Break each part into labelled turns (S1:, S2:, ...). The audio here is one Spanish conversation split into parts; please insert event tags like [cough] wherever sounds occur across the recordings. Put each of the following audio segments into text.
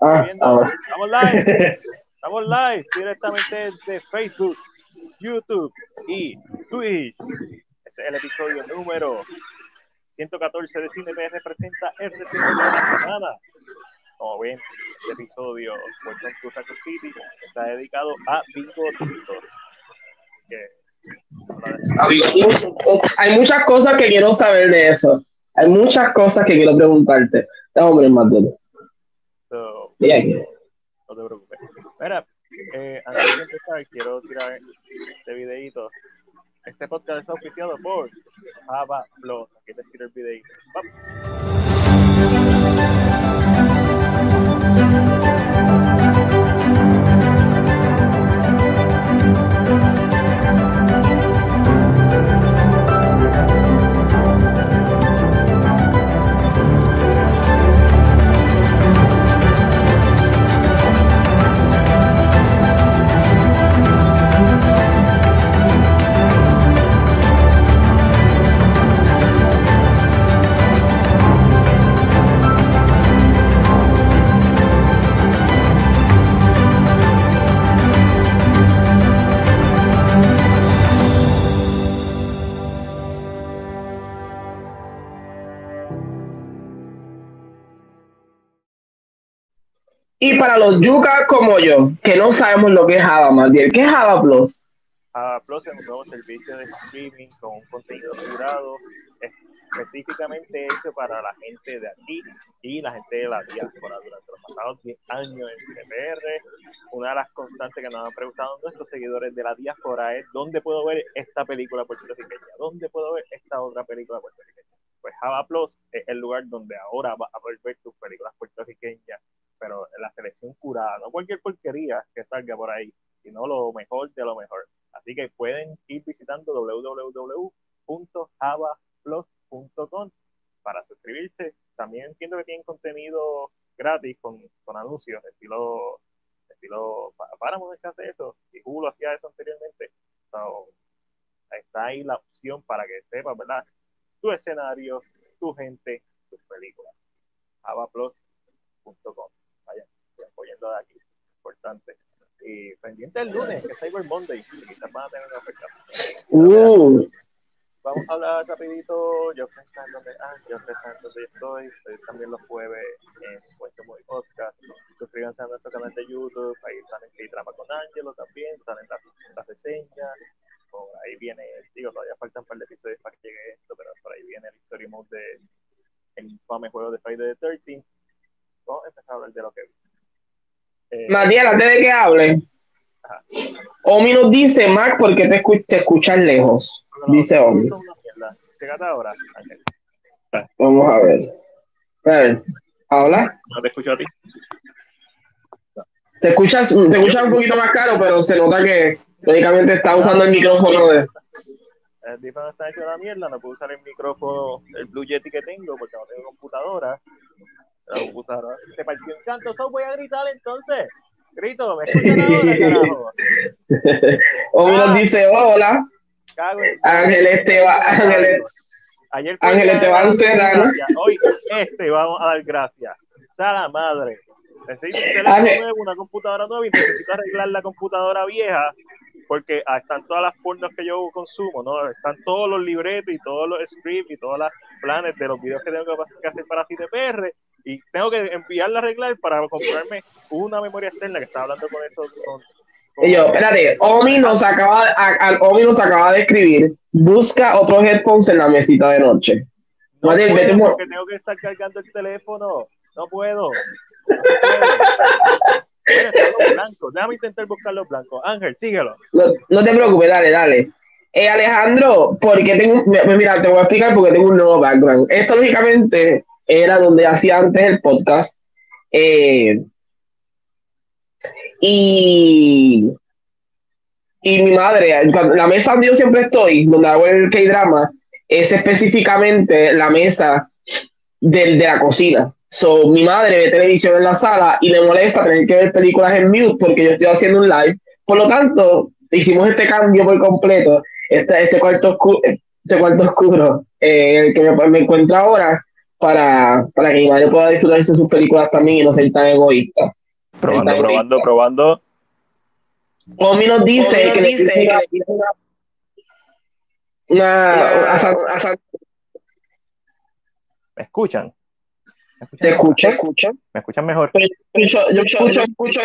S1: Ah, ah. Estamos live. [laughs] Estamos live directamente de Facebook, YouTube y Twitch. Este es el episodio número 114 de Cine PR presenta el resumen de la semana. Como ven, este episodio to Taco City está dedicado a Bingo Tinto.
S2: Hay muchas cosas que quiero saber de eso. Hay muchas cosas que quiero preguntarte. Hombre, más
S1: Bien. No te preocupes. Mira, eh, antes de empezar, quiero tirar este videito. Este podcast está oficiado por Java Plus. Aquí te tiro el videito.
S2: Y para los yucas como yo, que no sabemos lo que es Java, Matiel, ¿qué es Java Plus?
S1: Java Plus es un nuevo servicio de streaming con un contenido curado específicamente hecho para la gente de aquí y la gente de la diáspora. Durante los pasados 10 años en CPR, una de las constantes que nos han preguntado nuestros seguidores de la diáspora es ¿dónde puedo ver esta película puertorriqueña? ¿Dónde puedo ver esta otra película puertorriqueña? Pues Java Plus es el lugar donde ahora vas a poder ver tus películas puertorriqueñas pero la selección curada, no cualquier porquería que salga por ahí, sino lo mejor de lo mejor. Así que pueden ir visitando www.javaplus.com para suscribirse. También entiendo que tienen contenido gratis con, anuncios, estilo, estilo Paramount que hace eso, y Hulu hacía eso anteriormente. está ahí la opción para que sepas, ¿verdad? Tu escenario, tu gente, tus películas. javaplus.com apoyando de aquí, importante. Y pendiente el lunes, que es Cyber Monday, quizás van a tener una oferta. Uh. Vamos a hablar rapidito, yo pensando donde, ah, yo pensando donde estoy, estoy también los jueves en Puesto Muy Podcast, suscríbanse a nuestro canal de YouTube, ahí salen que trama con Angelo también, salen las, las reseñas, por ahí viene, digo, todavía faltan un par de episodios para que llegue esto, pero por ahí viene el mode de el infame juego de Friday the 13 vamos a empezar a hablar de lo que vi.
S2: Eh, Matías, antes de que hable, Omi nos dice, Mark, ¿por qué te, escu te escuchas lejos? dice Omi.
S1: ahora,
S2: Vamos a ver. A ver, ¿habla?
S1: No te escucho a ti.
S2: Te escuchas, te escuchas un poquito más caro, pero se nota que lógicamente está usando el micrófono de.
S1: El teléfono está hecho de la mierda, no puedo usar el micrófono, el Blue Yeti que tengo, porque no tengo computadora se partió en canto. So, voy a gritar entonces. Grito, me escuchan ahora, carajo. [laughs]
S2: O nos dice hola. Ángel Esteban. Ángel,
S1: Ayer
S2: Ángel Esteban Serrano.
S1: Hoy este vamos a dar gracias. Está la madre. Necesito un teléfono nuevo, una computadora nueva y necesito arreglar la computadora vieja porque están todas las pornos que yo consumo, ¿no? Están todos los libretos y todos los scripts y todos los planes de los videos que tengo que hacer para CTPR y tengo que enviarla a arreglar para comprarme una memoria externa que estaba hablando con esto.
S2: Con, yo, espérate, Omi nos, acaba, a, Omi nos acaba de escribir, busca otros headphones en la mesita de noche.
S1: No puedo, vete, porque tengo que estar cargando el teléfono, no puedo. No puedo. Déjame intentar buscar los blancos. Ángel, síguelo.
S2: No, no te preocupes, dale, dale. Eh, Alejandro, porque tengo, mira, te voy a explicar porque tengo un nuevo background. Esto lógicamente era donde hacía antes el podcast. Eh, y, y mi madre, la mesa donde yo siempre estoy, donde hago el K-drama, es específicamente la mesa de, de la cocina. So, mi madre ve televisión en la sala y le molesta tener que ver películas en mute porque yo estoy haciendo un live. Por lo tanto, hicimos este cambio por completo. Este, este cuarto, oscuro, este cuarto oscuro, eh, el que me, me encuentro ahora, para, para que mi madre pueda disfrutarse de sus películas también y no ser tan egoísta.
S1: Probando,
S2: Está
S1: probando,
S2: egoísta.
S1: probando.
S2: Omi nos dice
S3: Omi nos
S2: que le
S3: dice
S2: dice
S3: que
S2: una, una- a San- a San-
S1: ¿Me escuchan? ¿Me
S2: ¿Te
S1: mejor?
S2: escucha? ¿Escucha?
S1: ¿Me escuchan mejor?
S2: Yo escucho, yo escucho, yo escucho.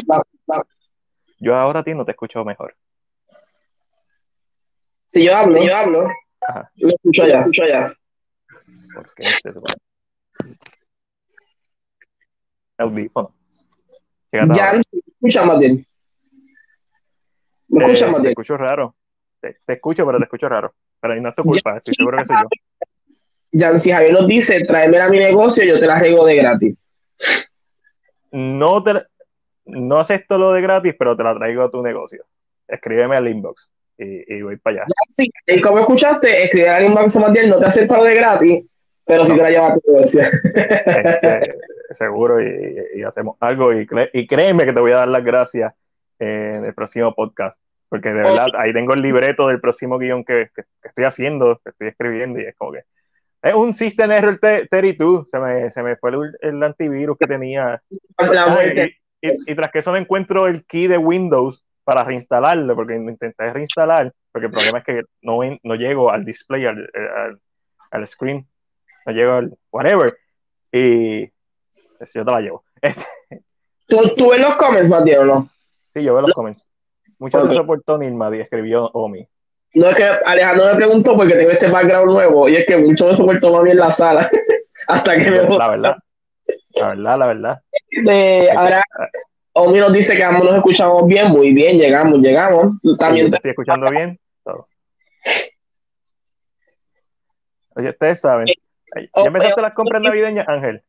S1: Yo ahora a ti no te escucho mejor.
S2: Si yo hablo,
S3: Si yo hablo,
S1: Ajá.
S2: lo escucho allá.
S3: escucho allá.
S1: Se supone. Audífono.
S2: Ya no se escucha más bien. ¿Me
S1: Eh, te escucho raro. Te, te escucho, pero te escucho raro. Pero no es tu culpa, estoy seguro que soy yo.
S2: Yancy Javier nos dice, tráemela a mi negocio, yo te la arreglo de gratis.
S1: No, te, no acepto lo de gratis, pero te la traigo a tu negocio. Escríbeme al inbox y, y voy para allá.
S2: Sí, y como escuchaste, escribir a alguien más más bien, no te acepta lo de gratis, pero sí te la lleva a tu negocio.
S1: Este, seguro y, y hacemos algo. Y, créeme que te voy a dar las gracias eh, en el próximo podcast. Porque de verdad, ahí tengo el libreto del próximo guion que, que- que estoy haciendo, que estoy escribiendo, y es como que. Es un System Error 32. Se me, se me fue el, el antivirus que tenía. Y, y- y tras que eso no encuentro el key de Windows para reinstalarlo, porque intenté reinstalar, porque el problema es que no, no llego al display, al, al, al screen, no llego al whatever. Y pues, yo te la llevo. [laughs]
S2: ¿Tú, tú ves los comments, Matías, o no?
S1: sí, yo veo los comments. Muchas gracias por Tony Ilmadi, escribió Omi.
S2: No es que Alejandro me preguntó porque tengo este background nuevo y es que mucho me soportó mami en la sala [laughs] hasta que me
S1: La verdad, la verdad, la verdad.
S2: de, ahora Omi nos dice que ambos nos escuchamos bien, muy bien, llegamos, llegamos. También
S1: ¿Te estoy escuchando bien? Todo. Oye, ustedes saben. ¿Ya empezaste las compras navideñas, Ángel?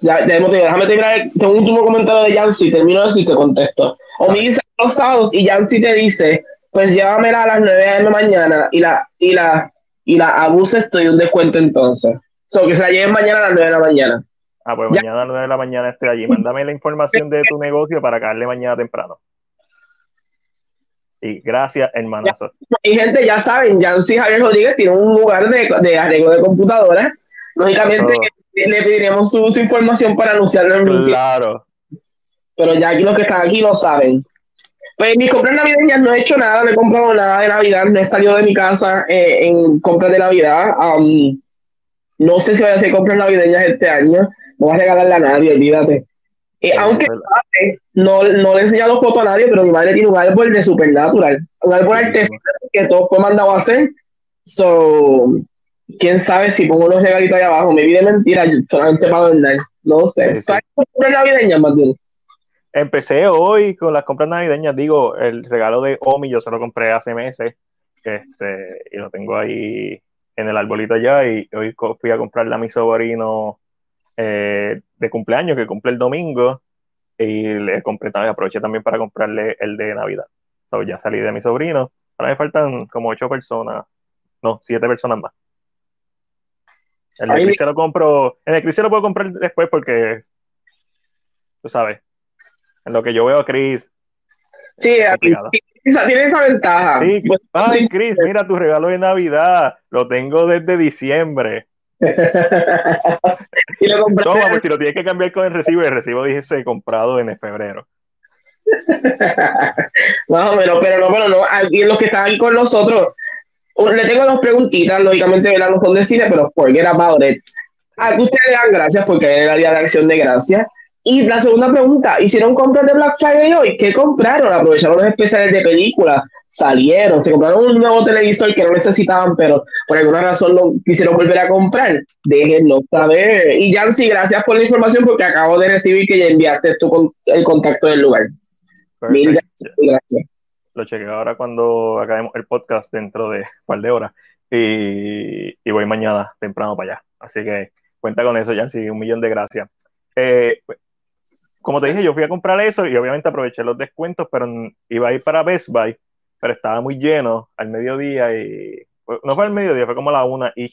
S2: Ya, ya hemos. Déjame terminar. Tengo un último comentario de Yancy. Termino eso y te contesto. O me dice los sábados y Yancy te dice: Pues llévamela a las 9 de la mañana y la, y la, y la abuses, estoy un descuento entonces. So, que se la lleven mañana a las 9 de la mañana.
S1: Ah, pues
S2: Ya.
S1: mañana a las 9 de la mañana estoy allí. Mándame la información de tu negocio para caerle mañana temprano. Y gracias, hermanazo.
S2: Y gente, ya saben, Yancy Javier Rodríguez tiene un lugar de, de arreglo de computadoras. Lógicamente,
S1: Eso.
S2: le pediremos su, su información para anunciarlo en.
S1: Claro.
S2: pero ya aquí los que están aquí lo saben. Pues mis compras navideñas no he hecho nada, no he comprado nada de Navidad, no he salido de mi casa eh, en compras de Navidad. Am, no sé si voy a hacer compras navideñas este año, no voy a regalarle a nadie, olvídate. Eh, aunque no, no le he enseñado foto a nadie, pero mi madre tiene un árbol de Supernatural, un árbol artesanal que todo fue mandado a hacer. So, quién sabe si pongo unos regalitos ahí abajo, me vi de mentira solamente para adornar, no sé.
S1: Sí, sí.
S2: ¿Sabes compras navideñas, más bien?
S1: Empecé hoy con las compras navideñas. Digo, el regalo de Omi yo se lo compré hace meses. Este, y lo tengo ahí en el arbolito ya. Y hoy fui a comprarle a mi sobrino eh, de cumpleaños, que cumple el domingo. Y le compré también, aproveché también para comprarle el de Navidad. So, ya salí de mi sobrino. Ahora me faltan como ocho personas. No, siete personas más. El de se lo compro. En el Chris se lo puedo comprar después porque, tú sabes, en lo que yo veo a Chris.
S2: Sí, esa, tiene esa ventaja.
S1: Sí,
S2: Pues,
S1: ay. Chris, mira tu regalo de Navidad. Lo tengo desde diciembre. [laughs]
S2: y lo compré.
S1: Toma, pues si lo tienes que cambiar con el recibo, el recibo dice comprado en febrero.
S2: Más o menos, pero no, pero no. Aquí los que están aquí con nosotros, le tengo dos preguntitas, lógicamente, ¿verdad? No son de cine, pero forget about it. Aquí ustedes le dan gracias porque era el día de acción de gracias. Y la segunda pregunta, ¿hicieron compras de Black Friday hoy? ¿Qué compraron? ¿Aprovecharon los especiales de películas? ¿Salieron? ¿Se compraron un nuevo televisor que no necesitaban, pero por alguna razón lo quisieron volver a comprar? Déjenlo saber. Y Jancy, gracias por la información porque acabo de recibir que ya enviaste tu con- el contacto del lugar. Mil
S1: Perfecto.
S2: gracias. mil gracias.
S1: Lo chequeo ahora cuando acabemos el podcast dentro de un par de horas. Y, y voy mañana temprano para allá. Así que cuenta con eso, Yancy. Un millón de gracias. Eh, como te dije, yo fui a comprar eso y obviamente aproveché los descuentos, pero iba a ir para Best Buy, pero estaba muy lleno al mediodía y fue- no fue al mediodía, fue como a la una y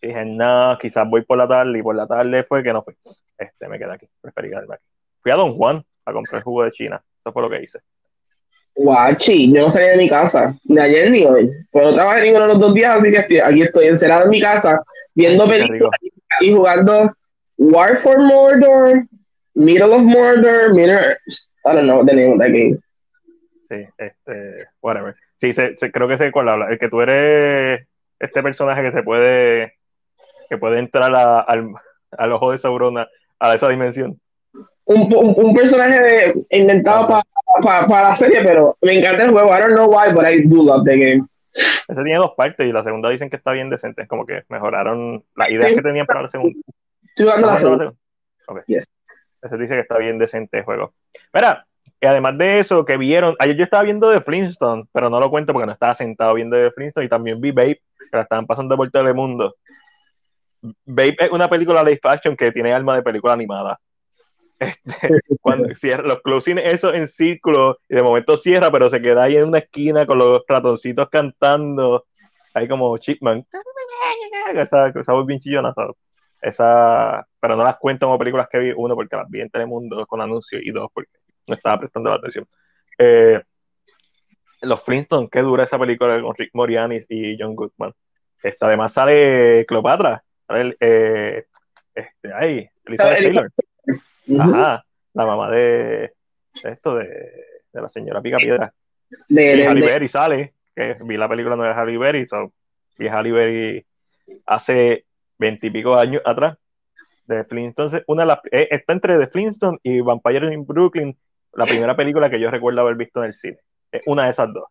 S1: dije, nada, quizás voy por la tarde y por la tarde fue que no fui. Este, me quedé aquí, preferí quedarme aquí. Fui a Don Juan a comprar jugo de China, eso fue lo que hice.
S2: Guachi, yo no salí de mi casa, ni ayer ni hoy. Pues no trabajé ninguno de los dos días, así que estoy- aquí estoy encerrado en mi casa, viendo películas, y jugando War for Mordor, Middle of Mordor, Middle, I don't know the name of that game.
S1: Sí, este, whatever. Sí, se, creo que sé cuál habla. El que tú eres este personaje que se puede, que puede entrar a, al, al ojo de Saurona a esa dimensión.
S2: Un, un, personaje inventado para para la serie, pero me encanta el juego. I don't know why, but I do love the game.
S1: Ese tiene dos partes y la segunda dicen que está bien decente. Es como que mejoraron las ideas que tenían para la segunda.
S2: Estoy dando la segunda.
S1: Okay. Yes. Ese dice que está bien decente el juego. Mira, además de eso, que vieron, ayer yo estaba viendo de Flintstone, pero no lo cuento porque no estaba sentado viendo de Flintstone y también vi Babe, que la estaban pasando por Telemundo. Babe es una película live action que tiene alma de película animada. [laughs] Este, cuando cierra los closing eso en círculo y de momento cierra, pero se queda ahí en una esquina con los ratoncitos cantando, ahí como Chipman. [laughs] Esa, voz bien chillona, Esa, pero no las cuento como películas que vi, uno, porque las vi en Telemundo con anuncios, y dos, porque no estaba prestando la atención. Eh, los Flintstones, qué dura esa película con Rick Moranis y John Goodman. Esta, además sale Cleopatra, sale, eh, este, ahí, Elizabeth Taylor. Ajá, la mamá de, esto, de, de, la señora Pica Piedra. De, de Halle Berry sale, que vi la película no de Halle Berry, so, vi Halle Berry hace veintipico años atrás de Flintstones. Una de las, eh, está entre The Flintstones y Vampire in Brooklyn, la primera película que yo recuerdo haber visto en el cine. Es una de esas dos.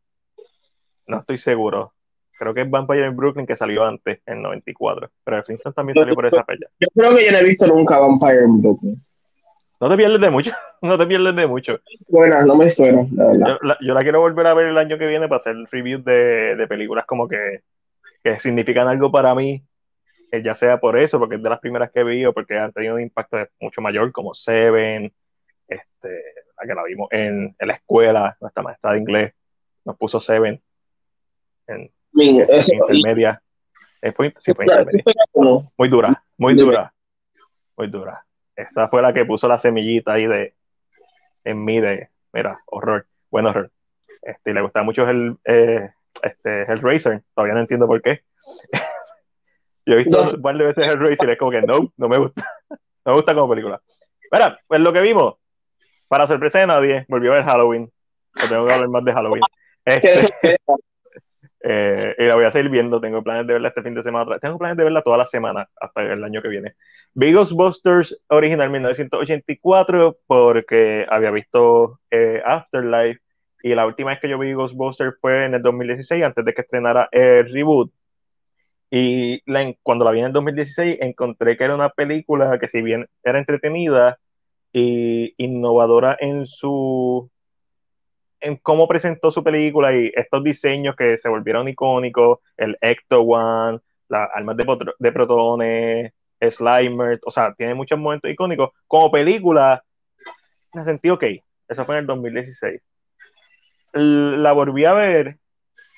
S1: No estoy seguro. Creo que es Vampire in Brooklyn que salió antes, en 94. Pero The Flintstones también salió por esa fecha.
S2: Yo creo que yo no he visto nunca Vampire in Brooklyn.
S1: No te pierdes de mucho, [laughs] no te pierdes de mucho.
S2: Suena, no me suena,
S1: Yo la, quiero volver a ver el año que viene para hacer reviews de, de películas como que, que significan algo para mí, ya sea por eso, porque es de las primeras que vi, o porque han tenido un impacto mucho mayor, como Seven, este, la que la vimos en, en la escuela, nuestra maestra de inglés nos puso Seven en, intermedia. Muy dura, muy dura, muy dura. Esa fue la que puso la semillita ahí de en mí de, mira, horror, buen horror. Este, le gustaba mucho el, eh, este, Hellraiser, todavía no entiendo por qué. Yo he visto un par de veces Hellraiser y es como que no, no me gusta. [laughs] no me gusta como película. Mira, pues lo que vimos, para sorpresa de nadie, volvió a ver Halloween. No tengo que hablar más de Halloween. Este, [laughs] eh, y la voy a seguir viendo. Tengo planes de verla este fin de semana. Tengo planes de verla toda la semana hasta el año que viene. Vi Ghostbusters original 1984 porque había visto eh, Afterlife y la última vez que yo vi Ghostbusters fue en el 2016 antes de que estrenara el reboot. Y cuando la vi en el 2016 encontré que era una película que si bien era entretenida y innovadora en su en cómo presentó su película y estos diseños que se volvieron icónicos, el Ecto One, las armas de, de protones, Slimer, o sea, tiene muchos momentos icónicos. Como película, me sentí ok. Eso fue en el 2016. La volví a ver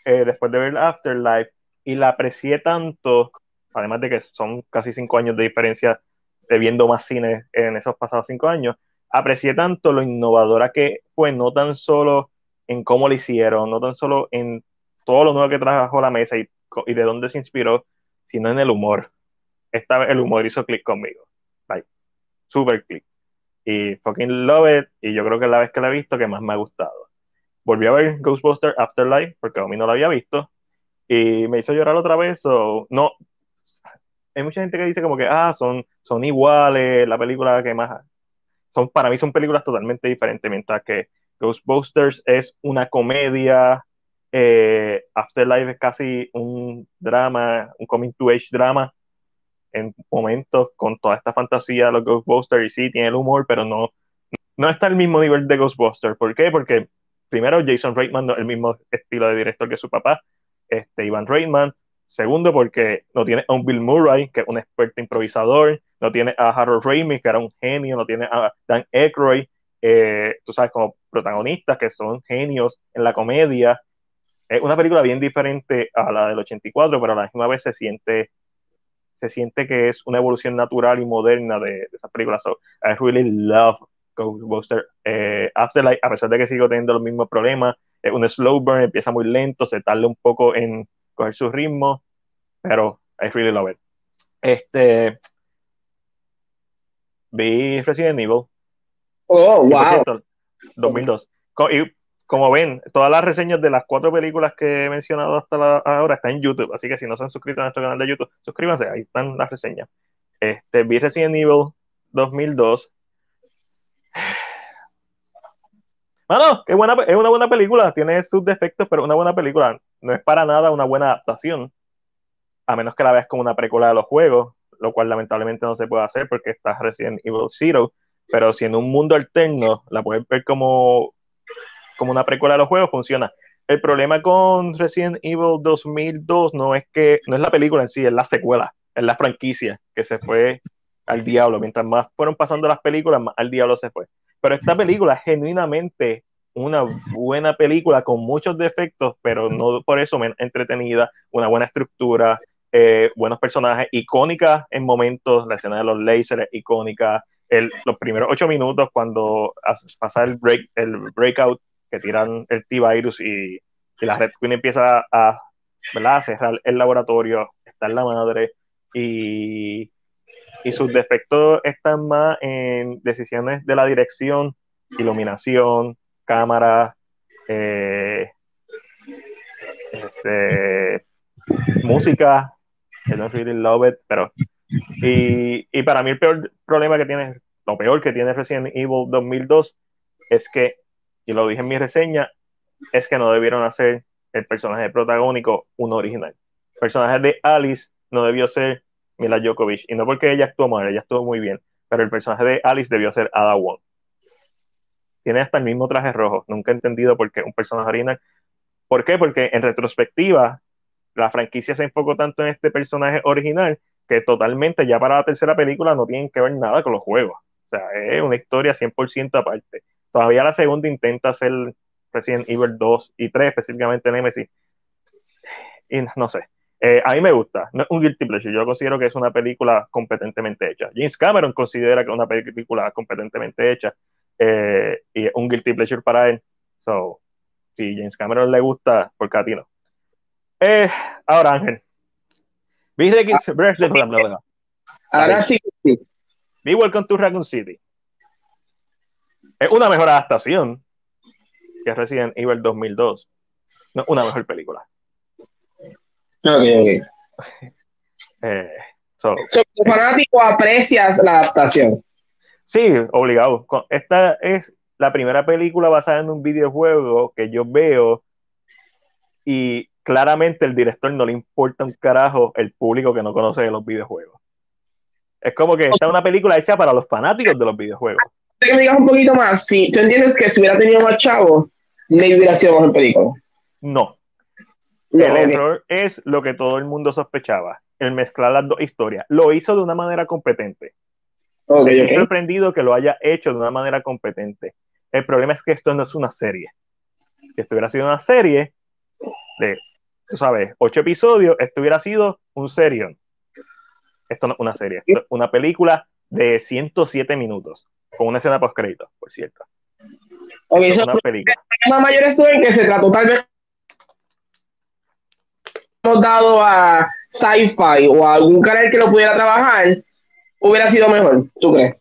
S1: eh, después de ver Afterlife y la aprecié tanto, además de que son casi cinco años de diferencia de viendo más cine en esos pasados cinco años, aprecié tanto lo innovadora que fue, no tan solo en cómo lo hicieron, no tan solo en todo lo nuevo que trajo la mesa y, de dónde se inspiró, sino en el humor esta vez el humor hizo clic conmigo. Like, super click. Y fucking love it. Y yo creo que es la vez que la he visto que más me ha gustado. Volví a ver Ghostbusters Afterlife porque a mí no la había visto. Y me hizo llorar otra vez. O no. Hay mucha gente que dice como que, ah, son, son iguales, la película que más. Son, para mí son películas totalmente diferentes. Mientras que Ghostbusters es una comedia. Eh, Afterlife es casi un drama, un coming to age drama en momentos con toda esta fantasía de los Ghostbusters y sí, tiene el humor, pero no, no está al mismo nivel de Ghostbusters. ¿Por qué? Porque primero Jason Reitman el mismo estilo de director que su papá, este Ivan Reitman. Segundo, porque no tiene a un Bill Murray, que es un experto improvisador, no tiene a Harold Ramis, que era un genio, no tiene a Dan Aykroyd, eh, tú sabes, como protagonistas que son genios en la comedia. Es una película bien diferente a la del 84, pero a la misma vez se siente se siente que es una evolución natural y moderna de, de esas películas. So, I really love Ghostbusters eh, Afterlife, a pesar de que sigo teniendo los mismos problemas. Es un slow burn, empieza muy lento, se tarda un poco en coger su ritmo, pero I really love it. Este, vi Resident Evil.
S2: Oh, wow.
S1: 2002. Y como ven, todas las reseñas de las cuatro películas que he mencionado hasta ahora están en YouTube, así que si no se han suscrito a nuestro canal de YouTube, suscríbanse, ahí están las reseñas. Este, vi Resident Evil 2002. Bueno, es, buena, una buena película, tiene sus defectos, pero una buena película. No es para nada una buena adaptación, a menos que la veas como una precuela de los juegos, lo cual lamentablemente no se puede hacer porque está Resident Evil Zero, pero si en un mundo alterno la puedes ver como como una precuela de los juegos, funciona. El problema con Resident Evil 2002 no es que no es la película en sí, es la secuela, es la franquicia que se fue al diablo. Mientras más fueron pasando las películas, más al diablo se fue. Pero esta película es genuinamente una buena película con muchos defectos, pero no por eso menos entretenida, una buena estructura, eh, buenos personajes, icónicas en momentos, la escena de los lasers icónica, el, los primeros ocho minutos cuando pasa el, break, el breakout que tiran el T-Virus y, la Red Queen empieza a, cerrar el laboratorio, está en la madre y, sus defectos están más en decisiones de la dirección, iluminación, cámara, eh, este, música, I don't really love it, pero y, y, para mí el peor problema que tiene, lo peor que tiene Resident Evil 2002 es que y lo dije en mi reseña, es que no debieron hacer el personaje protagónico un original. El personaje de Alice no debió ser Mila Djokovic, y no porque ella actuó mal, ella estuvo muy bien, pero el personaje de Alice debió ser Ada Wong. Tiene hasta el mismo traje rojo, nunca he entendido por qué un personaje original. ¿Por qué? Porque en retrospectiva, la franquicia se enfocó tanto en este personaje original que totalmente ya para la tercera película no tienen que ver nada con los juegos. O sea, es una historia 100% aparte. Todavía la segunda intenta hacer Resident Evil 2 y 3, específicamente Nemesis. Y no sé. Eh, a mí me gusta. No es un guilty pleasure. Yo considero que es una película competentemente hecha. James Cameron considera que es una película competentemente hecha. Eh, y es un guilty pleasure para él. So, si James Cameron le gusta, ¿por qué a ti no? Eh, ahora, Ángel. Vi
S2: ah, Ahora sí.
S1: Vi Welcome to Raccoon City es una mejor adaptación que Resident Evil 2002. No, una mejor película.
S2: Ok, ok. [laughs]
S1: eh, so,
S2: fanático aprecias la adaptación.
S1: Sí, obligado. Esta es la primera película basada en un videojuego que yo veo y claramente el director no le importa un carajo el público que no conoce de los videojuegos. Es como que esta es una película hecha para los fanáticos de los videojuegos
S2: que me digas un poquito más, si tú entiendes que si hubiera tenido más chavo, no hubiera sido mejor película.
S1: No. El error es lo que todo el mundo sospechaba, el mezclar las dos historias. Lo hizo de una manera competente. Okay, Estoy sorprendido que lo haya hecho de una manera competente. El problema es que esto no es una serie. Si esto hubiera sido una serie de, tú sabes, ocho episodios, esto hubiera sido un serión. Esto no es una serie, esto es una película de 107 minutos con una escena post crédito, por cierto.
S2: Ok, eso es una película. La mayor en que se trató tal vez dado a sci-fi o a algún canal que lo pudiera trabajar, hubiera sido mejor, ¿tú crees?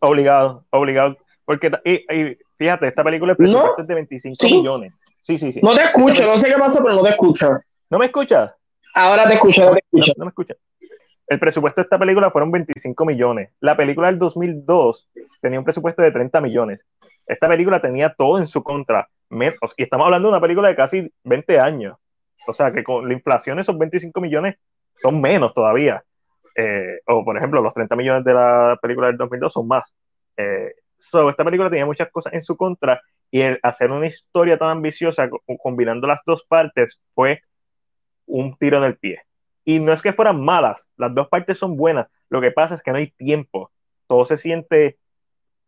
S1: Obligado, obligado. Porque y, fíjate, esta película es ¿No? de 25 millones. Sí, sí, sí.
S2: No te escucho, no sé qué pasó, pero no te escucho.
S1: ¿No me escuchas?
S2: Ahora te escucho, no te escucho.
S1: no me escuchas. El presupuesto de esta película fueron 25 millones. La película del 2002 tenía un presupuesto de 30 millones. Esta película tenía todo en su contra. Y estamos hablando de una película de casi 20 años. O sea que con la inflación esos 25 millones son menos todavía. Eh, o por ejemplo, los 30 millones de la película del 2002 son más. Eh, esta película tenía muchas cosas en su contra y el hacer una historia tan ambiciosa combinando las dos partes fue un tiro en el pie. Y no es que fueran malas, las dos partes son buenas. Lo que pasa es que no hay tiempo. Todo se siente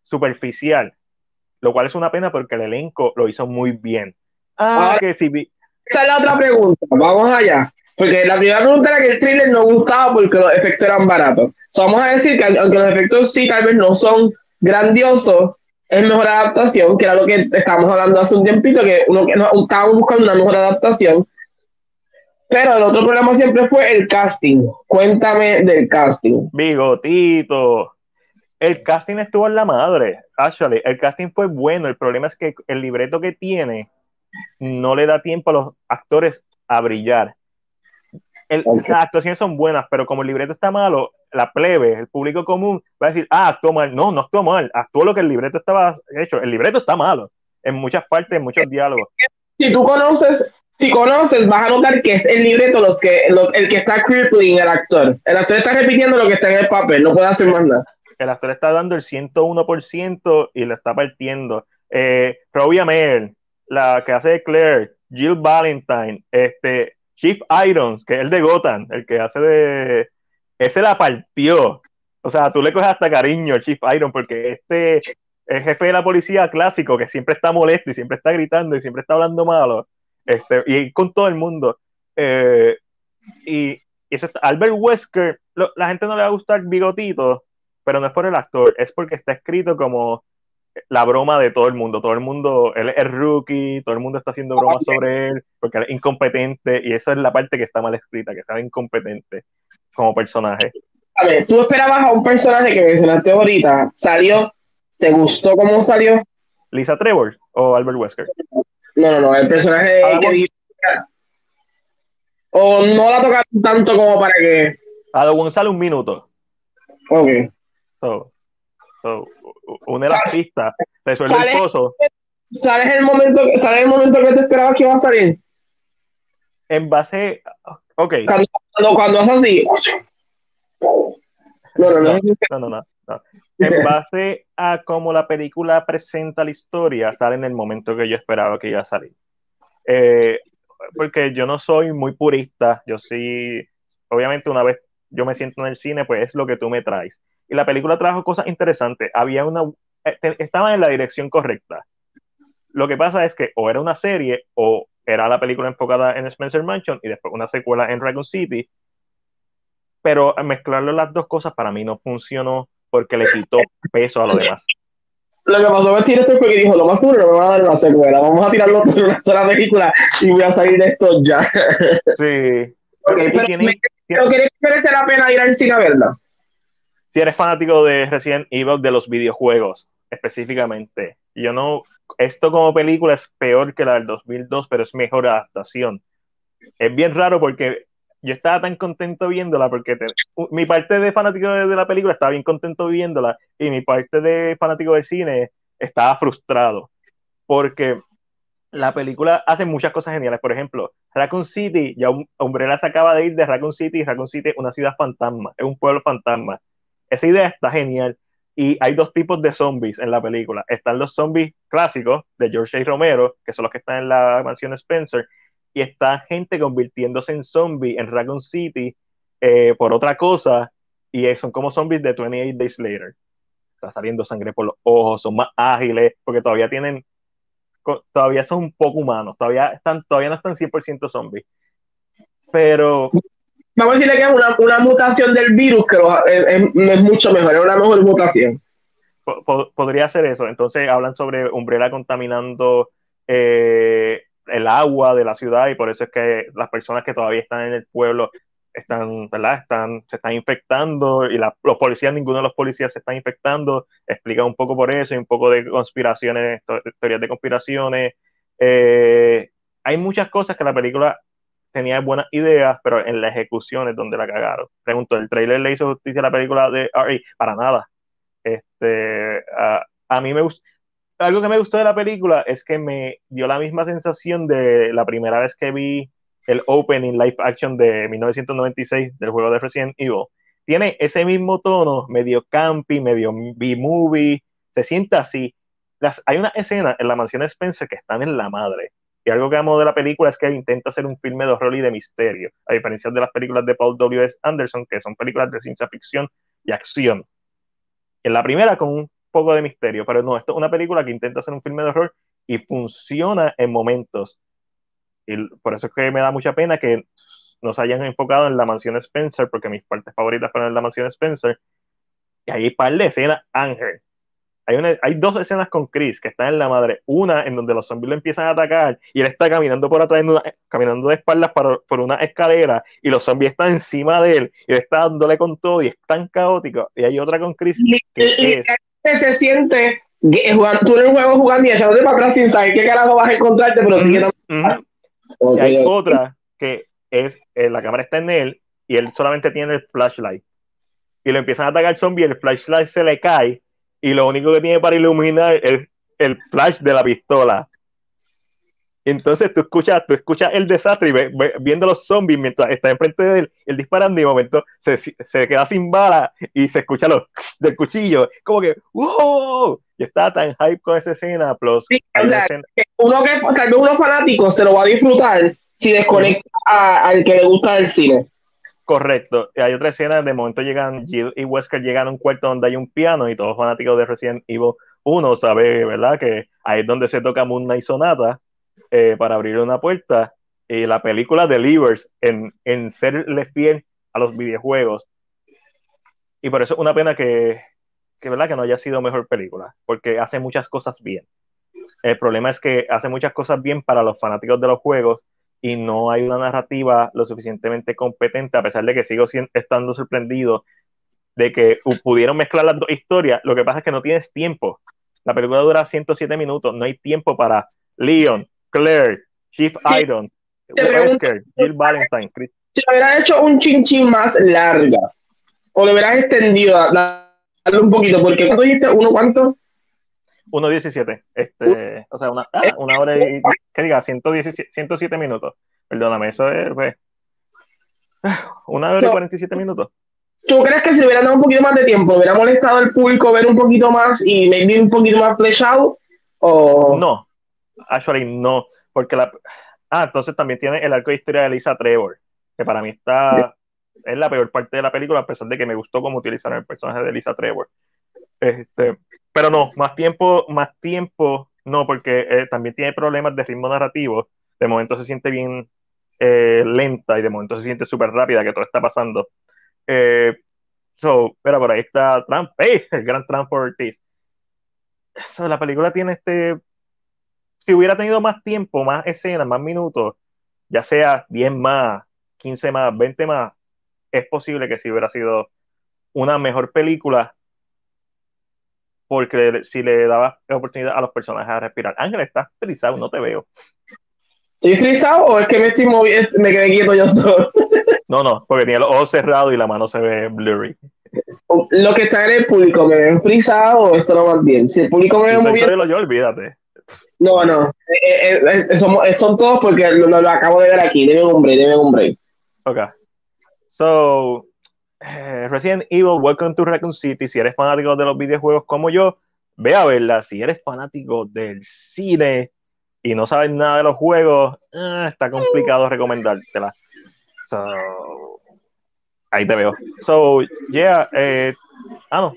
S1: superficial, lo cual es una pena porque el elenco lo hizo muy bien.
S2: Ah, que sí. Esa es la otra pregunta. Vamos allá. Porque la primera pregunta era que el thriller no gustaba porque los efectos eran baratos. vamos a decir que aunque los efectos sí tal vez no son grandiosos, es mejor adaptación, que era lo que estábamos hablando hace un tiempito, que uno que no, estábamos buscando una mejor adaptación. Pero el otro problema siempre fue el casting. Cuéntame del casting.
S1: Bigotito. El casting estuvo en la madre, actually. El casting fue bueno. El problema es que el libreto que tiene no le da tiempo a los actores a brillar. Las actuaciones son buenas, pero como el libreto está malo, la plebe, el público común, va a decir, ah, actuó mal. No, no actuó mal. Actuó lo que el libreto estaba hecho. El libreto está malo en muchas partes, en muchos diálogos.
S2: Si tú conoces, si conoces, vas a notar que es el libreto los que, el que está crippling el actor. El actor está repitiendo lo que está en el papel, no puede hacer más nada
S1: el actor está dando el 101% y le está partiendo. Eh, Robbie la que hace Claire, Jill Valentine, este, Chief Irons, que es el de Gotham, el que hace de. Ese la partió. O sea, tú le coges hasta cariño al Chief Iron, porque este el jefe de la policía clásico que siempre está molesto y siempre está gritando y siempre está hablando malo, este, y con todo el mundo. Eh, y, eso está, Albert Wesker, la gente no le va a gustar bigotito, pero no es por el actor, es porque está escrito como la broma de todo el mundo. Todo el mundo, él es rookie, todo el mundo está haciendo bromas sobre él, porque él es incompetente, y esa es la parte que está mal escrita, que sea incompetente como personaje.
S2: A ver, tú esperabas a un personaje que mencionaste ahorita, salió, ¿te gustó cómo salió?
S1: ¿Lisa Trevor o Albert Wesker?
S2: No, no, no, el personaje que O no la tocaron tanto como para que.
S1: A Gonzalo un minuto.
S2: Ok.
S1: So, so, une las pistas, resuelve el pozo.
S2: ¿Sabes el momento, ¿sabes el momento que te esperabas que iba a salir?
S1: En base, ok.
S2: Cuando, cuando, es así.
S1: No no no, no, no, no, En base a cómo la película presenta la historia, sale en el momento que yo esperaba que iba a salir. Eh, porque yo no soy muy purista, yo sí, obviamente una vez yo me siento en el cine, pues es lo que tú me traes y la película trajo cosas interesantes. Había una, eh, estaba en la dirección correcta. Lo que pasa es que o era una serie o era la película enfocada en Spencer Mansion y después una secuela en Dragon City. Pero mezclarlo las dos cosas para mí no funcionó porque le quitó peso a lo demás.
S2: Lo que pasó con el director fue que dijo, lo más seguro no me va a dar una secuela, vamos a tirarlo en una sola película y voy a salir de esto ya.
S1: Sí.
S2: Okay, pero, me, pero que merece la pena ir al cine a verla?
S1: Si eres fanático de Resident Evil, de los videojuegos específicamente, yo no, esto como película es peor que la del 2002, pero es mejor adaptación. Es bien raro porque yo estaba tan contento viéndola porque mi parte de fanático de, la película estaba bien contento viéndola y mi parte de fanático del cine estaba frustrado porque la película hace muchas cosas geniales. Por ejemplo, Raccoon City, ya Umbrella se acaba de ir de Raccoon City y Raccoon City es una ciudad fantasma, es un pueblo fantasma esa idea está genial. Y hay dos tipos de zombies en la película. Están los zombies clásicos de George A. Romero, que son los que están en la mansión Spencer, y está gente convirtiéndose en zombie en Raccoon City eh, por otra cosa, y son como zombies de 28 Days Later. Está saliendo sangre por los ojos, son más ágiles, porque todavía tienen, todavía son un poco humanos, todavía, están, todavía no están 100% zombies. Pero
S2: vamos a decirle que es una, mutación del virus, que es, es, mucho mejor, es una mejor mutación.
S1: podría ser eso. Entonces hablan sobre Umbrella contaminando eh, el agua de la ciudad y por eso es que las personas que todavía están en el pueblo están, ¿verdad? Están, se están infectando y los policías, ninguno de los policías se están infectando. Explica un poco por eso y un poco de conspiraciones, teorías de conspiraciones. Eh, hay muchas cosas que la película tenía buenas ideas, pero en la ejecución es donde la cagaron. Pregunto, ¿el trailer le hizo justicia a la película de R.A.? Para nada. Este, a mí me gustó. Algo que me gustó de la película es que me dio la misma sensación de la primera vez que vi el opening live action de 1996 del juego de Resident Evil. Tiene ese mismo tono, medio campy, medio B-movie, se siente así. Las, hay una escena en la mansión Spencer que están en la madre y algo que amo de la película es que intenta hacer un filme de horror y de misterio, a diferencia de las películas de Paul W.S. Anderson, que son películas de ciencia ficción y acción. En la primera con un poco de misterio, pero no, esto es una película que intenta hacer un filme de horror y funciona en momentos. Y por eso es que me da mucha pena que nos hayan enfocado en la mansión Spencer, porque mis partes favoritas fueron en la mansión Spencer. Y un par de escenas, Ángel. Hay, una, hay dos escenas con Chris que están en la madre. Una en donde los zombies lo empiezan a atacar y él está caminando por atrás, caminando de espaldas por, por, una escalera y los zombies están encima de él y él está dándole con todo y es tan caótico. Y hay otra con Chris que
S2: es... se siente jugando, tú en el juego jugando y echándote para atrás sin saber qué carajo vas a encontrarte, pero sigue
S1: Y hay otra que es, eh, la cámara está en él y él solamente tiene el flashlight. Y lo empiezan a atacar zombie, el flashlight se le cae y lo único que tiene para iluminar es el flash de la pistola. Entonces tú escuchas, tú escuchas el desastre y viendo los zombies mientras está enfrente de él, él disparando y de momento se, se queda sin bala y se escucha los [laughs] del cuchillo. Como que, ¡wow! Yo estaba tan hype con esa escena. Plus,
S2: uno que tal vez uno fanático se lo va a disfrutar si desconecta al que le gusta el cine.
S1: Correcto. Hay otra escena, de momento llegan y Wesker llegan a un cuarto donde hay un piano y todos fanáticos de Resident Evil 1 sabe, ¿verdad? Que ahí es donde se toca Moon Knight Sonata eh, para abrir una puerta. Y la película delivers en, en serle fiel a los videojuegos. Y por eso es una pena que, que, ¿verdad? que no haya sido mejor película, porque hace muchas cosas bien. El problema es que hace muchas cosas bien para los fanáticos de los juegos y no hay una narrativa lo suficientemente competente, a pesar de que sigo estando sorprendido de que pudieron mezclar las dos historias. Lo que pasa es que no tienes tiempo. La película dura 107 minutos, no hay tiempo para Leon, Claire, Chief Iron, Wesker, Jill Valentine.
S2: Si lo hubieras hecho un chinchín más larga, o lo hubieras extendido, darle un poquito, porque ¿cuánto dijiste? ¿Uno cuánto?
S1: 1.17. Este, o sea, una, ah, una hora y, ¿qué diga? 117, 107 minutos. Perdóname, eso es, pues, [sighs] una hora y 47 minutos.
S2: ¿Tú crees que si hubieran dado un poquito más de tiempo, hubiera molestado al público ver un poquito más y maybe un poquito más fleshado? O...
S1: No, actually no, porque la... Ah, entonces también tiene el arco de historia de Lisa Trevor, que para mí está... Es la peor parte de la película, a pesar de que me gustó cómo utilizaron el personaje de Lisa Trevor. Este, pero no, más tiempo, más tiempo, no, porque eh, también tiene problemas de ritmo narrativo. De momento se siente bien eh, lenta y de momento se siente súper rápida que todo está pasando. Eh, so, pero por ahí está Trump, el gran Trump Ortiz. la película tiene este. Si hubiera tenido más tiempo, más escenas, más minutos, ya sea 10 más, 15 más, 20 más, es posible que si hubiera sido una mejor película porque si le daba la oportunidad a los personajes a respirar. Ángel, estás frisado, no te veo.
S2: ¿Estoy frisado o es que me estoy moviendo, me quedé quieto yo solo? [laughs]
S1: no, no, porque tenía los ojos cerrados y la mano se ve blurry.
S2: Lo que está en el público, ¿me ven frisado o esto no va bien? Si el público me ve moviendo...
S1: Yo, olvídate.
S2: No, no, eh, eh, eh, son, todos porque lo, acabo de ver aquí, deben un break, deben un break.
S1: Ok. So, eh, Resident Evil, Welcome to Raccoon City. Si eres fanático de los videojuegos como yo, ve a verla. Si eres fanático del cine y no sabes nada de los juegos, eh, está complicado recomendártela. ahí te veo. So, yeah, eh, ah, no,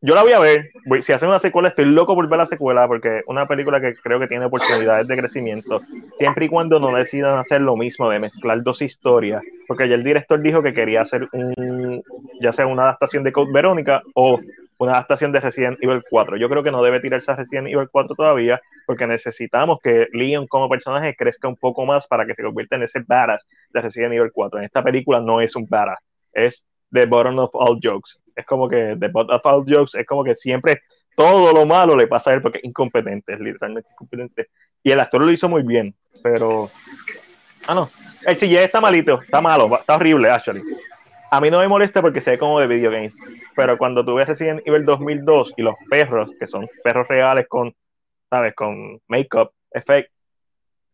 S1: yo la voy a ver. si hacen una secuela, estoy loco por ver la secuela porque es una película que creo que tiene oportunidades de crecimiento, siempre y cuando no decidan hacer lo mismo de mezclar dos historias. Porque ya el director dijo que quería hacer un, ya sea una adaptación de Code Verónica o una adaptación de Resident Evil 4. Yo creo que no debe tirarse a Resident Evil 4 todavía porque necesitamos que Leon como personaje crezca un poco más para que se convierta en ese badass de Resident Evil 4. En esta película no es un badass, es the bottom of all jokes. Es como que the bottom of all jokes es como que siempre todo lo malo le pasa a él porque es incompetente, es literalmente incompetente. Y el actor lo hizo muy bien, pero. Ah, no. El CGI está malito, está malo, está horrible, actually. A mí no me molesta porque se ve como de video games, pero cuando tú ves Resident Evil 2002 y los perros, que son perros reales con, ¿sabes? Con make-up, effect,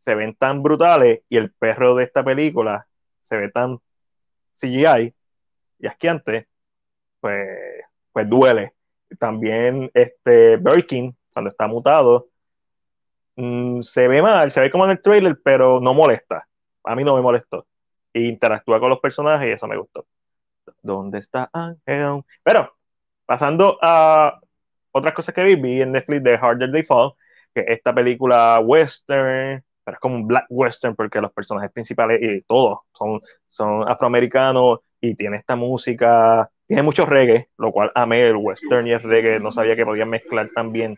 S1: se ven tan brutales y el perro de esta película se ve tan CGI y asqueante, pues, pues duele. También este Birkin, cuando está mutado, mm, se ve mal, se ve como en el trailer, pero no molesta. A mí no me molestó. Interactúa con los personajes y eso me gustó. ¿Dónde está Ángel? Pero, pasando a otras cosas que vi, vi en Netflix de Harder They Fall, que esta película western, pero es como un black western porque los personajes principales y todos son, son afroamericanos y tiene esta música tiene mucho reggae, lo cual amé el western y el reggae, no sabía que podían mezclar también.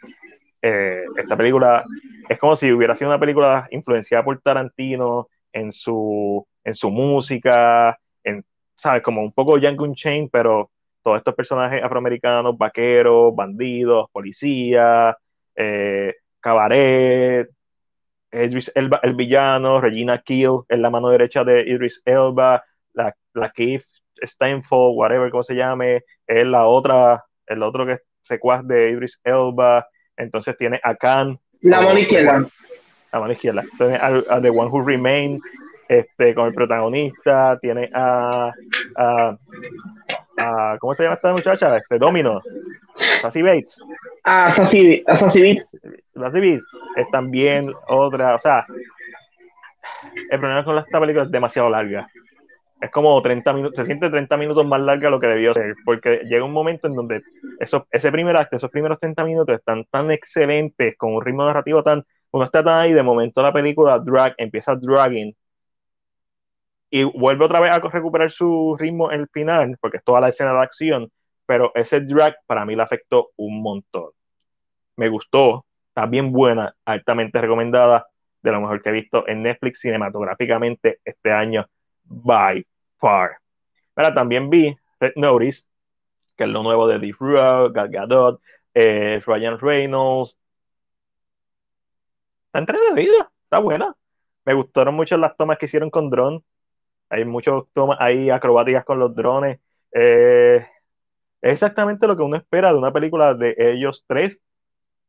S1: Eh, esta película es como si hubiera sido una película influenciada por Tarantino en su, en su música, en, ¿sabes? Como un poco Django Chain, pero todos estos personajes afroamericanos, vaqueros, bandidos, policías, eh, cabaret, el villano, Regina Kill es la mano derecha de Idris Elba, la, la Keith Steinfeld, whatever, como se llame, es la otra, el otro que es secuaz de Idris Elba, entonces tiene a Khan.
S2: La mano izquierda.
S1: La mano izquierda. Tiene a, The One Who Remain, este, con el protagonista, tiene a, a, ¿cómo se llama esta muchacha? Este Domino, Sassy Bates.
S2: Ah, Sassy, Sassy Bates.
S1: Sassy Bates es también otra, o sea, el problema con esta película es demasiado larga es como 30 minutos, se siente 30 minutos más larga de lo que debió ser, porque llega un momento en donde eso, ese primer acto, esos primeros 30 minutos están tan excelentes, con un ritmo narrativo tan, uno está tan ahí, de momento la película drag, empieza dragging, y vuelve otra vez a recuperar su ritmo en el final, porque es toda la escena de acción, pero ese drag para mí le afectó un montón. Me gustó, está bien buena, altamente recomendada, de lo mejor que he visto en Netflix cinematográficamente este año by far. Pero también vi Red Notice, que es lo nuevo de Deep Rock, Gal Gadot, eh, Ryan Reynolds. Está entretenida, está buena. Me gustaron mucho las tomas que hicieron con drones. Hay muchas tomas acrobáticas con los drones. Eh, es exactamente lo que uno espera de una película de ellos tres.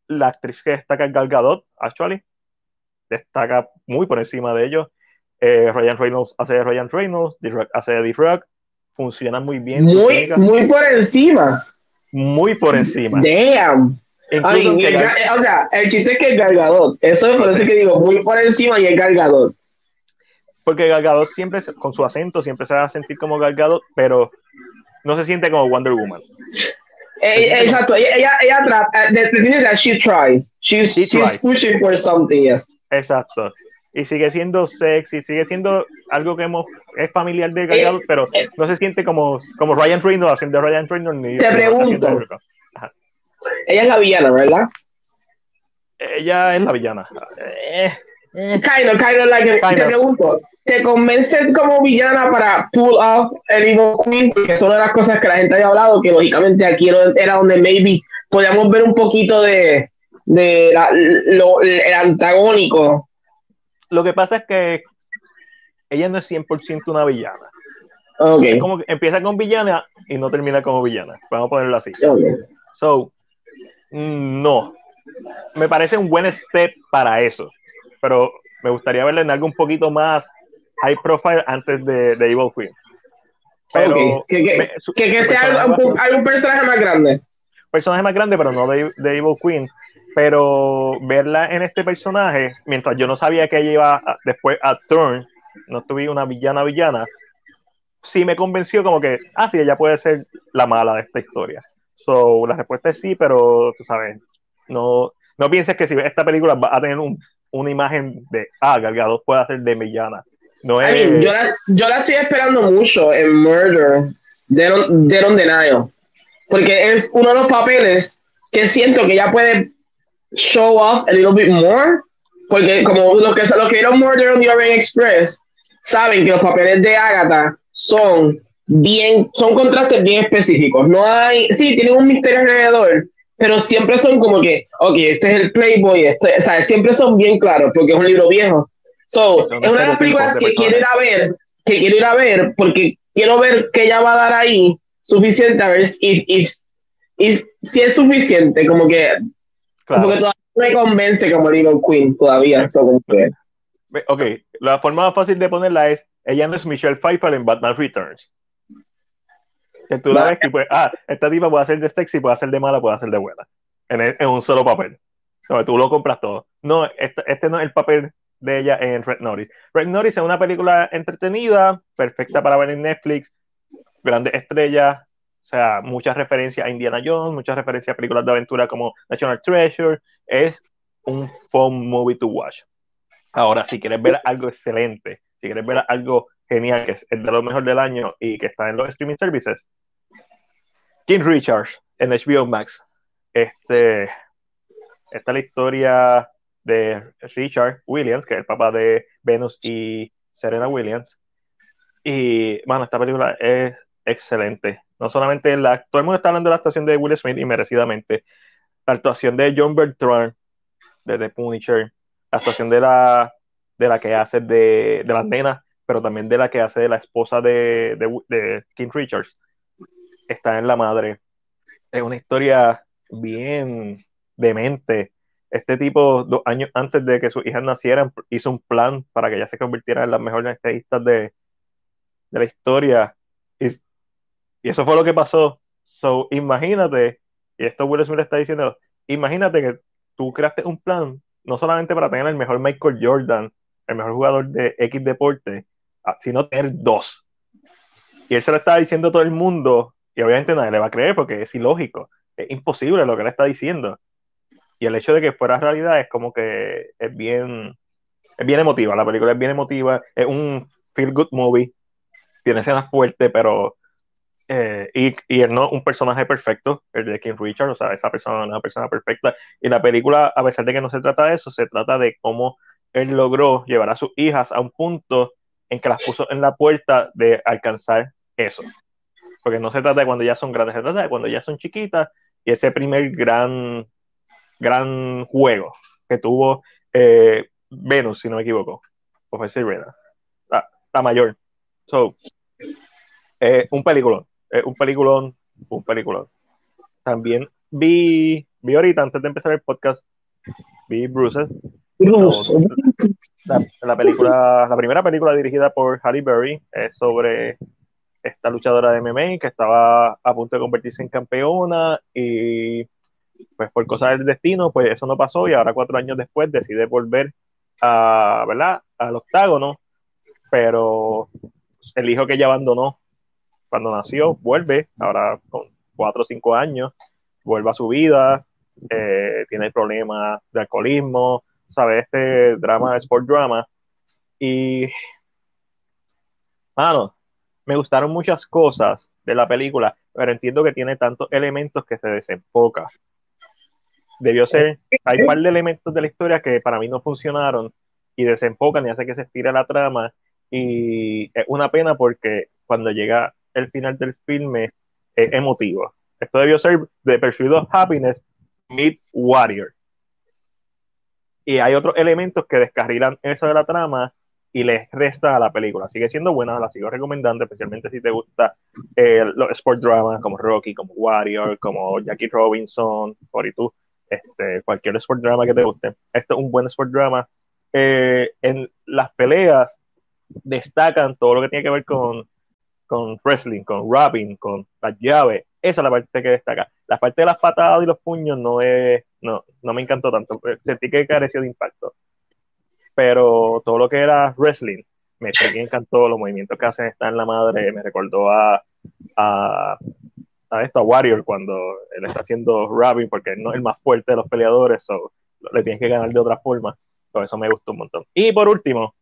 S1: La actriz que destaca Gal Gadot, actually, destaca muy por encima de ellos. Eh, Ryan Reynolds hace de Ryan Reynolds, D-Rock hace de D-Rock, funcionan muy bien.
S2: Muy, muy por encima.
S1: Muy por encima.
S2: Damn. o sea, el chiste es que es Galgadot. Eso es por eso que digo, muy por encima y es Galgadot.
S1: Porque Galgadot siempre, con su acento, siempre se va a sentir como Galgadot, pero no se siente como Wonder Woman.
S2: Eh, exacto, ella, ella, ella trata, the, the thing is that she tries. She's, she's pushing for something, yes.
S1: Exacto y sigue siendo sexy, sigue siendo algo que hemos, es familiar de Galgadot, pero no se siente como, como Ryan Reynolds haciendo Ryan Reynolds ni
S2: Te pregunto. Ella es la villana, ¿verdad?
S1: Ella es la villana.
S2: Eh, eh. Kind of, kind of like, te pregunto, ¿te convence como villana para pull off el Evil Queen? Porque es una de las cosas que la gente había hablado, que lógicamente aquí era donde maybe podíamos ver un poquito de, de lo, el antagónico
S1: lo que pasa es que ella no es 100% una villana.
S2: Okay.
S1: como que empieza con villana y no termina como villana. Vamos a ponerlo así. So, no. Me parece un buen step para eso. Pero me gustaría verla en algo un poquito más high profile antes de, de Evil Queen.
S2: Pero que, que, sea algún, personaje más grande.
S1: Personaje más grande, pero no de, de Evil Queen pero verla en este personaje, mientras yo no sabía que ella iba después a Turn, no tuve una villana villana, sí me convenció como que, ah, sí, ella puede ser la mala de esta historia. So, la respuesta es sí, pero tú sabes, no, no pienses que si ves esta película va a tener un, una imagen de, ah, Galgado puede ser de villana. No es...
S2: yo, la, yo, la, estoy esperando mucho en Murder, de on Denial, porque es uno de los papeles que siento que ella puede show off a little bit more, porque como los que, los que vieron Murder on the Orient Express saben que los papeles de Agatha son bien, son contrastes bien específicos. No hay, sí, tienen un misterio alrededor, pero siempre son como que, ok, este es el Playboy, este, o sea, siempre son bien claros, porque es un libro viejo. So, es una de las películas que quiero ir a ver, que quiero ir a ver, porque quiero ver qué ella va a dar ahí suficiente, a ver si, si es suficiente, como que porque todavía no me convence como digo Queen, todavía.
S1: Ok, la forma más fácil de ponerla es, ella no es Michelle Pfeiffer en Batman Returns. Que tú la ves que pues, ah, esta tipa puede hacer de sexy, puede hacer de mala, puede hacer de buena. En, en un solo papel. tú lo compras todo. No, este, este, no es el papel de ella en Red Notice. Red Notice es una película entretenida, perfecta para ver en Netflix, grandes estrellas, o sea, muchas referencias a Indiana Jones, muchas referencias a películas de aventura como National Treasure. Es un fun movie to watch. Ahora, si quieres ver algo excelente, si quieres ver algo genial, que es de lo mejor del año y que está en los streaming services, King Richards en HBO Max. Este, esta es la historia de Richard Williams, que es el papá de Venus y Serena Williams. Y, bueno, esta película es excelente. No solamente la, todo el mundo está hablando de la actuación de Will Smith y merecidamente. La actuación de John Bertrand, de The Punisher, la actuación de la, de la que hace de, de las nenas, pero también de la que hace de la esposa de, de, King Richards, está en la madre. Es una historia bien demente. Este tipo, dos años antes de que sus hijas nacieran, hizo un plan para que ella se convirtiera en las mejores estadistas de, de la historia. Y, y, eso fue lo que pasó. So, imagínate, y esto Will Smith está diciendo, imagínate que tú creaste un plan no solamente para tener el mejor Michael Jordan, el mejor jugador de X deporte, ah, sino tener dos. Y él se lo está diciendo a todo el mundo, y obviamente nadie le va a creer porque es ilógico, es imposible lo que él está diciendo. Y el hecho de que fuera realidad es como que es bien, es bien emotiva, la película es bien emotiva, es un feel good movie, tiene escenas fuertes, pero eh, y, y él no un personaje perfecto, el de King Richard, o sea, esa persona no es una persona perfecta. Y la película, a pesar de que no se trata de eso, se trata de cómo él logró llevar a sus hijas a un punto en que las puso en la puerta de alcanzar eso. Porque no se trata de cuando ya son grandes, se trata de cuando ya son chiquitas y ese primer gran, gran juego que tuvo eh, Venus, si no me equivoco, Profesor Rena, la, la mayor. So, eh, un película eh, un peliculón, un peliculón. También vi, vi ahorita, antes de empezar el podcast, vi Bruces. La, la, película, la primera película dirigida por Halle Berry es sobre esta luchadora de MMA que estaba a punto de convertirse en campeona y pues por cosas del destino, pues eso no pasó y ahora cuatro años después decide volver a, ¿verdad? al octágono, pero el hijo que ella abandonó cuando nació, vuelve, ahora con cuatro o cinco años, vuelve a su vida, eh, tiene problemas de alcoholismo, ¿sabes? Este drama, sport drama. Y, mano, me gustaron muchas cosas de la película, pero entiendo que tiene tantos elementos que se desenfoca. Debió ser, hay un par de elementos de la historia que para mí no funcionaron y desenfocan y hace que se estire la trama. Y es una pena porque cuando llega el final del filme es emotivo. Esto debió ser The Pursuit of Happiness Meet Warrior. Y hay otros elementos que descarrilan eso de la trama y les resta a la película. Sigue siendo buena, la sigo recomendando, especialmente si te gusta eh, los sport dramas como Rocky, como Warrior, como Jackie Robinson, tú este, cualquier sport drama que te guste. Esto es un buen sport drama. Eh, en las peleas destacan todo lo que tiene que ver con con wrestling, con rapping, con las llaves. Esa es la parte que destaca. La parte de las patadas y los puños no es, no, no me encantó tanto. Sentí que careció de impacto. Pero todo lo que era wrestling, me, encantó. Los movimientos que hacen estar en la madre. Me recordó a, a, a esto, a Warrior, cuando él está haciendo rapping, porque no es el más fuerte de los peleadores. So, le tienes que ganar de otra forma. Por eso me gustó un montón. Y por último,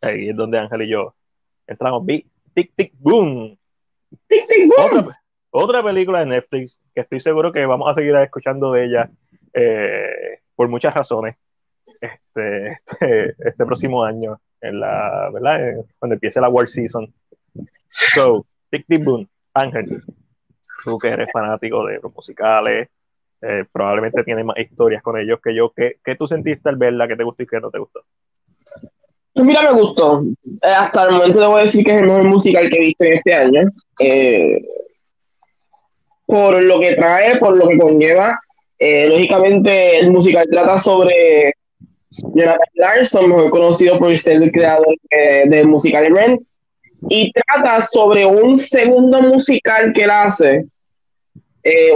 S1: ahí es donde Ángel y yo entramos, vi Tic Tic Boom. Tic Tic Boom. Otra, película de Netflix que estoy seguro que vamos a seguir escuchando de ella eh, por muchas razones este, este, este, próximo año, en la, ¿verdad? cuando empiece la World Season. So, Tic Tic Boom, Ángel, tú que eres fanático de los musicales, eh, probablemente tienes más historias con ellos que yo. ¿Qué, ¿Qué, tú sentiste al verla? ¿Qué te gustó y qué no te gustó?
S2: Pues mira, me gustó. Eh, hasta el momento debo decir que es el mejor musical que he visto en este año. Eh, por lo que trae, por lo que conlleva. Eh, lógicamente, el musical trata sobre Jonathan Larson, mejor conocido por ser el creador del musical Rent, y trata sobre un segundo musical que él hace,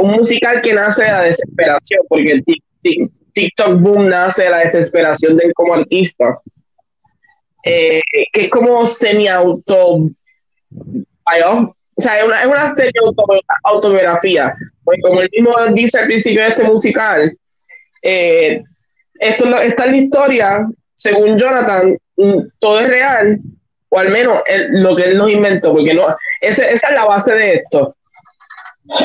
S2: un musical que nace de la desesperación, porque el TikTok boom nace de la desesperación de él como artista. Eh, que es como semi-auto. O sea, es una, es una semi-autobiografía. Porque como el mismo dice al principio de este musical, eh, esto, esta es la historia, según Jonathan, mm, todo es real, o al menos lo que él nos inventó, porque no, esa es la base de esto.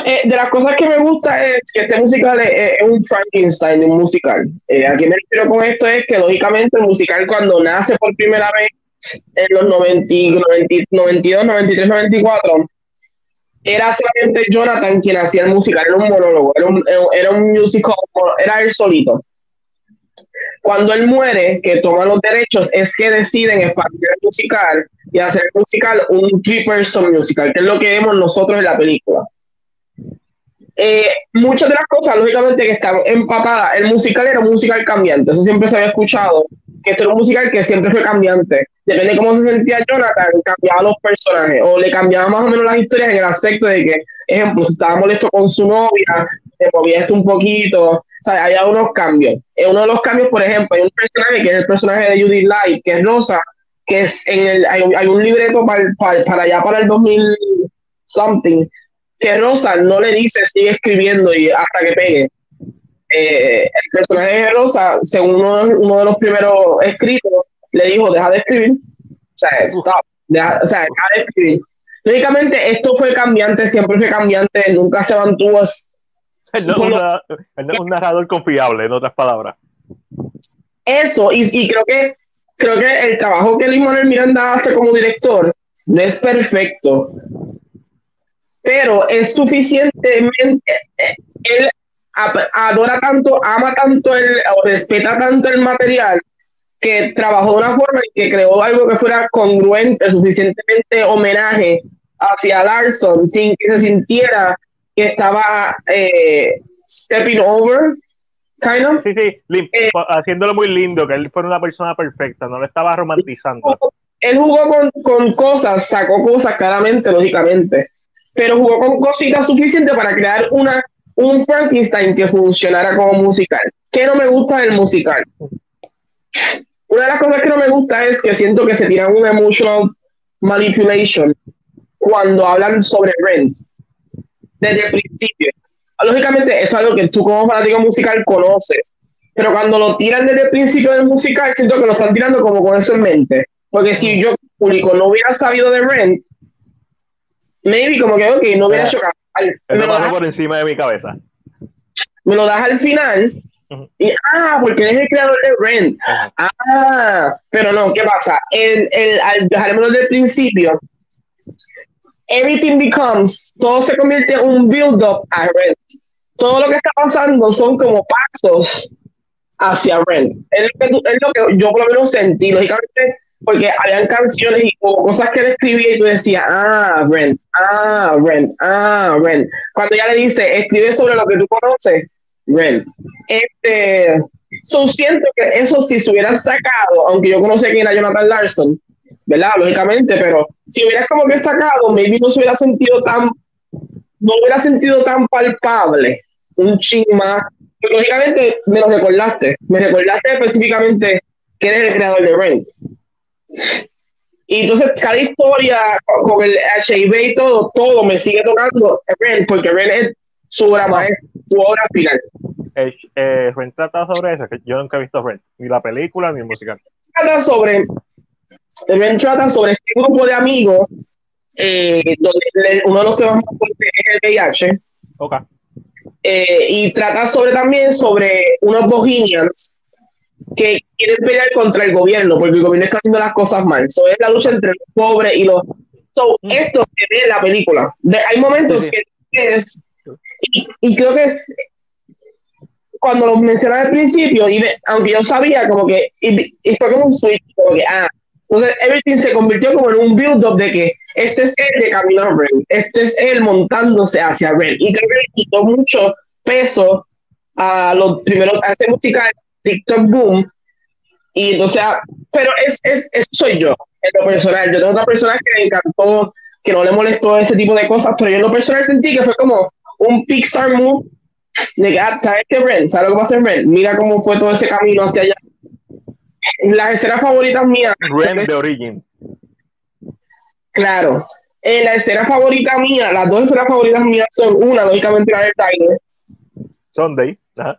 S2: Eh, de las cosas que me gusta es que este musical es, un Frankenstein, un musical. Eh, aquí me refiero con esto es que lógicamente el musical cuando nace por primera vez en los 90, 92, 93, 94, era solamente Jonathan quien hacía el musical, era un monólogo, era un, era un musical, era él solito. Cuando él muere, que toma los derechos, es que deciden expandir el musical y hacer el musical un three-person musical, que es lo que vemos nosotros en la película. Eh, muchas de las cosas, lógicamente, que están empatadas, el musical era un musical cambiante, eso siempre se había escuchado, que esto era un musical que siempre fue cambiante. Depende de cómo se sentía Jonathan, cambiaba los personajes, o le cambiaba más o menos las historias en el aspecto de que, ejemplo, si estaba molesto con su novia, se movía esto un poquito, o sea, había unos cambios. En uno de los cambios, por ejemplo, hay un personaje que es el personaje de Judy Light, que es Rosa, que es en el, hay, un libreto para, para, para allá, para el 2000 something, que Rosa no le dice sigue escribiendo y hasta que pegue. Eh, el personaje de Rosa, según uno, de los primeros escritos, le dijo, deja de escribir. O sea, stop, deja, o sea, deja de escribir. Lógicamente, esto fue cambiante, siempre fue cambiante, nunca se mantuvo. [laughs]
S1: No, es un narrador confiable, en otras palabras.
S2: Eso, y, y creo que creo que el trabajo que Luis Manuel Miranda hace como director no es perfecto, pero es suficientemente, él adora tanto, ama tanto, el, o respeta tanto el material, que trabajó de una forma y que creó algo que fuera congruente, suficientemente homenaje hacia Larson, sin que se sintiera que estaba eh, stepping over, kind of.
S1: Sí, sí, eh, haciéndolo muy lindo, que él fuera una persona perfecta, no lo estaba romantizando.
S2: Él jugó con, con cosas, sacó cosas claramente, lógicamente, pero jugó con cositas suficientes para crear una, un Frankenstein que funcionara como musical. ¿Qué no me gusta del musical? Una de las cosas que no me gusta es que siento que se tiran un emotional manipulation cuando hablan sobre Rent desde el principio. Lógicamente, eso es algo que tú como fanático musical conoces, pero cuando lo tiran desde el principio del musical, siento que lo están tirando como con eso en mente. Porque si yo, público, no hubiera sabido de Rent, maybe como que, ok, no hubiera chocado.
S1: Me lo das por encima de mi cabeza.
S2: Me lo das al final. Y, ah, porque eres el creador de Rent. Ah, pero no, ¿qué pasa? El, el, al dejármelo del principio, everything becomes, todo se convierte en un build-up a Rent. Todo lo que está pasando son como pasos hacia Rent. Es lo que, es lo que yo por lo menos sentí. Lógicamente, porque habían canciones y cosas que él escribía y tú decías, ah, Brent, ah, Brent, ah, Brent. Cuando ella le dice, escribe sobre lo que tú conoces, Brent. Este, so que eso si se hubiera sacado, aunque yo conocí quién era Jonathan Larson, ¿verdad? Lógicamente, pero si hubieras como que sacado, maybe no se hubiera sentido tan, no hubiera sentido tan palpable, un ching más. lógicamente me lo recordaste, me recordaste específicamente que eres el creador de Brent. Y entonces cada historia con el HIV y todo, todo me sigue tocando Ren, porque Ren es su obra maestra, su obra final.
S1: Eh, Ren trata sobre eso, que yo nunca he visto Ren, ni la película ni el musical.
S2: Trata sobre, Ren trata sobre este grupo de amigos, eh, donde uno de los temas más fuertes es el VIH.
S1: Okay.
S2: Eh, y trata sobre también sobre unos bohemians que quieren pelear contra el gobierno, porque el gobierno está haciendo las cosas mal. Eso es la lucha entre los pobres y los... So, mm. esto se ve en la película. hay momentos que es... Y, creo que es... Cuando lo mencioné al principio, y aunque yo sabía como que... Y, fue como un switch, como que... Ah, entonces, everything se convirtió como en un build-up de que este es el de camino a Ren, este es él montándose hacia Ren. Y creo que le quitó mucho peso a los primeros, a este musical TikTok boom. Y entonces, pero es, es, eso soy yo, en lo personal. Yo tengo otra persona que me encantó, que no le molestó ese tipo de cosas, pero yo en lo personal sentí que fue como un Pixar move de que, ah, ¿sabes qué, Brent? ¿Sabes lo que pasa en Brent? Mira cómo fue todo ese camino hacia allá. Las escenas favoritas mías.
S1: Brent de Origin.
S2: Claro. Eh, la escena favorita mía, las dos escenas favoritas mías son una, lógicamente, la de Tyler.
S1: Sunday. Ajá.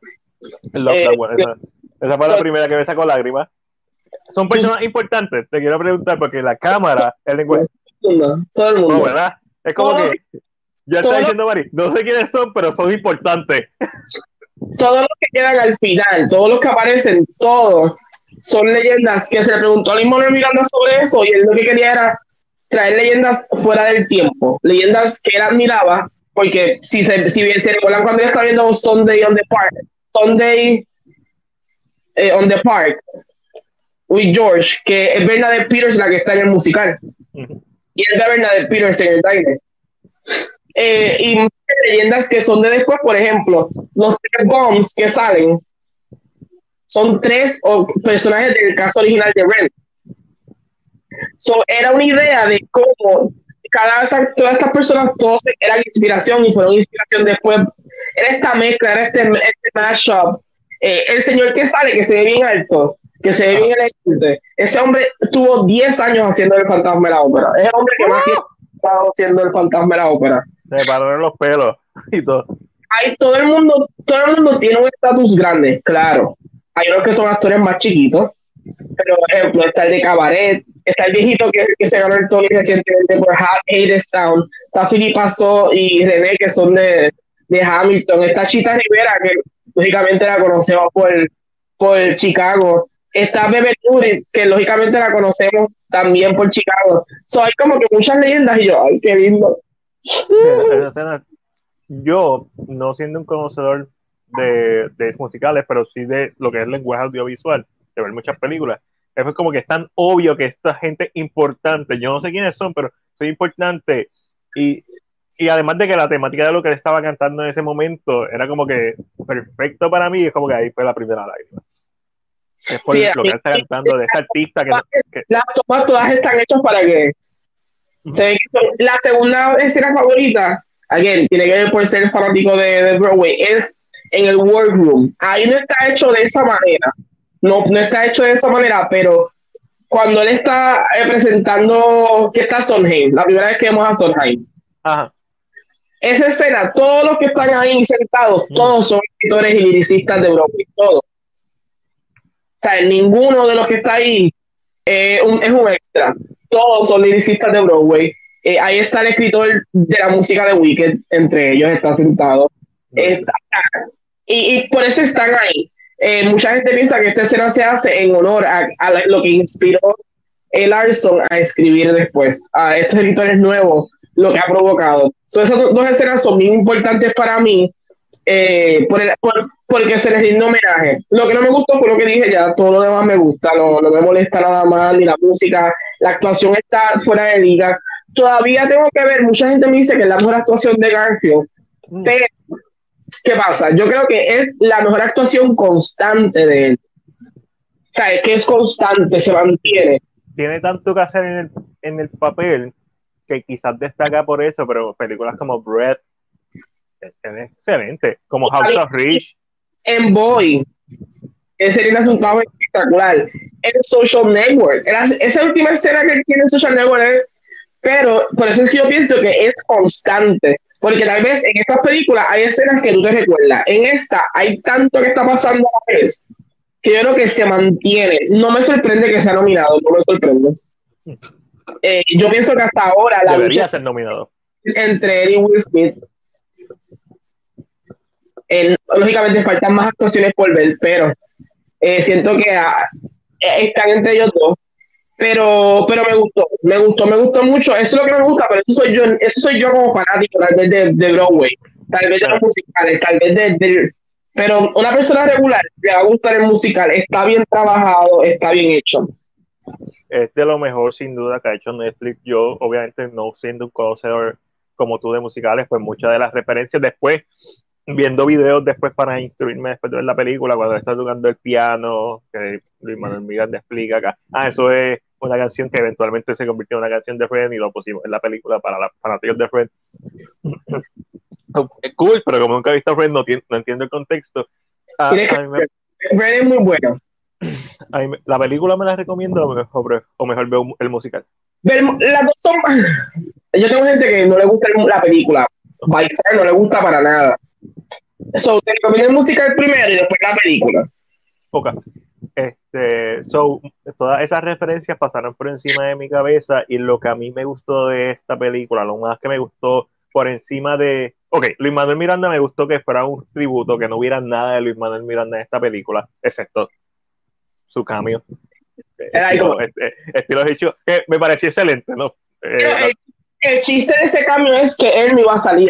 S1: Eh, esa fue la primera que me sacó lágrimas. Son personas importantes, te quiero preguntar, porque la cámara, el lenguaje.
S2: Todo el mundo.
S1: ¿verdad? Es como que Ya está diciendo Mari, no sé quiénes son, pero son importantes.
S2: Todos los que quedan al final, todos los que aparecen, todos son leyendas que se le preguntó a Limón Miranda sobre eso y él lo que quería era traer leyendas fuera del tiempo, leyendas que él admiraba, porque si se, si bien se recuerdan cuando él estaba viendo Sunday on the Park, Sunday eh, on the Park, with George, que es Bernadette Peters la que está en el musical. Y es de Bernadette Peters en el baile. Eh, y leyendas que son de después, por ejemplo, los tres bombs que salen son tres personajes del caso original de Ren. So, era una idea de cómo cada todas estas personas todos eran inspiración y fueron inspiración después. Era esta mezcla, era este, este mashup. Eh, el señor que sale, que se ve bien alto, que se ve bien elegante, ese hombre tuvo 10 años haciendo el fantasma de la ópera. Es el hombre que más tiempo ha estado haciendo el fantasma de la ópera.
S1: Se pararon los pelos y todo.
S2: Hay, todo el mundo, todo el mundo tiene un estatus grande, claro. Hay unos que son actores más chiquitos, pero por ejemplo está el de Cabaret, está el viejito que, que se ganó el Tony recientemente por Town, está Philip So y René que son de, de Hamilton, está Chita Rivera que lógicamente la conocemos por, por Chicago, está Bebe Turi que lógicamente la conocemos también por Chicago. So, hay como que muchas leyendas y yo, ay, qué lindo. [laughs]
S1: Yo, no siendo un conocedor de, de musicales, pero sí de lo que es lenguaje audiovisual, de ver muchas películas, es como que es tan obvio que esta gente importante, yo no sé quiénes son, pero soy importante. Y, y además de que la temática de lo que él estaba cantando en ese momento era como que perfecto para mí, es como que ahí fue la primera lágrima. Es por lo que él está cantando de este artista que,
S2: Las tomas todas están hechas para que. la segunda escena favorita, alguien tiene que ver por ser fanático de, de Broadway, es en el workroom. Ahí no está hecho de esa manera. No, no está hecho de esa manera, pero cuando él está eh, presentando que está Sondheim, la primera vez que vemos a Sondheim. Esa escena, todos los que están ahí sentados, mm. todos son escritores y liricistas de Broadway, todos. O sea, ninguno de los que está ahí eh, es un extra. Todos son liricistas de Broadway. Eh, ahí está el escritor de la música de Wicked, entre ellos está sentado. y, por eso están ahí. Eh, mucha gente piensa que esta escena se hace en honor a, lo que inspiró el Larson a escribir después, a estos editores nuevos, lo que ha provocado. esas dos escenas son muy importantes para mí eh, por, el, porque se les rinde homenaje. Lo que no me gustó fue lo que dije ya, todo lo demás me gusta, no, no me molesta nada más, ni la música, la actuación está fuera de liga. Todavía tengo que ver, mucha gente me dice que es la mejor actuación de Garfield, mm. pero ¿qué pasa? Yo creo que es la mejor actuación constante de él. O sea, es que es constante, se mantiene.
S1: Tiene tanto que hacer en el, en el papel que quizás destaca por eso, pero películas como Breath es, excelente, como House of Rich.
S2: En Boy, ese es un trabajo espectacular. En Social Network, esa última escena que tiene en Social Network es, pero por eso es que yo pienso que es constante. Porque tal vez en estas películas hay escenas que tú te recuerdas. En esta hay tanto que está pasando a la vez que yo creo que se mantiene. No me sorprende que sea nominado, no me sorprende. Eh, yo pienso que hasta ahora
S1: la debería ser nominado
S2: entre él y Will Smith. lógicamente faltan más actuaciones por ver, pero eh, siento que ah, están entre ellos dos pero, pero me gustó, me gustó, me gustó mucho. Eso es lo que me gusta, pero eso soy yo, eso soy yo como fanático, tal vez de, de Broadway, tal vez de los musicales, tal vez de, pero una persona regular le va a gustar el musical, está bien trabajado, está bien hecho.
S1: Es de lo mejor, sin duda, que ha hecho Netflix. Yo, obviamente, no siendo un conocedor como tú de musicales, pues muchas de las referencias después, viendo videos después para instruirme después de ver la película, cuando está tocando el piano, que Luis Manuel Miranda explica acá. Ah, eso es una canción que eventualmente se convirtió en una canción de Friend y lo pusimos en la película para los fanáticos de Friend. [coughs] es cool, pero como nunca he visto no, no entiendo el contexto.
S2: Ah, Friend es muy bueno.
S1: La película me la recomiendo o mejor, veo el musical.
S2: Las dos son [laughs] Yo tengo gente que no le gusta la película. no le gusta para nada. So, te recomiendo el musical primero y después la película.
S1: Okay. Este, so, todas esas referencias pasaron por encima de mi cabeza y lo que a mí me gustó de esta película, lo más que me gustó por encima de. Ok, Luis Manuel Miranda me gustó que fuera un tributo, que no hubiera nada de Luis Manuel Miranda en esta película, excepto su cambio. Estilo, estilo hecho, que me pareció excelente, ¿no?
S2: Eh, el, chiste de ese cambio es que él no iba a salir.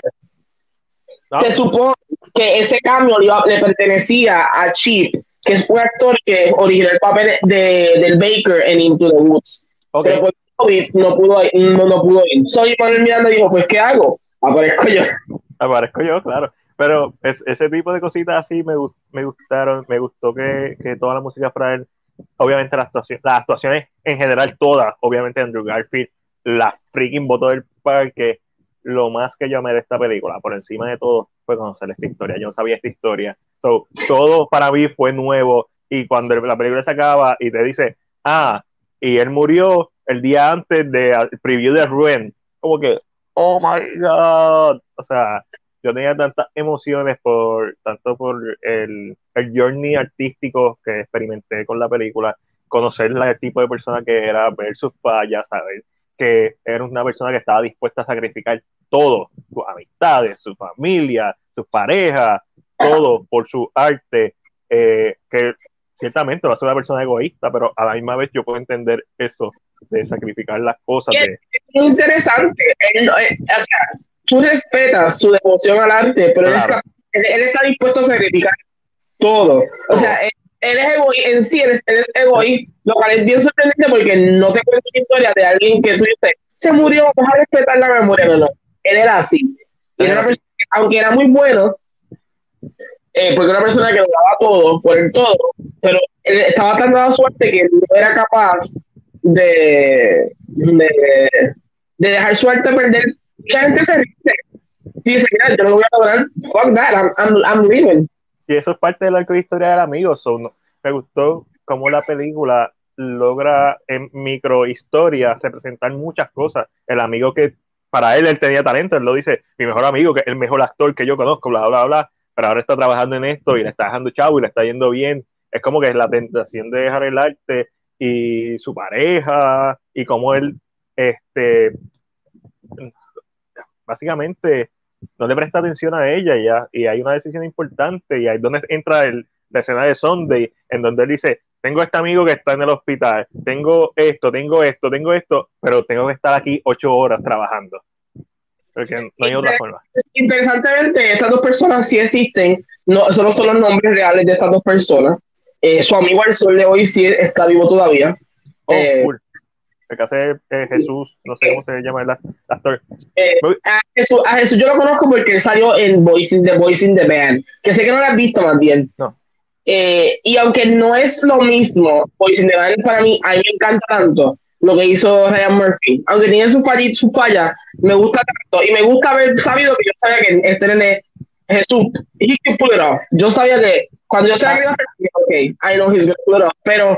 S2: Se supone que ese cambio le, pertenecía a Chip, que es un actor que originó el papel de, del Baker en Into the Woods. Pero por COVID no pudo, no, no pudo ir. Soy Manuel Miranda dijo, pues ¿qué hago? Aparezco yo.
S1: Aparezco yo, claro. Pero ese tipo de cositas así me, me gustaron, me gustó que, que, toda la música fuera él. Obviamente las actuaciones, las actuaciones en general todas, obviamente Andrew Garfield, la freaking voto del parque, lo más que yo amé de esta película, por encima de todo, fue conocer esta historia. Yo no sabía esta historia. todo para mí fue nuevo. Y cuando la película se acaba y te dice, ah, y él murió el día antes de preview de Ruin, como que, oh my god. O sea, yo tenía tantas emociones por tanto por el, el journey artístico que experimenté con la película, conocer el tipo de persona que era, ver sus fallas, saber que era una persona que estaba dispuesta a sacrificar todo, sus amistades, su familia, sus parejas, todo por su arte, eh, que ciertamente va a ser una persona egoísta, pero a la misma vez yo puedo entender eso de sacrificar las cosas.
S2: Es, interesante, él, eh, o sea, tú respetas su devoción al arte, pero él, está, dispuesto a sacrificar todo. O sea, él, es egoísta, en sí, él es, egoísta, lo cual es bien sorprendente porque no te cuento una historia de alguien que tú dices, se murió, vas a respetar la memoria, no, no él era así. aunque era muy bueno, eh, porque era una persona que lo daba todo, por el todo, pero él estaba tan dado suerte que no era capaz de, de, de dejar su arte perder. Mucha gente se dice, dice, mira, yo no lo voy a lograr, fuck that, I'm, I'm, leaving.
S1: Y eso es parte de la historia del amigo. So, me gustó cómo la película logra en micro historia representar muchas cosas. El amigo que para él él tenía talento, él lo dice, mi mejor amigo, que el mejor actor que yo conozco, bla, bla, bla, pero ahora está trabajando en esto y le está dejando chavo y le está yendo bien. Es como que es la tentación de dejar el arte y su pareja y como él, este, básicamente no le presta atención a ella ya, y hay una decisión importante y ahí es donde entra el, la escena de Sunday, en donde él dice, tengo este amigo que está en el hospital, tengo esto, tengo esto, tengo esto, pero tengo que estar aquí ocho horas trabajando. Porque no hay otra forma.
S2: Interesantemente, estas dos personas sí existen, no, solo son los nombres reales de estas dos personas. Eh, su amigo al sol de hoy sí está vivo todavía.
S1: Oh, eh, cool. El que hace eh, Jesús, no sé cómo se llama el actor.
S2: a, Jesús, a, Jesús, yo lo conozco porque salió en Voice in the, Voice in the Band, que sé que no lo has visto más bien.
S1: No.
S2: Eh, y aunque no es lo mismo, pues Cinderella para mí, a mí me encanta tanto lo que hizo Ryan Murphy. Aunque tiene su falla, su falla, me gusta tanto. Y me gusta haber sabido que yo sabía que este nene, Jesús, he can pull it off. Yo sabía que cuando yo sabía que ok, I know he's gonna pull it off. Pero,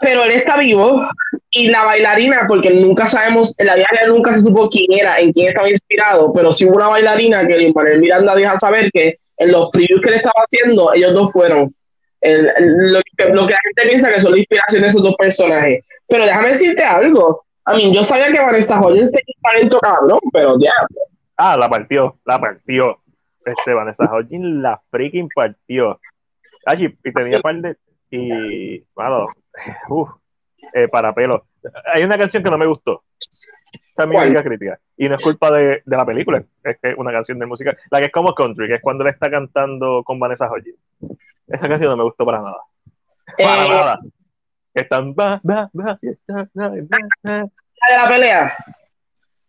S2: pero él está vivo y la bailarina, porque nunca sabemos, en la vida nunca se supo quién era, en quién estaba inspirado, pero sí hubo una bailarina que Manuel Miranda deja saber que en los previews que le estaba haciendo, ellos dos fueron. lo, que, lo, que, la gente piensa que son la inspiración de esos dos personajes. Pero déjame decirte algo. A mí, yo sabía que Vanessa Hodgins tenía un talento cabrón, pero ya.
S1: Ah, la partió, la partió. Este, Vanessa Hodgins la freaking partió. y, tenía par de. Y, bueno, [laughs] uff, eh, para pelo. Hay una canción que no me gustó. También mi crítica. Y no es culpa de, de, la película, es que es una canción de música, la que es como country, que es cuando le está cantando con Vanessa Hodgins. Esa canción no me gustó para nada. Para eh, nada. Están. Va, va, va,
S2: ¿La de la pelea?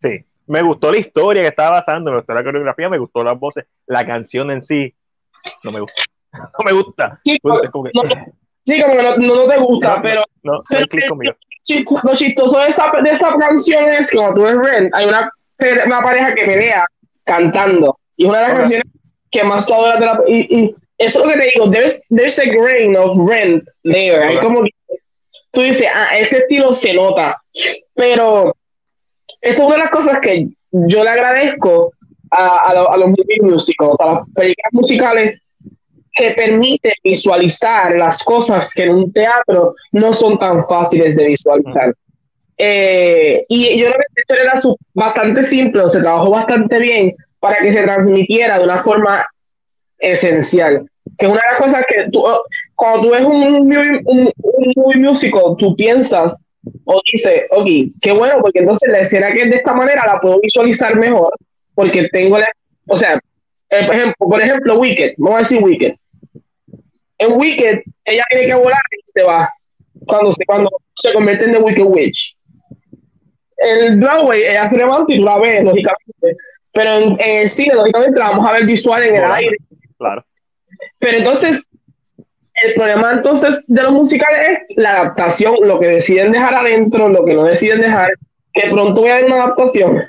S1: Sí. Me gustó la historia que estaba pasando, me gustó la coreografía, me gustó las voces. La canción en sí, no me gusta. [laughs] No me gusta. Sí, como que,
S2: no, sí, como que no, no, te gusta, pero.
S1: No,
S2: pero, lo chistoso de esa, de esa canción es que cuando tú ves Rent, hay una, una pareja que pelea cantando. Y es una de las canciones que más tú adoras de la. Y, y, eso es lo que te digo, there's, there's a grain of Rent there. Hay como que tú dices, ah, este estilo se nota. Pero esto es una de las cosas que yo le agradezco a, a, a los a las películas musicales que permite visualizar las cosas que en un teatro no son tan fáciles de visualizar. Eh, y yo historia era bastante simple, se trabajó bastante bien para que se transmitiera de una forma esencial. Que una de las cosas que tú, cuando tú ves un, un, un, un músico, tú piensas o dices, ok, qué bueno, porque entonces la escena que es de esta manera la puedo visualizar mejor, porque tengo la, o sea, eh, por ejemplo, por ejemplo, Wicked, vamos a decir Wicked. En Wicked, ella tiene que volar y se va cuando se, cuando se convierte en The Wicked Witch. El Broadway, ella se levanta y tú la ves, lógicamente. Pero en, el cine, lógicamente, la vamos a ver visual en el aire.
S1: Claro.
S2: Pero entonces, el problema entonces de los musicales es la adaptación, lo que deciden dejar adentro, lo que no deciden dejar. Que pronto voy a ver una adaptación.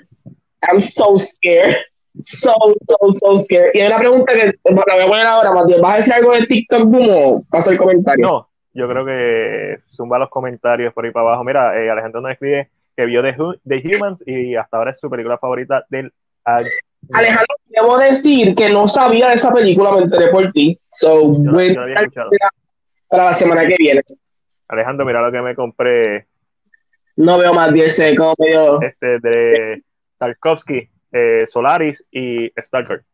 S2: I'm so scared. So, so, so scared. Y hay una pregunta que la voy a poner ahora, Matías. ¿Vas a decir algo de TikTok Boom o paso el comentario?
S1: No, yo creo que zumba los comentarios por ahí para abajo. Mira, eh, Alejandro nos escribe que vio The, The, Humans y hasta ahora es su película favorita del año.
S2: Alejandro, debo decir que no sabía de esa película, me enteré por ti. So, para la semana que viene.
S1: Alejandro, mira lo que me compré.
S2: No veo más 10 como medio.
S1: Este de Tarkovsky, eh, Solaris y Stalker.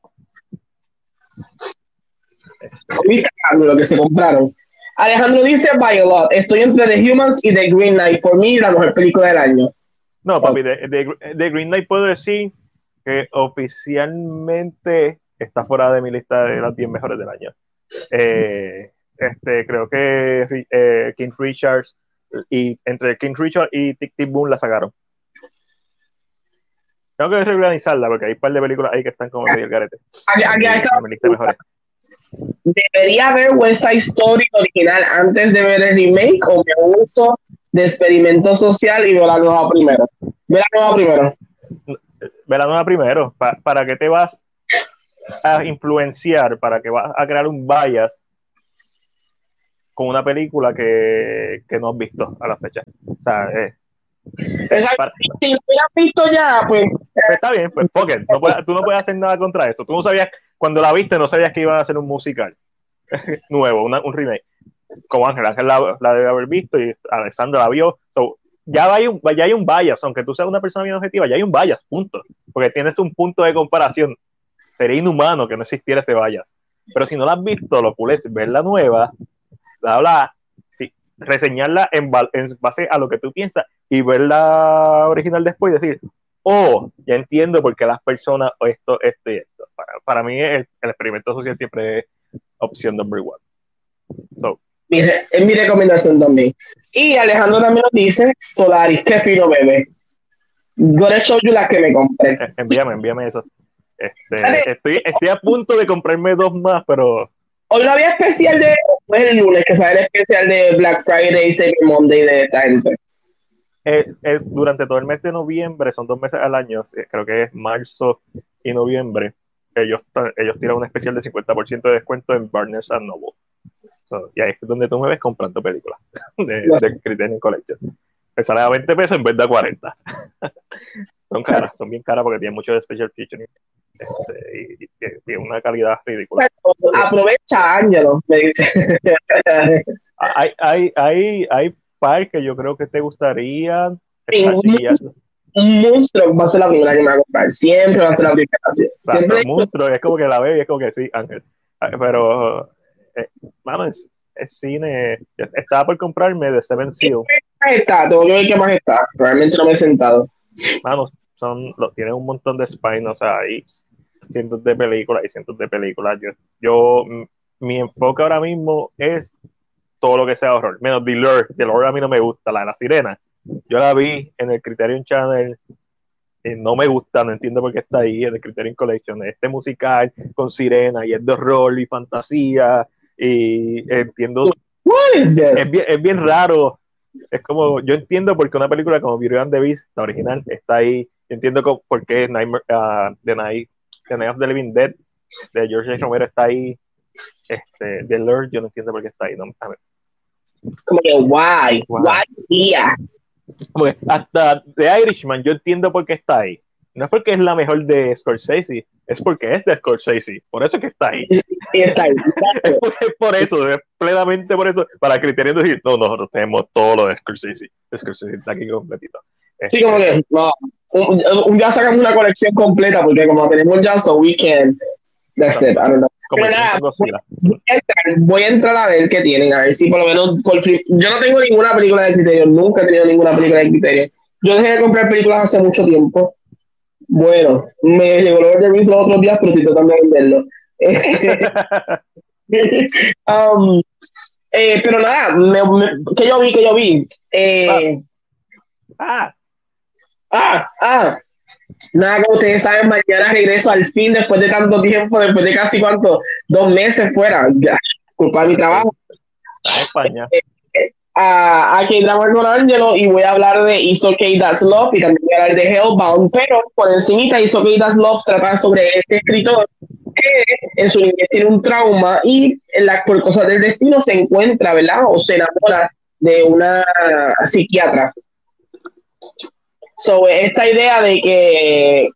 S2: ¿Viste lo que se compraron? Alejandro dice Violet, estoy entre The Humans y The Green Knight. Por mí, la mejor película del año.
S1: No, papi, de, Green Knight puedo decir que oficialmente está fuera de mi lista de las 10 mejores del año. Eh, este, creo que eh, King Richards y entre King Richard y Tic Tic Boom la sacaron. Tengo que reorganizarla porque hay un par de películas ahí que están como medio el garete.
S2: Aquí, está. ¿Debería ver West Side Story original antes de ver el remake o me uso de experimento social y ver la nueva primero? Ve la nueva primero.
S1: Ve la nueva primero. ¿Para qué te vas a influenciar? ¿Para que vas a crear un bias con una película que, que no has visto a la fecha? O sea, eh,
S2: si lo hubieras visto ya, pues. pues
S1: está bien, pues porque no tú no puedes hacer nada contra eso. Tú no sabías, cuando la viste, no sabías que iban a hacer un musical [laughs] nuevo, un remake. Como Ángel, Ángel la, debe haber visto y Alessandra la vio. ya, hay un, ya hay un bias, aunque tú seas una persona bien objetiva, ya hay un bias, punto. Porque tienes un punto de comparación. Sería inhumano que no existiera ese bias. Pero si no la has visto, lo pules, ver la nueva, bla, bla, reseñarla en, en base a lo que tú piensas y ver la original después y decir, oh, ya entiendo por qué las personas, o esto, esto y esto. Para, mí el, experimento social siempre es opción number one. So.
S2: es mi recomendación también. Y Alejandro también nos dice, Solaris, qué fino bebé. Gonna show you las que me compré. [laughs]
S1: Envíame, envíame eso. Este, estoy, estoy a punto de comprarme dos más, pero
S2: Hoy no había especial de. Pues el lunes que sale el especial de Black Friday y Cyber Monday de esta gente.
S1: Eh, eh, durante todo el mes de noviembre, son dos meses al año, eh, creo que es marzo y noviembre, ellos, ellos tiran un especial de 50% de descuento en Barnes Noble. y ahí es donde tú me ves comprando películas [laughs] de, de Criterion Collection. Me sale a 20 pesos en vez de a 40. [laughs] son caras, son bien caras porque tienen mucho de special featuring. Este, y, tiene una calidad ridícula.
S2: Aprovecha, Ángelo, me dice. [laughs]
S1: hay, hay, hay, hay par que yo creo que te gustaría.
S2: un, monstruo va a ser la primera que me va a comprar. Siempre va a ser la primera. Siempre.
S1: Un monstruo es como que la veo y es como que sí, Ángel. Ah, pero, eh, es, cine. Estaba por comprarme de Seven Seal.
S2: ¿Qué está? Tengo que ver qué más está. Realmente no me he sentado.
S1: Mano, son, lo, tienen un montón de spines, o sea, hay cientos de películas y cientos de películas. Yo, yo, mi enfoque ahora mismo es todo lo que sea horror, menos The Lure, The Lure a mí no me gusta, la de la sirena. Yo la vi en el Criterion Channel, y no me gusta, no entiendo por qué está ahí en el Criterion Collection. Este musical con sirena y es de horror y fantasía, y entiendo. Es bien, es bien raro. Es como, yo entiendo por qué una película como Beauty and the Beast, la original, está ahí. Entiendo por qué Nightmare, uh, the, Night, the Night of the Living Dead de George Romero está ahí. Este, The Lord, yo no entiendo por qué está ahí. No, a ver,
S2: como que, guay, guay, tía.
S1: hasta The Irishman, yo entiendo por qué está ahí. No es porque es la mejor de Scorsese, es porque es de Scorsese. Por eso que está ahí.
S2: está ahí. [laughs]
S1: es, por, eso, es plenamente por eso. Para Criterion decir, no, nosotros tenemos todo lo de Scorsese. Scorsese está aquí completito.
S2: Sí, como que, no, un, un día sacamos una colección completa porque como tenemos ya, so we can. That's it. I don't know. Pero nada, voy a, entrar, voy a entrar a ver qué tienen, a ver si por lo menos por Yo no tengo ninguna película de criterio, nunca he tenido ninguna película de criterio. Yo dejé de comprar películas hace mucho tiempo. Bueno, me llegó the Rings los otros días, pero estoy tratando de venderlo. [laughs] [laughs] Um, eh, pero nada, me, me- que yo vi, que yo vi. Eh,
S1: ah,
S2: ah, ah, nada, como ustedes saben, mañana regreso al fin después de tanto tiempo, después de casi cuánto, dos meses fuera, ya, culpa de mi trabajo.
S1: en España.
S2: a, a K-Drama con Angelo y voy a hablar de It's Okay That's Love y también voy a hablar de Hellbound, pero por encimita It's Okay That's Love trata sobre este escritor que en su niñez tiene un trauma y en la, por cosas del destino se encuentra, ¿verdad? O se enamora de una psiquiatra. So, esta idea de que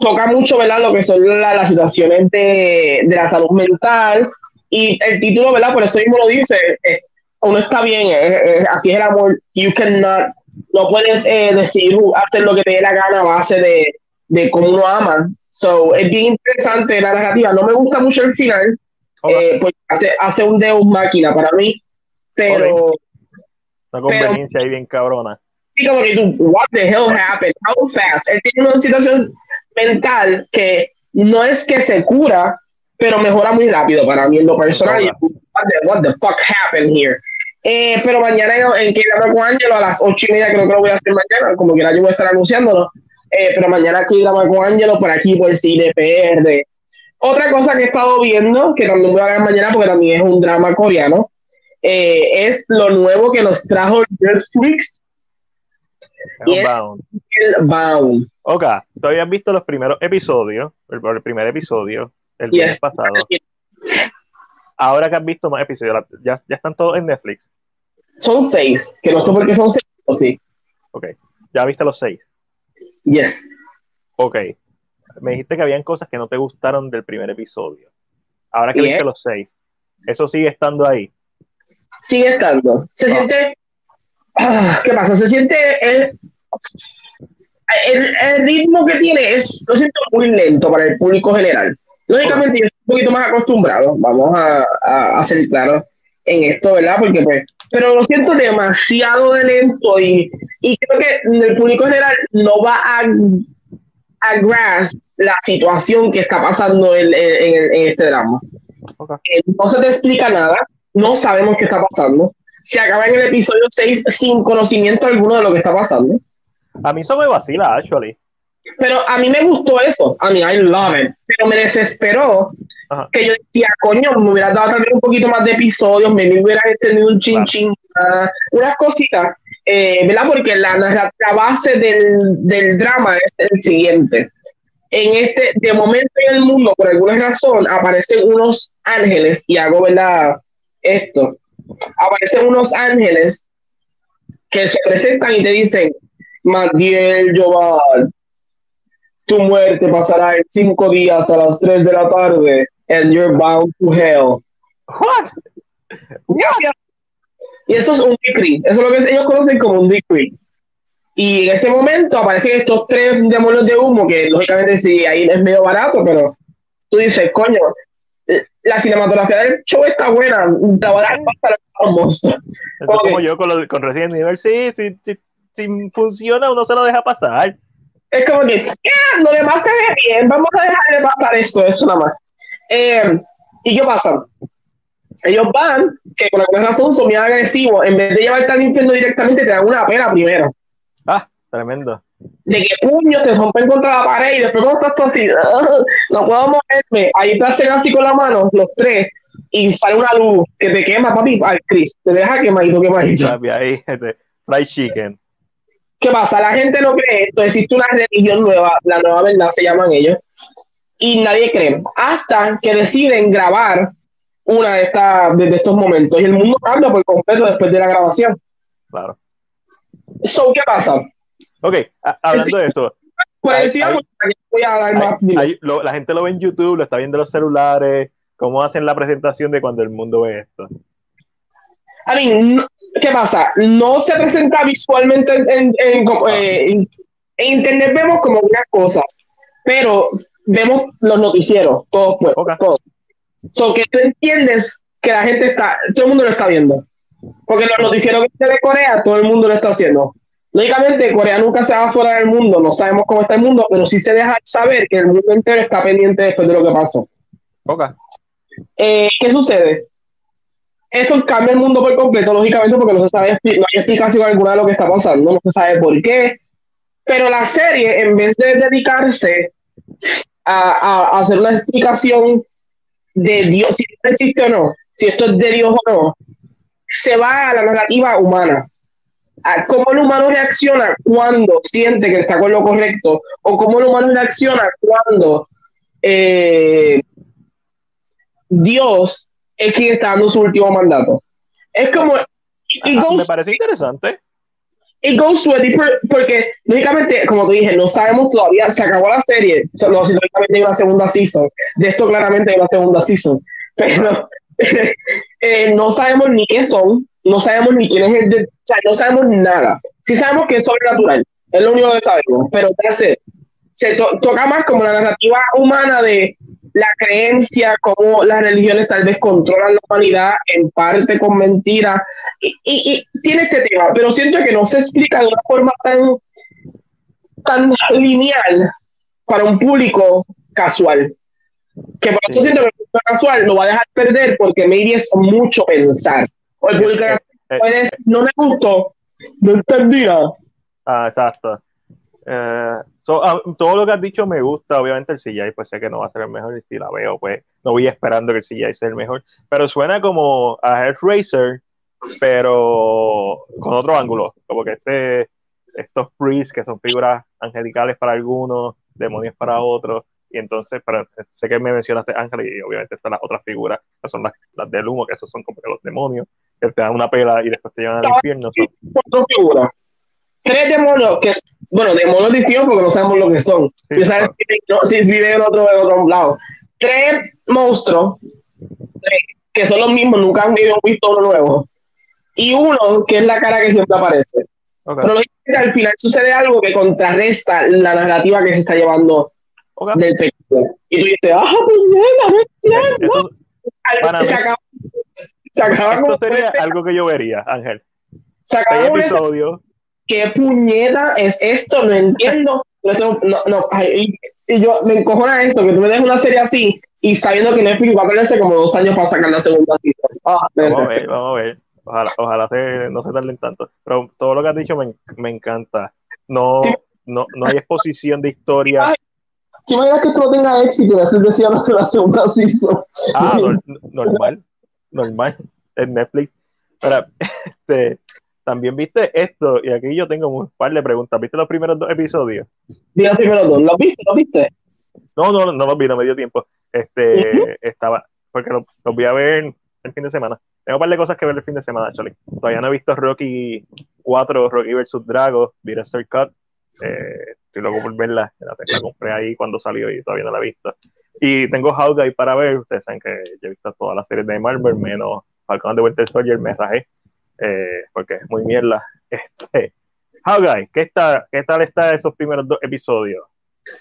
S2: toca mucho, ¿verdad? Lo que son la- las situaciones de, de la salud mental y el título, ¿verdad? Por eso mismo lo dice, eh, uno está bien, eh, eh, así es el amor, you cannot, no puedes eh, decidir hacer lo que te dé la gana a base de, de cómo uno ama. So, es bien interesante la narrativa, no me gusta mucho el final, porque hace, hace un Deus máquina para mí, pero
S1: una conveniencia ahí bien cabrona.
S2: Sí como que tú, what the hell happened, how fast, él tiene una situación mental que no es que se cura, pero mejora muy rápido para mí en lo personal. What the, what the fuck happened here? Eh, pero mañana en, en con Angelo a las ocho y media creo que lo voy a hacer mañana, como quiera yo voy a estar anunciándolo. Eh, pero mañana con Angelo por aquí por Cine PR. Otra cosa que he estado viendo, que también voy a ver mañana porque también es un drama coreano, eh, es lo nuevo que nos trajo Netflix, Y es-
S1: Hellbound.
S2: el Bound.
S1: Ok, tú habías visto los primeros episodios, el, el primer episodio, el
S2: Yes.
S1: viernes pasado. Ahora que has visto más episodios, ya, ya están todos en Netflix.
S2: Son seis, que no sé por qué son seis, o sí.
S1: Ok, ya viste los seis.
S2: Yes.
S1: Ok, me dijiste que habían cosas que no te gustaron del primer episodio. Ahora que viste los seis, eso sigue estando ahí.
S2: Sigue estando. Se siente. [clears throat] ¿Qué pasa? Se siente. El, el, el ritmo que tiene es. Lo siento muy lento para el público general. Lógicamente, yo estoy un poquito más acostumbrado. Vamos a, a, a ser claros en esto, ¿verdad? Porque, pues. Pero lo siento demasiado de lento y, y creo que el público general no va a, a grasp la situación que está pasando en, en- en- este drama.
S1: Ok.
S2: Eh, no se te explica nada, no sabemos qué está pasando. Se acaba en el episodio 6 sin conocimiento alguno de lo que está pasando.
S1: A mí eso me vacila, actually.
S2: Pero a mí me gustó eso. A mí, I love it. Pero me desesperó
S1: Ajá.
S2: que yo decía, coño, me hubiera dado también un poquito más de episodios, me hubiera extendido un chin
S1: Claro.
S2: chin, unas cositas, eh, ¿verdad? Porque la, narra- la base del, del drama es el siguiente. En este, de momento en el mundo, por alguna razón, aparecen unos ángeles, y hago, ¿verdad? Esto. Aparecen unos ángeles que se presentan y te dicen, Matiel Joval, tu muerte pasará en cinco días a las tres de la tarde, and you're bound to hell.
S1: What?
S2: Y eso es un decree, eso es lo que ellos conocen como un decree. Y en ese momento aparecen estos tres demonios de humo, que lógicamente sí, ahí es medio barato, pero tú dices, coño, la cinematografía del show está buena, te va a dar pasar a los monstruos.
S1: Es como yo con, lo- con Resident Evil. Sí, sí, sí, si funciona, uno se lo deja pasar.
S2: Es como que, "Ah, lo demás se ve bien, vamos a dejar de pasar esto, eso nada más. Eh, ¿Y qué pasa? Ellos van, que por alguna razón son bien agresivos, en vez de llevarte al infierno directamente, te dan una pela primero.
S1: Ah, tremendo.
S2: De que puños te rompen contra la pared y después cuando estás así, "Ugh, [laughs] no puedo moverme. Ahí te hacen así con la mano, los tres, y sale una luz que te quema, papi, al Chris. Te deja quemadito, quemadito.
S1: Sabe ahí, este, fried chicken.
S2: ¿Qué pasa? La gente no cree esto, existe una religión nueva, la nueva verdad se llaman ellos, y nadie cree, hasta que deciden grabar una de, estas de estos momentos, y el mundo cambia por completo después de la grabación.
S1: Claro.
S2: So, ¿qué pasa?
S1: Ok, a- hablando de eso,
S2: Pues
S1: Hay-
S2: decíamos, voy a dar
S1: hay-
S2: más.
S1: hay- lo- la gente lo ve en YouTube, lo está viendo en los celulares, cómo hacen la presentación de cuando el mundo ve esto.
S2: I mean, ¿qué pasa? No se presenta visualmente en, en- en- eh, en- En internet vemos como unas cosas, pero vemos los noticieros, todos pues, todos. So que tú entiendes que la gente está, todo el mundo lo está viendo. Porque los noticieros de Corea, todo el mundo lo está haciendo. Lógicamente, Corea nunca se va fuera del mundo, no sabemos cómo está el mundo, pero sí se deja saber que el mundo entero está pendiente después de lo que pasó. Eh, ¿Qué sucede? Esto cambia el mundo por completo, lógicamente, porque no se sabe, no hay explicación alguna de lo que está pasando, no se sabe por qué. Pero la serie, en vez de dedicarse a, a hacer una explicación de Dios, si existe o no, si esto es de Dios o no, se va a la narrativa humana. A cómo el humano reacciona cuando siente que está con lo correcto, o cómo el humano reacciona cuando eh, Dios es quien está dando su último mandato. Es como.
S1: me parece interesante.
S2: It goes to a deeper, porque lógicamente, como te dije, no sabemos todavía, se acabó la serie, no, si lógicamente hay una segunda season, de esto claramente hay una segunda season, [laughs] pero [laughs] eh, no sabemos ni qué son, no sabemos ni quién es el, de, o sea, no sabemos nada. Sí sabemos que es sobrenatural, es lo único que sabemos, pero se, se toca más como la narrativa humana de la creencia, cómo las religiones tal vez controlan la humanidad en parte con mentiras, y, y, tiene este tema, pero siento que no se explica de una forma tan, tan lineal para un público casual. Que por eso siento que el público casual lo va a dejar perder porque maybe es mucho pensar. O el público casual eh, puede decir, no me gustó, no entendía.
S1: Ah, exacto. Eh, Ah, todo lo que has dicho me gusta, obviamente el CGI pues sé que no va a ser el mejor y si la veo pues no voy esperando que el CGI sea el mejor, pero suena como a Hellraiser pero con otro ángulo, como que este, estos priests que son figuras angelicales para algunos, demonios para otros, y entonces, pero sé que me mencionaste ángeles y obviamente están las otras figuras, que son las, las del humo, que esos son como los demonios, que te dan una pela y después te llevan al infierno.
S2: Son... figuras. Tres demonios que bueno, de monodición porque no sabemos lo que son. Sí, sabes si, viven en otro, en otro lado. Tres monstruos que son los mismos, nunca han visto uno nuevo. Y uno que es la cara que siempre aparece. Pero al final sucede algo que contrarresta la narrativa que se está llevando del película. Y tú dices, ¡ah, pues
S1: no se acaba, se acaba Esto sería algo que yo vería, Ángel. Se acaba un episodio
S2: ¿qué puñeta es esto? No entiendo. No, no, y, yo me encojona esto, que tú me dejes una serie así y sabiendo que Netflix va a perderse como dos años para sacar la segunda season.
S1: Ah, vamos a ver, vamos a ver. Ojalá, ojalá no se tarden tanto. Pero todo lo que has dicho me, me encanta. No, no, no hay exposición de historia.
S2: ¿Qué manera que esto no tenga éxito y así decía la segunda season?
S1: Ah, [laughs] normal. Normal. En Netflix. Pero, este, también viste esto, y aquí yo tengo un par de preguntas. ¿Viste los primeros dos episodios?
S2: Vi los primeros dos, ¿los viste? ¿Los viste?
S1: No, no, no los vi, no me dio tiempo. Este, estaba, porque los, voy a ver el fin de semana. Tengo un par de cosas que ver el fin de semana, actually. Todavía no he visto Rocky 4, Rocky vs. Drago, Director Cut. Eh, estoy loco por verla. La, la, compré ahí cuando salió y todavía no la he visto. Y tengo Hawkeye para ver. Ustedes saben que yo he visto todas las series de Marvel, menos Falcon de Winter Soldier, me rajé. Eh, porque es muy mierda. [laughs] Este, Hawkeye, ¿qué, está, ¿qué tal está esos primeros dos episodios?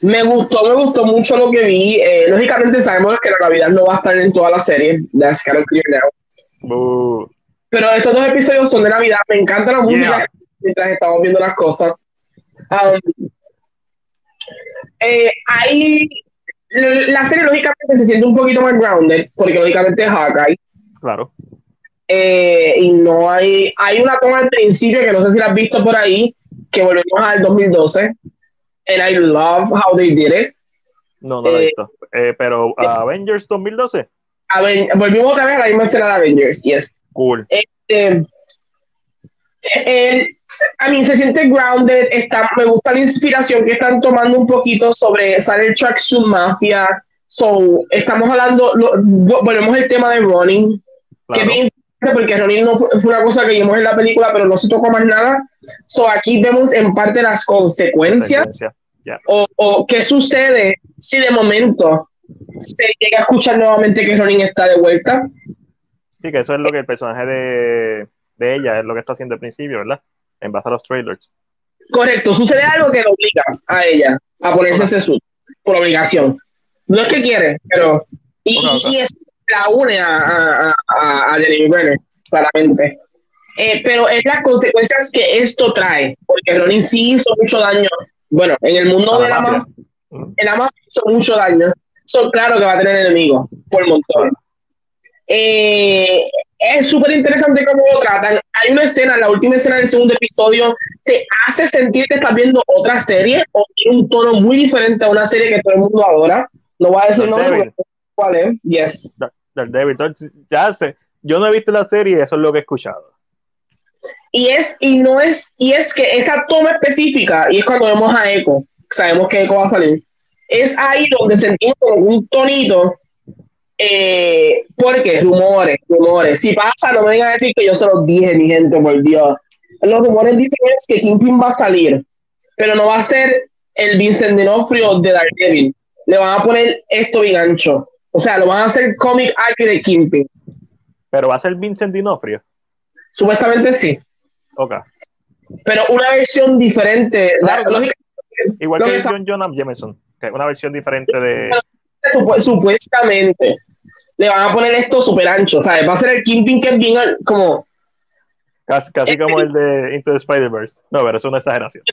S2: Me gustó, me gustó mucho lo que vi. Eh, lógicamente sabemos que la Navidad no va a estar en toda la serie, de Scarlet Pero estos dos episodios son de Navidad. Me encanta la música mientras estamos viendo las cosas. Um, eh, la serie lógicamente se siente un poquito más grounded, porque lógicamente es Hawkeye.
S1: Claro.
S2: Eh, y no hay, hay una toma al principio que no sé si la has visto por ahí, que volvemos al 2012, and I love how they did it.
S1: No, no la he eh, visto. Eh, pero Avengers 2012.
S2: volvimos otra vez a la misma escena de Avengers, yes.
S1: Cool.
S2: Este, a mí se siente grounded, está, me gusta la inspiración que están tomando un poquito sobre Silent Tracksuit Mafia. So, estamos hablando, volvemos al tema de running, que bien porque Ronin no fue, una cosa que vimos en la película, pero no se tocó más nada. So aquí vemos en parte las consecuencias o, o, qué sucede si de momento se llega a escuchar nuevamente que Ronin está de vuelta.
S1: Sí, que eso es lo que el personaje de, de ella es lo que está haciendo al principio, ¿verdad? En base a los trailers.
S2: Correcto, sucede algo que le obliga a ella a ponerse ese suit por obligación. No es que quiere, pero. Y, y, es, la une a, a, a, a Brenner, claramente. Eh, pero es las consecuencias que esto trae, porque Ronin sí hizo mucho daño. Bueno, en el mundo de la mafia, en la mafia hizo mucho daño. Son claro que va a tener enemigos por montón. Eh, es súper interesante cómo lo tratan. Hay una escena, la última escena del segundo episodio, te hace sentir que estás viendo otra serie o tiene un tono muy diferente a una serie que todo el mundo adora. No voy a decir nombre, cuál es. Yes.
S1: David. Ya sé, yo no he visto la serie, eso es lo que he escuchado.
S2: Y es, y no es, y es que esa toma específica, y es cuando vemos a Echo, sabemos que Echo va a salir, es ahí donde sentimos un tonito, eh, porque rumores, rumores. Si pasa, no me vengan a decir que yo se los dije, mi gente, por Dios. Los rumores dicen es que Kingpin va a salir, pero no va a ser el Vincent D'Onofrio de Daredevil. Le van a poner esto bien ancho. O sea, lo van a hacer comic aquí de Kingpin.
S1: Pero va a ser Vincent D'Onofrio.
S2: Supuestamente sí.
S1: Ok.
S2: Pero una versión diferente.
S1: Igual que John Jonah Jameson, que una versión diferente de.
S2: supuestamente. Le van a poner esto súper ancho. O sea, va a ser el Kingpin que es bien como.
S1: Casi, casi como el de Into the Spider-Verse. No, pero es una exageración.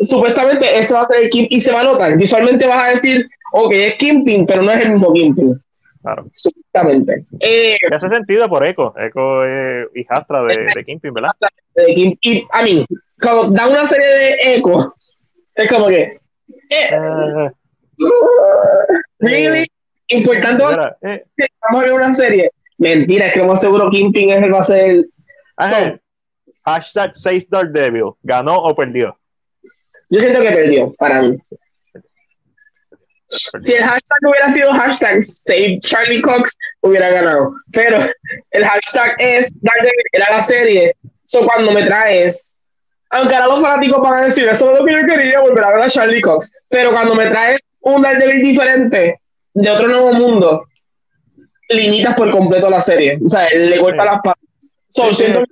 S2: Supuestamente ese va a ser el Kingpin y se va a notar. Visualmente vas a decir, ok, es Kingpin, pero no es el mismo Kingpin.
S1: Claro.
S2: Supuestamente.
S1: Eh, hace sentido por Echo. Echo es hijastra de, de Kingpin, ¿verdad?
S2: De Y a mí, cuando da una serie de Echo, es como que. Eh, uh, [laughs] really? Importante. Eh. Vamos a ver una serie. Mentira, es que lo más seguro Kingpin es el va a ser.
S1: So, hashtag 6 Devil. ¿Ganó o perdió?
S2: Yo siento que perdió, para mí. Si el hashtag hubiera sido hashtag Save Charlie Cox, hubiera ganado. Pero el hashtag es Daredevil, era la serie. So cuando me traes, aunque ahora los fanáticos van a decir, eso es lo que yo quería, volver a ver a Charlie Cox. Pero cuando me traes un Daredevil diferente, de otro nuevo mundo, limitas por completo la serie. O sea, le golpea las patas. So, siento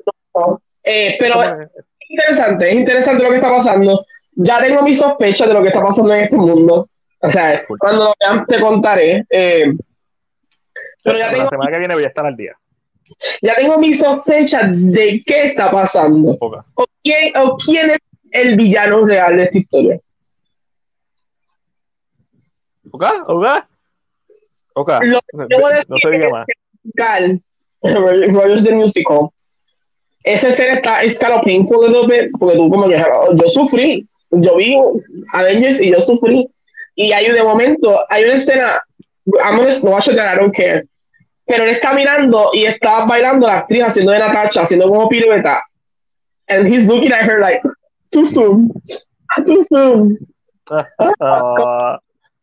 S2: eh, pero es interesante, es interesante lo que está pasando. Ya tengo mis sospechas de lo que está pasando en este mundo o sea, cuando lo vean te contaré. Eh,
S1: pero ya tengo, la semana que viene voy a estar al día.
S2: Ya tengo mi sospecha de qué está pasando. O, quién, o quién es el villano real de esta historia.
S1: ¿Ok? ¿Ok? Ok. Lo que no, no se diga más.
S2: Rogers the Musical. [laughs] Esa escena está, es kind of painful a little bit, porque tú como que yo sufrí, yo vi Avengers y yo sufrí y hay de momento, hay una escena, I'm no voy a I don't care. Pero él está mirando y está bailando la actriz haciendo de Natacha, haciendo como pirueta. And he's looking at her like, too soon, too soon.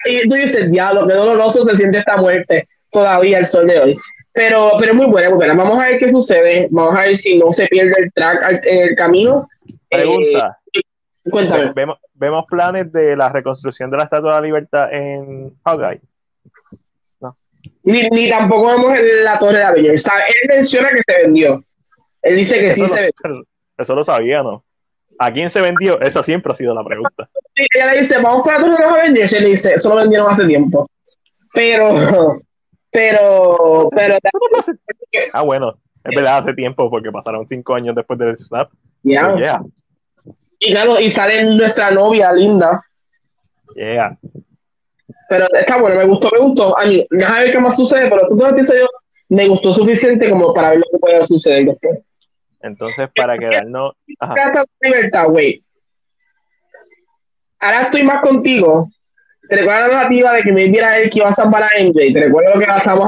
S2: Y tú dices, diablo, qué doloroso se siente esta muerte todavía el sol de hoy. Pero, pero muy buena, muy buena. Vamos a ver qué sucede. Vamos a ver si no se pierde el track en el camino.
S1: Pregunta. Eh, cuéntame. Vemos, vemos planes de la reconstrucción de la Estatua de la Libertad en Hawkeye.
S2: No. Ni, ni, tampoco vemos la Torre de Avengers. Él menciona que se vendió. Él dice que sí se
S1: vendió. [laughs] Eso lo sabía, ¿no? ¿A quién se vendió? Esa siempre ha sido la pregunta.
S2: Y ella le dice, vamos para de los Avengers. Y él dice, eso lo vendieron hace tiempo. Pero, pero, pero.
S1: Ah, bueno. Es verdad, hace tiempo, porque pasaron cinco años después del Snap.
S2: Ya. Yeah. Y claro, y sale nuestra novia linda.
S1: Yeah.
S2: Pero está bueno, me gustó, me gustó. A mí, déjame ver qué más sucede, pero tú te yo, me gustó suficiente como para ver lo que puede suceder después.
S1: Entonces, para quedarnos.
S2: libertad, güey. Ahora estoy más contigo. ¿Te recuerdas la narrativa de que me viera él que iba a salvar a MJ? ¿Te recuerdas lo que estábamos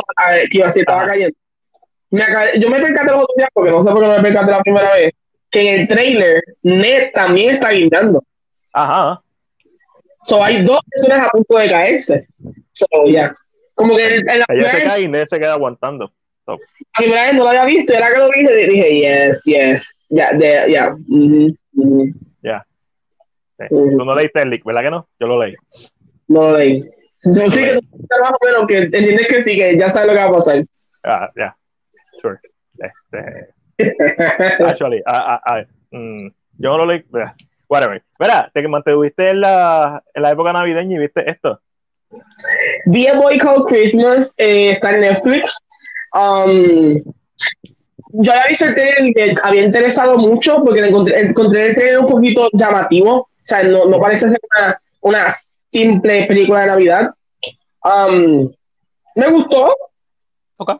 S2: que iba a estaba cayendo? yo me percaté los otros días porque no sé por qué no me percaté la primera vez que en el trailer Ned también está guindando.
S1: Ajá.
S2: So hay dos personas a punto de caerse. So, ya. Como que en
S1: la Ella se cae y Ned se queda aguantando.
S2: So. A primera vez no lo había visto, era que lo vi y dije, yes, yes. Ya, ya, ya.
S1: Ya. Tú no leíste el leak, ¿verdad que no? Yo lo leí.
S2: No lo leí. Yo sí que trabajo, pero que entiendes que sí, que ya sabes lo que va a pasar.
S1: Ah, ya. Sure. Este, [laughs] Actually, I, I, I, mm, yo no lo leí. whatever. Espera, te mantuviste en la, en la época navideña y viste esto.
S2: A Boy Called Christmas, eh, está en Netflix. Um, yo había visto el trailer y me había interesado mucho porque encontré, encontré el trailer un poquito llamativo. O sea, no, no parece ser una, una simple película de Navidad. Um, me gustó.
S1: Ok.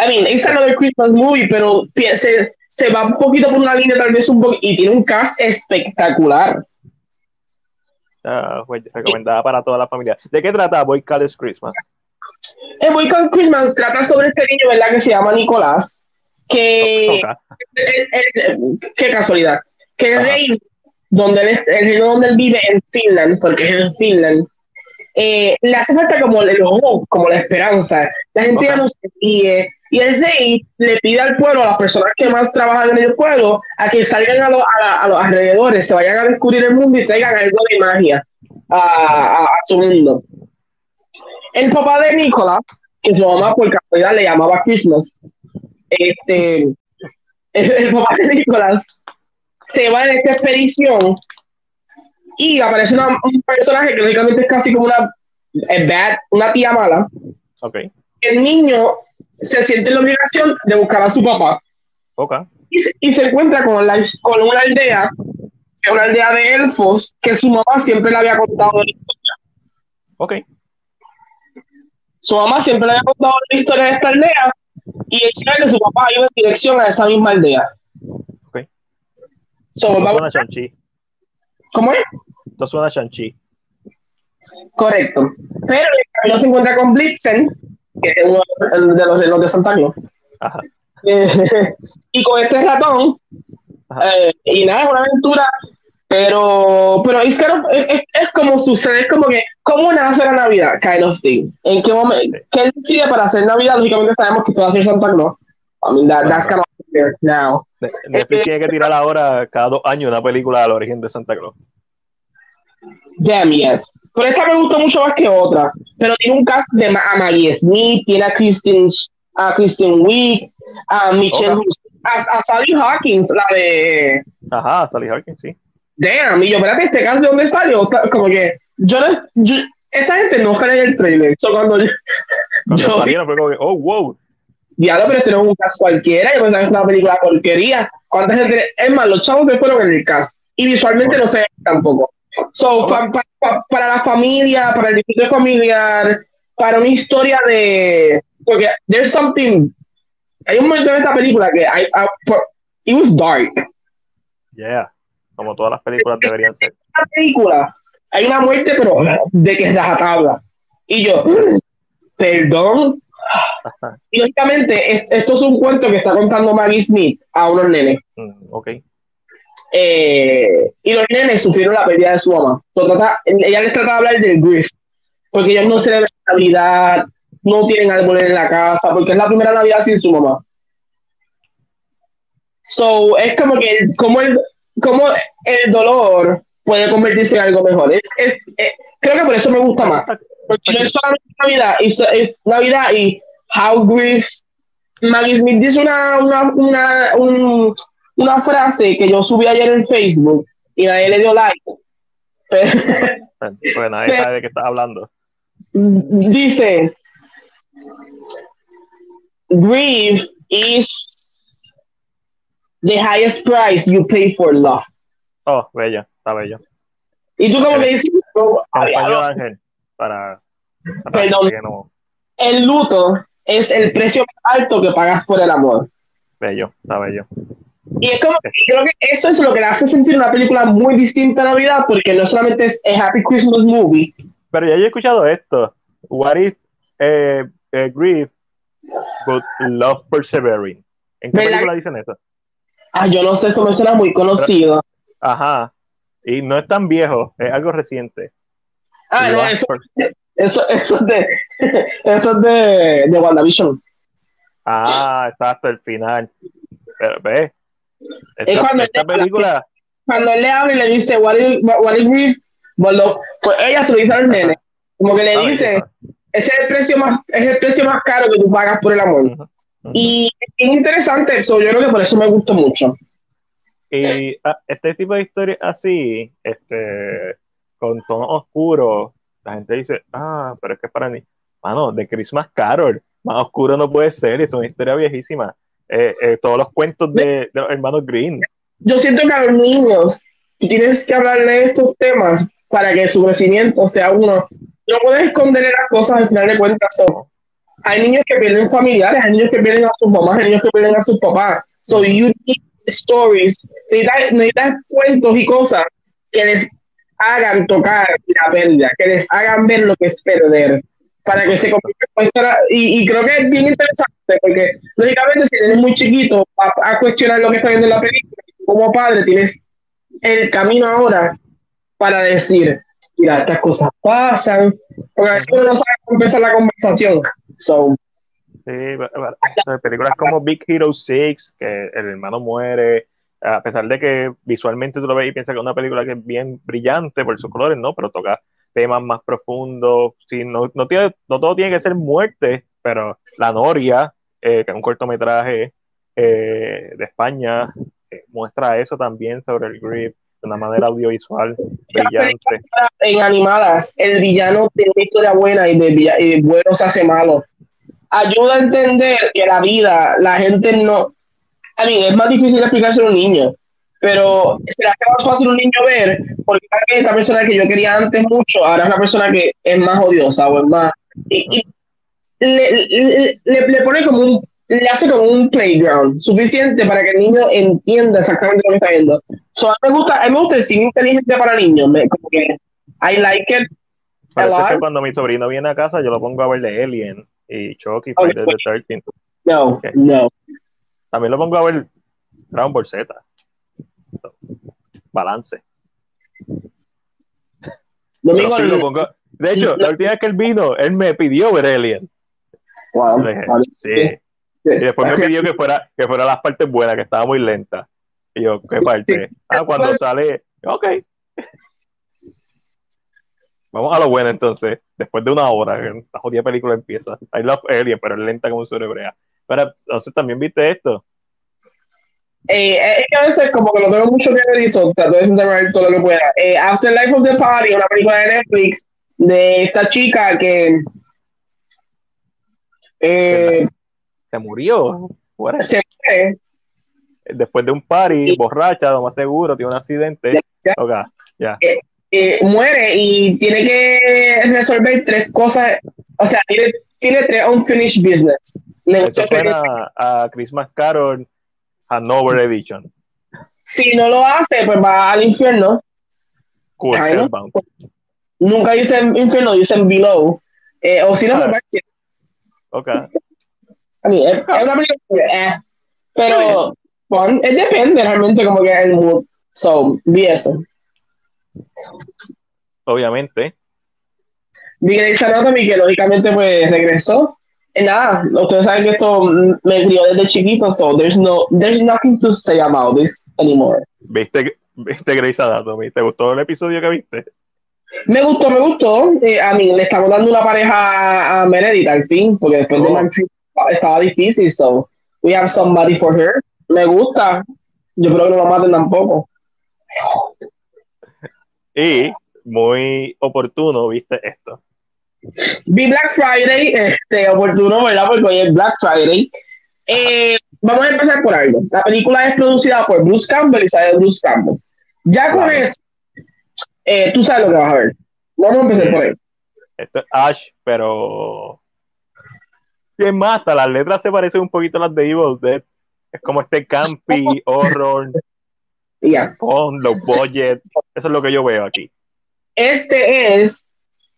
S2: I mean, it's another Christmas movie, pero se, se va un poquito por una línea tal vez un poco y tiene un cast espectacular.
S1: Ah, fue recomendada para toda la familia. ¿De qué trata Boy Called Christmas?
S2: El Boy Called Christmas trata sobre este niño, ¿verdad? Que se llama Nicolás, que... El- el- qué casualidad. Que
S1: Ajá.
S2: Donde él, el reino donde él vive en Finland, porque es en Finland, eh, le hace falta como el hope, como la esperanza. La gente ya
S1: Ok.
S2: no se ríe. Y el rey le pide al pueblo, a las personas que más trabajan en el pueblo, a que salgan a, los- a la- a los alrededores, se vayan a descubrir el mundo y traigan algo de magia a, a- a su mundo. El papá de Nicolás, que su mamá por casualidad le llamaba Christmas, este, el, el papá de Nicolás se va en esta expedición y aparece una- un personaje que lógicamente es casi como una, bad, una tía mala.
S1: Ok.
S2: El niño se siente en la obligación de buscar a su papá
S1: Ok.
S2: y se, y se encuentra con, la, con una aldea, una aldea de elfos que su mamá siempre le había contado la historia.
S1: Ok.
S2: Su mamá siempre le había contado la historia de esta aldea y él sabe que su papá iba en dirección a esa misma aldea. So,
S1: Esto
S2: vamos-
S1: suena a Shang-Chi.
S2: ¿Cómo es?
S1: Esto suena a Shang-Chi.
S2: Correcto. Pero el camino se encuentra con Blitzen, que es uno de los, de los de Santa Claus.
S1: Ajá.
S2: Eh, [laughs] y con este ratón, eh, y nada, es una aventura, pero, pero es, es, es- como sucede, es como que, ¿cómo nace la Navidad? Kind of thing. ¿En qué momento? ¿Qué decide para hacer Navidad? Lógicamente sabemos que puede hacer Santa Claus. I mean, that, that's kind of there now.
S1: Ne- Netflix tiene que tirar ahora cada dos años una película del origen de Santa Claus.
S2: Damn, yes. Pero esta me gustó mucho más que otra. Pero tiene un cast de a Maggie Smith, tiene a Kristen, a Kristen Wiig, a Michelle,
S1: Ok.
S2: a, a Sally Hawkins, la de
S1: Ajá, Sally Hawkins, sí.
S2: Damn, y yo, espérate, este cast de dónde salió, como que yo, no- yo- esta gente no sale en el trailer. So, cuando yo,
S1: Cuando
S2: yo
S1: salieron fue como que, oh, wow.
S2: Diablo, pero este no es un cast cualquiera, yo pensaba que es una película porquería. ¿Cuánta gente? Es más, los chavos se fueron en el cast. Y visualmente no se ve tampoco. So, pa- pa- para la familia, para el disfrute familiar, para una historia de. Porque there's something. Hay un momento en esta película que. I, I- por- it was dark.
S1: Yeah. Como todas las películas deberían ser.
S2: la película hay una muerte, pero de que rajatabla. Y yo, [gasps] perdón. Y lógicamente, es- esto es un cuento que está contando Maggie Smith a unos nenes.
S1: Mm, ok.
S2: Eh, y los nenes sufrieron la pérdida de su mamá. So, trata- ella les trata de hablar del grief, porque ellos no celebran Navidad, no tienen árboles en la casa, porque es la primera Navidad sin su mamá. So, es como que el- como el, como el dolor puede convertirse en algo mejor. Es, es, eh, creo que por eso me gusta más. Porque no es solamente Navidad, es, es Navidad y How Grief. Maggie Smith dice una, una, una, un- una frase que yo subí ayer en Facebook y nadie le dio like. Pero, [laughs]
S1: Pues nadie sabe de qué estás hablando.
S2: dice: Grief is the highest price you pay for love.
S1: Oh, bello, está bello.
S2: Y tú, como me dices, oh,
S1: Ángel, para, para
S2: Perdón.
S1: que no.
S2: el luto es el precio más alto que pagas por el amor.
S1: Bello, está bello.
S2: Y es como, creo que eso es lo que le hace sentir una película muy distinta a Navidad, porque no solamente es a Happy Christmas movie,
S1: Pero ya yo he escuchado esto. What is eh, eh, grief, but love persevering? ¿En qué
S2: ¿Verdad?
S1: película dicen eso?
S2: ah, yo no sé, eso me suena muy conocido.
S1: Ajá. Y no es tan viejo, es algo reciente.
S2: Ah, no, eso, eso, eso es de, [laughs] eso es de, de WandaVision.
S1: Ah, exacto, el final. Pero ve. Esta,
S2: cuando
S1: esta
S2: él-
S1: película,
S2: Cuando él le habla y le dice, what is, what is grief? Bueno, pues ella se lo dice al nene. Como que le
S1: Ah,
S2: dice, ese es el precio más, es el precio más caro que tú pagas por el amor. Y es interesante, so, yo creo que por eso me gustó mucho.
S1: Y ah, este tipo de historias así, este, con tonos oscuros, la gente dice, ah, pero es que para mí, mano, de Christmas Carol, más oscuro no puede ser, es una historia viejísima. Eh, eh, todos los cuentos de, de, los hermanos Green.
S2: Yo siento que a los niños tú tienes que hablarle de estos temas para que su crecimiento sea uno. No puedes esconder las cosas, al final de cuentas son. Hay niños que pierden familiares, hay niños que pierden a sus mamás, hay niños que pierden a sus papás. So you need stories, necesitas, necesitas cuentos y cosas que les hagan tocar la pérdida, que les hagan ver lo que es perder, para que se convierta y, y creo que es bien interesante, porque lógicamente si eres muy chiquito a, a cuestionar lo que está viendo en la película, como padre tienes el camino ahora para decir, mira, estas cosas pasan, porque a veces uno no sabe cómo empezar la conversación. So,
S1: sí, películas como Big Hero 6, que el hermano muere, a pesar de que visualmente tú lo ves y piensas que es una película que es bien brillante por sus colores, ¿no? Pero toca temas más profundos, sí, no, no, tiene, no todo tiene que ser muerte, pero La Noria, eh, que es un cortometraje eh, de España, eh, muestra eso también sobre el grip de una manera audiovisual brillante.
S2: En animadas, el villano tiene una historia buena y de, y de bueno se hace malo. Ayuda a entender que la vida, la gente no, a mí es más difícil explicarse a un niño, pero se le hace más fácil a un niño ver, porque esta persona que yo quería antes mucho, ahora es una persona que es más odiosa o es más... Y, le, le, le, pone como un, le hace como un playground suficiente para que el niño entienda exactamente lo que está viendo. So, a, mí me gusta, a mí me gusta el cine inteligente para niños, me, como que I like it.
S1: Que cuando mi sobrino viene a casa, yo lo pongo a ver de Alien y Chucky, okay. Friday the 13
S2: No, okay. no.
S1: También lo pongo a ver Dragon Ball Z. Balance. Sí, lo pongo. De hecho, la última vez que él vino, él me pidió ver Alien.
S2: Wow.
S1: Dije, sí. Y después me pidió que fuera, que fuera las partes buenas, que estaba muy lenta. Y yo, ¿qué parte? Ah, cuando sale. Ok. Vamos a lo bueno entonces. Después de una hora, la jodida película empieza. I love Alien, pero es lenta como un cerebrea. Pero entonces también viste esto.
S2: Eh, es que a veces como que lo tengo mucho que ver y trato de centrarme todo lo que pueda. Eh, After Life of the Party, una película de Netflix de esta chica que eh,
S1: se murió.
S2: Se muere.
S1: Después de un party, borracha, lo más seguro, tiene un accidente.
S2: Ya.
S1: Okay, ya.
S2: Eh, eh, muere y tiene que resolver tres cosas. O sea, tiene, tiene tres unfinished business.
S1: Esto suena a, a Christmas Carol Hanover Edition.
S2: Si no lo hace, pues va al infierno.
S1: Cool,
S2: Nunca dicen infierno, dicen below. Eh, o si no,
S1: Ah.
S2: pues va
S1: Ok. [laughs]
S2: a mí, es, es una película, eh, pero bueno, es depende realmente como que el mood. So, vi eso.
S1: Obviamente.
S2: Vi Grey's Anatomy que lógicamente pues regresó. Y nada, ustedes saben que esto me crió desde chiquito, so there's no, there's nothing to say about this anymore.
S1: ¿Viste, viste Grey's Anatomy? ¿Te gustó el episodio que viste?
S2: Me gustó, me gustó. Eh, a mí le estamos dando una pareja a Meredith al fin, porque después de
S1: Oh.
S2: Maxine estaba difícil, so we have somebody for her. Me gusta. Yo creo que no la maten tampoco.
S1: Y muy oportuno, viste esto.
S2: Vi Black Friday, este, oportuno, ¿verdad? Porque hoy es Black Friday. Eh, vamos a empezar por algo. La película es producida por Bruce Campbell y sale Bruce Campbell. Ya con eso, eh, tú sabes lo que vas a ver. Vamos a empezar por ahí.
S1: Esto es Ash, pero. Y es más, hasta las letras se parecen un poquito a las de Evil Dead. Es como este campy, horror,
S2: Y [laughs] ya.
S1: con los budget. Eso es lo que yo veo aquí.
S2: Este es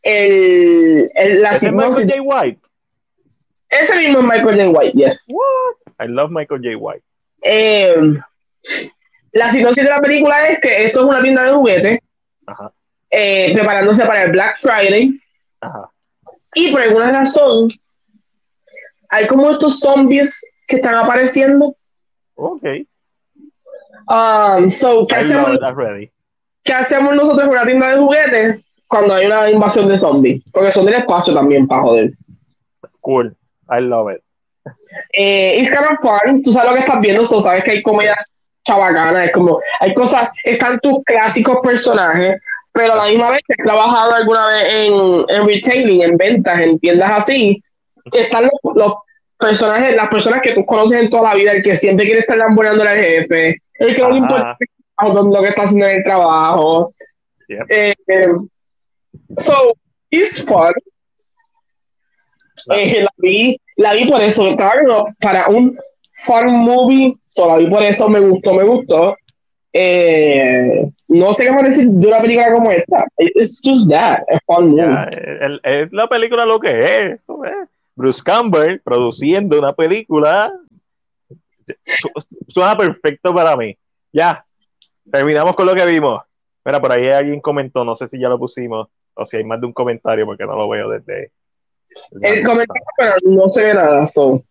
S2: el, el- la
S1: ¿Ese es Michael J. White?
S2: Ese mismo es Michael J. White, yes.
S1: I love Michael J. White.
S2: Eh, la sinopsis de la película es que esto es una tienda de juguetes
S1: Ajá,
S2: eh, preparándose para el Black Friday
S1: ajá.
S2: y por alguna razón hay como estos zombies que están apareciendo.
S1: Ok.
S2: Um, so, ¿qué hacemos. ¿qué hacemos nosotros en una tienda de juguetes cuando hay una invasión de zombies? Porque son del espacio también, para joder.
S1: Cool. I love it.
S2: Eh, it's kind of fun. Tú sabes lo que estás viendo, so sabes que hay comedias chabacana, es como, hay cosas, están tus clásicos personajes, pero a la misma vez que has trabajado alguna vez en, en retailing, en ventas, en tiendas así, están los, los personajes, las personas que tú conoces en toda la vida, el que siempre quiere estar lamboneando al jefe, el que no le importa lo que está haciendo en el trabajo.
S1: Yep.
S2: Eh, eh, so, it's fun. Eh, la, vi, la vi por eso, claro, para un fun movie, so, la vi por eso, me gustó, me gustó. Eh, no sé qué más decir de una película como esta. It's just that, a fun movie.
S1: El- el- la película lo que es. Bruce Campbell produciendo una película. su- Suena perfecto para mí. Ya, terminamos con lo que vimos. Mira, por ahí alguien comentó, no sé si ya lo pusimos o si hay más de un comentario porque no lo veo desde. desde
S2: El comentario, pero no se ve nada. So.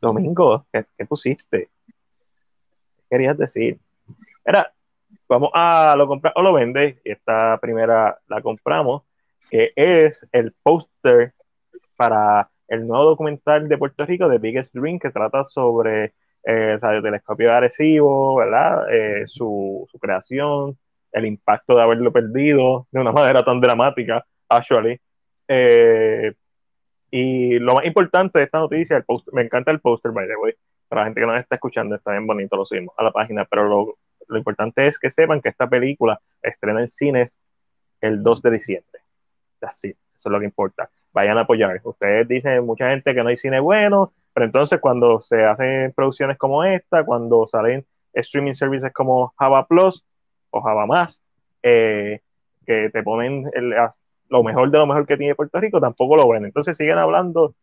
S1: Domingo, ¿qué, qué pusiste? ¿Qué querías decir? Era, vamos a lo comprar o lo vende. Esta primera la compramos, que es el póster para el nuevo documental de Puerto Rico, The Biggest Dream, que trata sobre eh, el radiotelescopio de Arecibo, ¿verdad? Eh, su, su creación, el impacto de haberlo perdido de una [laughs] manera tan dramática, actually. Eh, y lo más importante de esta noticia, el poster, me encanta el póster, by the way. Para la gente que nos está escuchando, está bien bonito, lo subimos a la página, pero lo, lo importante es que sepan que esta película estrena en cines el 2 de diciembre. Así, eso es lo que importa. Vayan a apoyar. Ustedes dicen, mucha gente que no hay cine bueno, pero entonces cuando se hacen producciones como esta, cuando salen streaming services como Java Plus o Java Más, eh, que te ponen el- lo mejor de lo mejor que tiene Puerto Rico, tampoco lo ven. Entonces siguen hablando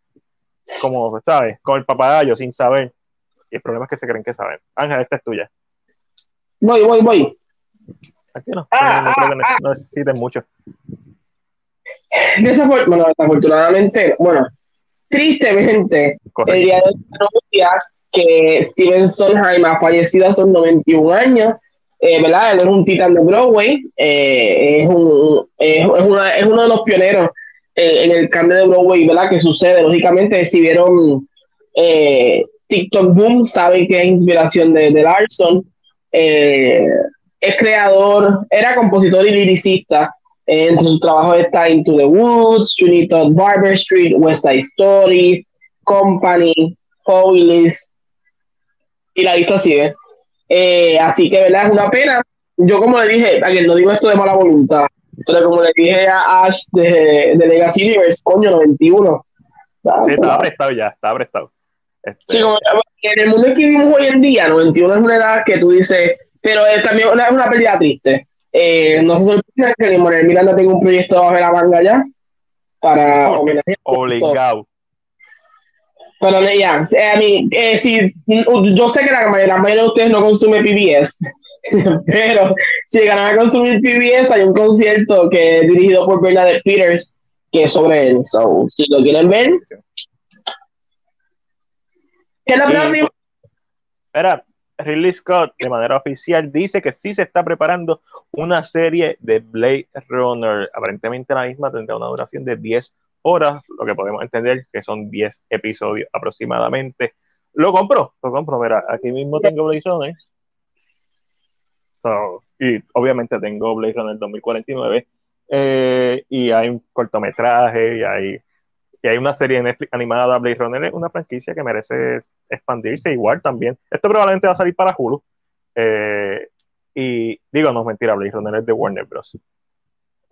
S1: como, ¿sabes? Con el papagayo sin saber. Y el problema es que se creen que saben. Ángel, esta es tuya.
S2: Voy, voy, voy.
S1: Aquí no.
S2: Ah,
S1: no, creo que
S2: ah,
S1: necesiten mucho.
S2: Desafor- bueno, desafortunadamente, bueno, tristemente, el
S1: Correcto.
S2: día de hoy que Steven Sondheim ha fallecido hace 91 años, eh, ¿verdad? Él es un titán de Broadway, eh, es, un, es, es una- es uno de los pioneros en el cambio de Broadway, ¿verdad? Que sucede, lógicamente, si vieron eh, TikTok Boom, saben que es inspiración de, de Larson, es creador, era compositor y liricista, entre sus trabajos está Into the Woods, Todd Barber Street, West Side Story, Company, Foyles, y la lista sigue. Eh, así que, ¿verdad? Es una pena. Yo, como le dije, a quien no digo esto de mala voluntad, pero como le dije a Ash de, de Legacy Universe, coño, 91. Ah,
S1: Sí, estaba prestado ya, estaba prestado. Este,
S2: Sí, como en el mundo en que vivimos hoy en día, 91 es una edad que tú dices, pero es también una, es una pérdida triste. Eh, no se sorprenda que Manuel Miranda tenga un proyecto bajo la manga ya para homenajear.
S1: obligado.
S2: Pero ya, eh, a mí, eh, si, yo sé que la, ma- la mayoría de ustedes no consume PBS, [laughs] pero si llegan a consumir PBS, hay un concierto que es dirigido por Bernadette Peters, que es sobre él. So, si lo quieren ver, ¿qué es la
S1: Y,
S2: primera
S1: pues, Era, Ridley Scott de manera oficial dice que sí se está preparando una serie de Blade Runner. Aparentemente la misma tendrá una duración de 10 horas, lo que podemos entender que son 10 episodios aproximadamente. Lo compro, lo compro. Mira, aquí mismo tengo Blade Runner. So, y obviamente tengo Blade Runner 2049. eh, y hay un cortometraje y hay, y hay una serie de Netflix animada. Blade Runner es una franquicia que merece expandirse igual también. Esto probablemente va a salir para Hulu. Eh, y digo, no es mentira, Blade Runner es de Warner Bros.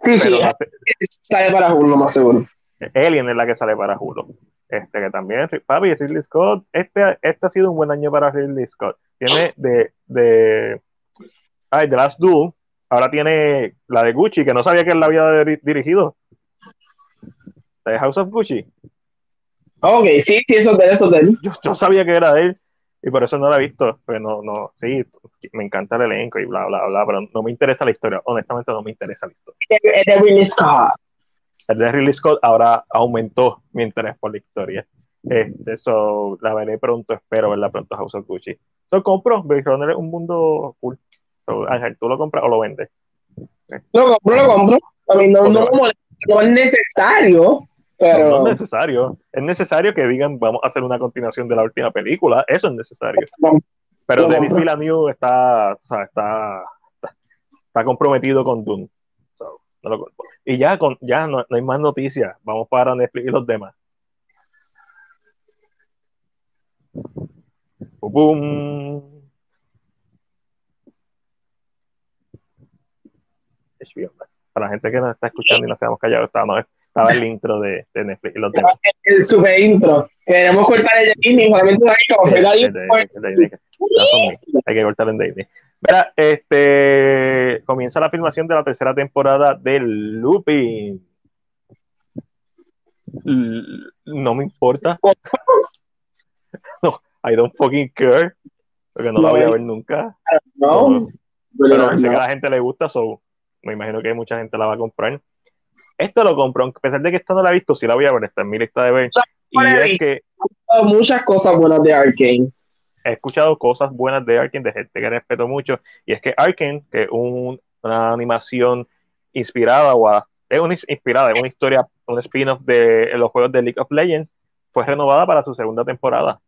S2: Sí, sí,
S1: Pero la se-
S2: sale para Hulu, más seguro.
S1: Alien es la que sale para Hulu. Este que también, papi, Ridley Scott, este, este ha sido un buen año para Ridley Scott. Tiene de, de ay, The Last Duel, ahora tiene la de Gucci, que no sabía que él la había diri- dirigido. The House of Gucci.
S2: Ok, sí, sí, eso es de él, eso es de él.
S1: Yo, yo sabía que era de él y por eso no la he visto. Pero no, no, sí, me encanta el elenco y bla, bla, bla, pero no me interesa la historia. Honestamente, no me interesa la historia.
S2: Es de Ridley Scott.
S1: El de Ridley Scott ahora aumentó mi interés por la historia. Este, so, la veré pronto, espero verla pronto House of Gucci. Lo compro, Blade Runner es un mundo cool. So, Ángel, ¿tú lo compras o lo vendes?
S2: Lo compro, lo compro. A mí no, no, es necesario, pero.
S1: No, no es necesario. Es necesario que digan, vamos a hacer una continuación de la última película. Eso es necesario. Pero Denis Villeneuve está, o sea, está, está, comprometido con Dune. Y ya, con, ya no, no, hay más noticias. Vamos para Netflix y los demás. ¡Bum! Para la gente que nos está escuchando y nos quedamos callados, estaba, estaba el intro de, de Netflix demás.
S2: El super intro. Queremos cortar el Disney, solamente como soy la
S1: Hay que cortar el de Disney. Mira, este comienza la filmación de la tercera temporada de Lupin. No me importa. [laughs] No, I don't fucking care. Porque no, la voy a ver nunca. No. Pero, sé que a la gente le gusta, so me imagino que mucha gente la va a comprar. Esto lo compro, a pesar de que esto no la he visto, sí la voy a ver, está en mi lista de ver. Y es que.
S2: Muchas cosas buenas de Arkane
S1: he escuchado cosas buenas de Arkane, de gente que respeto mucho, y es que Arkane, que es una animación inspirada, o es una, inspirada, es una historia, un spin-off de los juegos de League of Legends, fue renovada para su segunda temporada.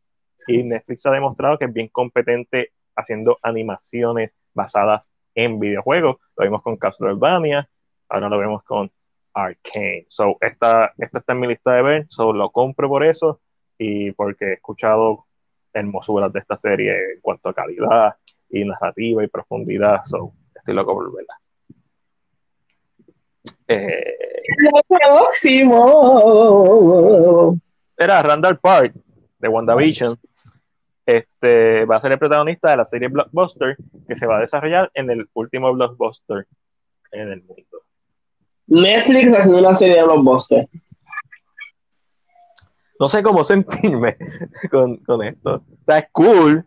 S1: Y Netflix ha demostrado que es bien competente haciendo animaciones basadas en videojuegos. Lo vimos con Castlevania, ahora lo vemos con Arkane. So, esta, esta está en mi lista de ver, so lo compro por eso y porque he escuchado hermosuras de esta serie en cuanto a calidad y narrativa y profundidad. So, estoy loco por verla. Eh, próximo. Era Randall Park de WandaVision. Este va a ser el protagonista de la serie Blockbuster que se va a desarrollar en el último Blockbuster en el mundo.
S2: Netflix haciendo una serie de Blockbuster
S1: no sé cómo sentirme [laughs] con, esto. O sea, es cool,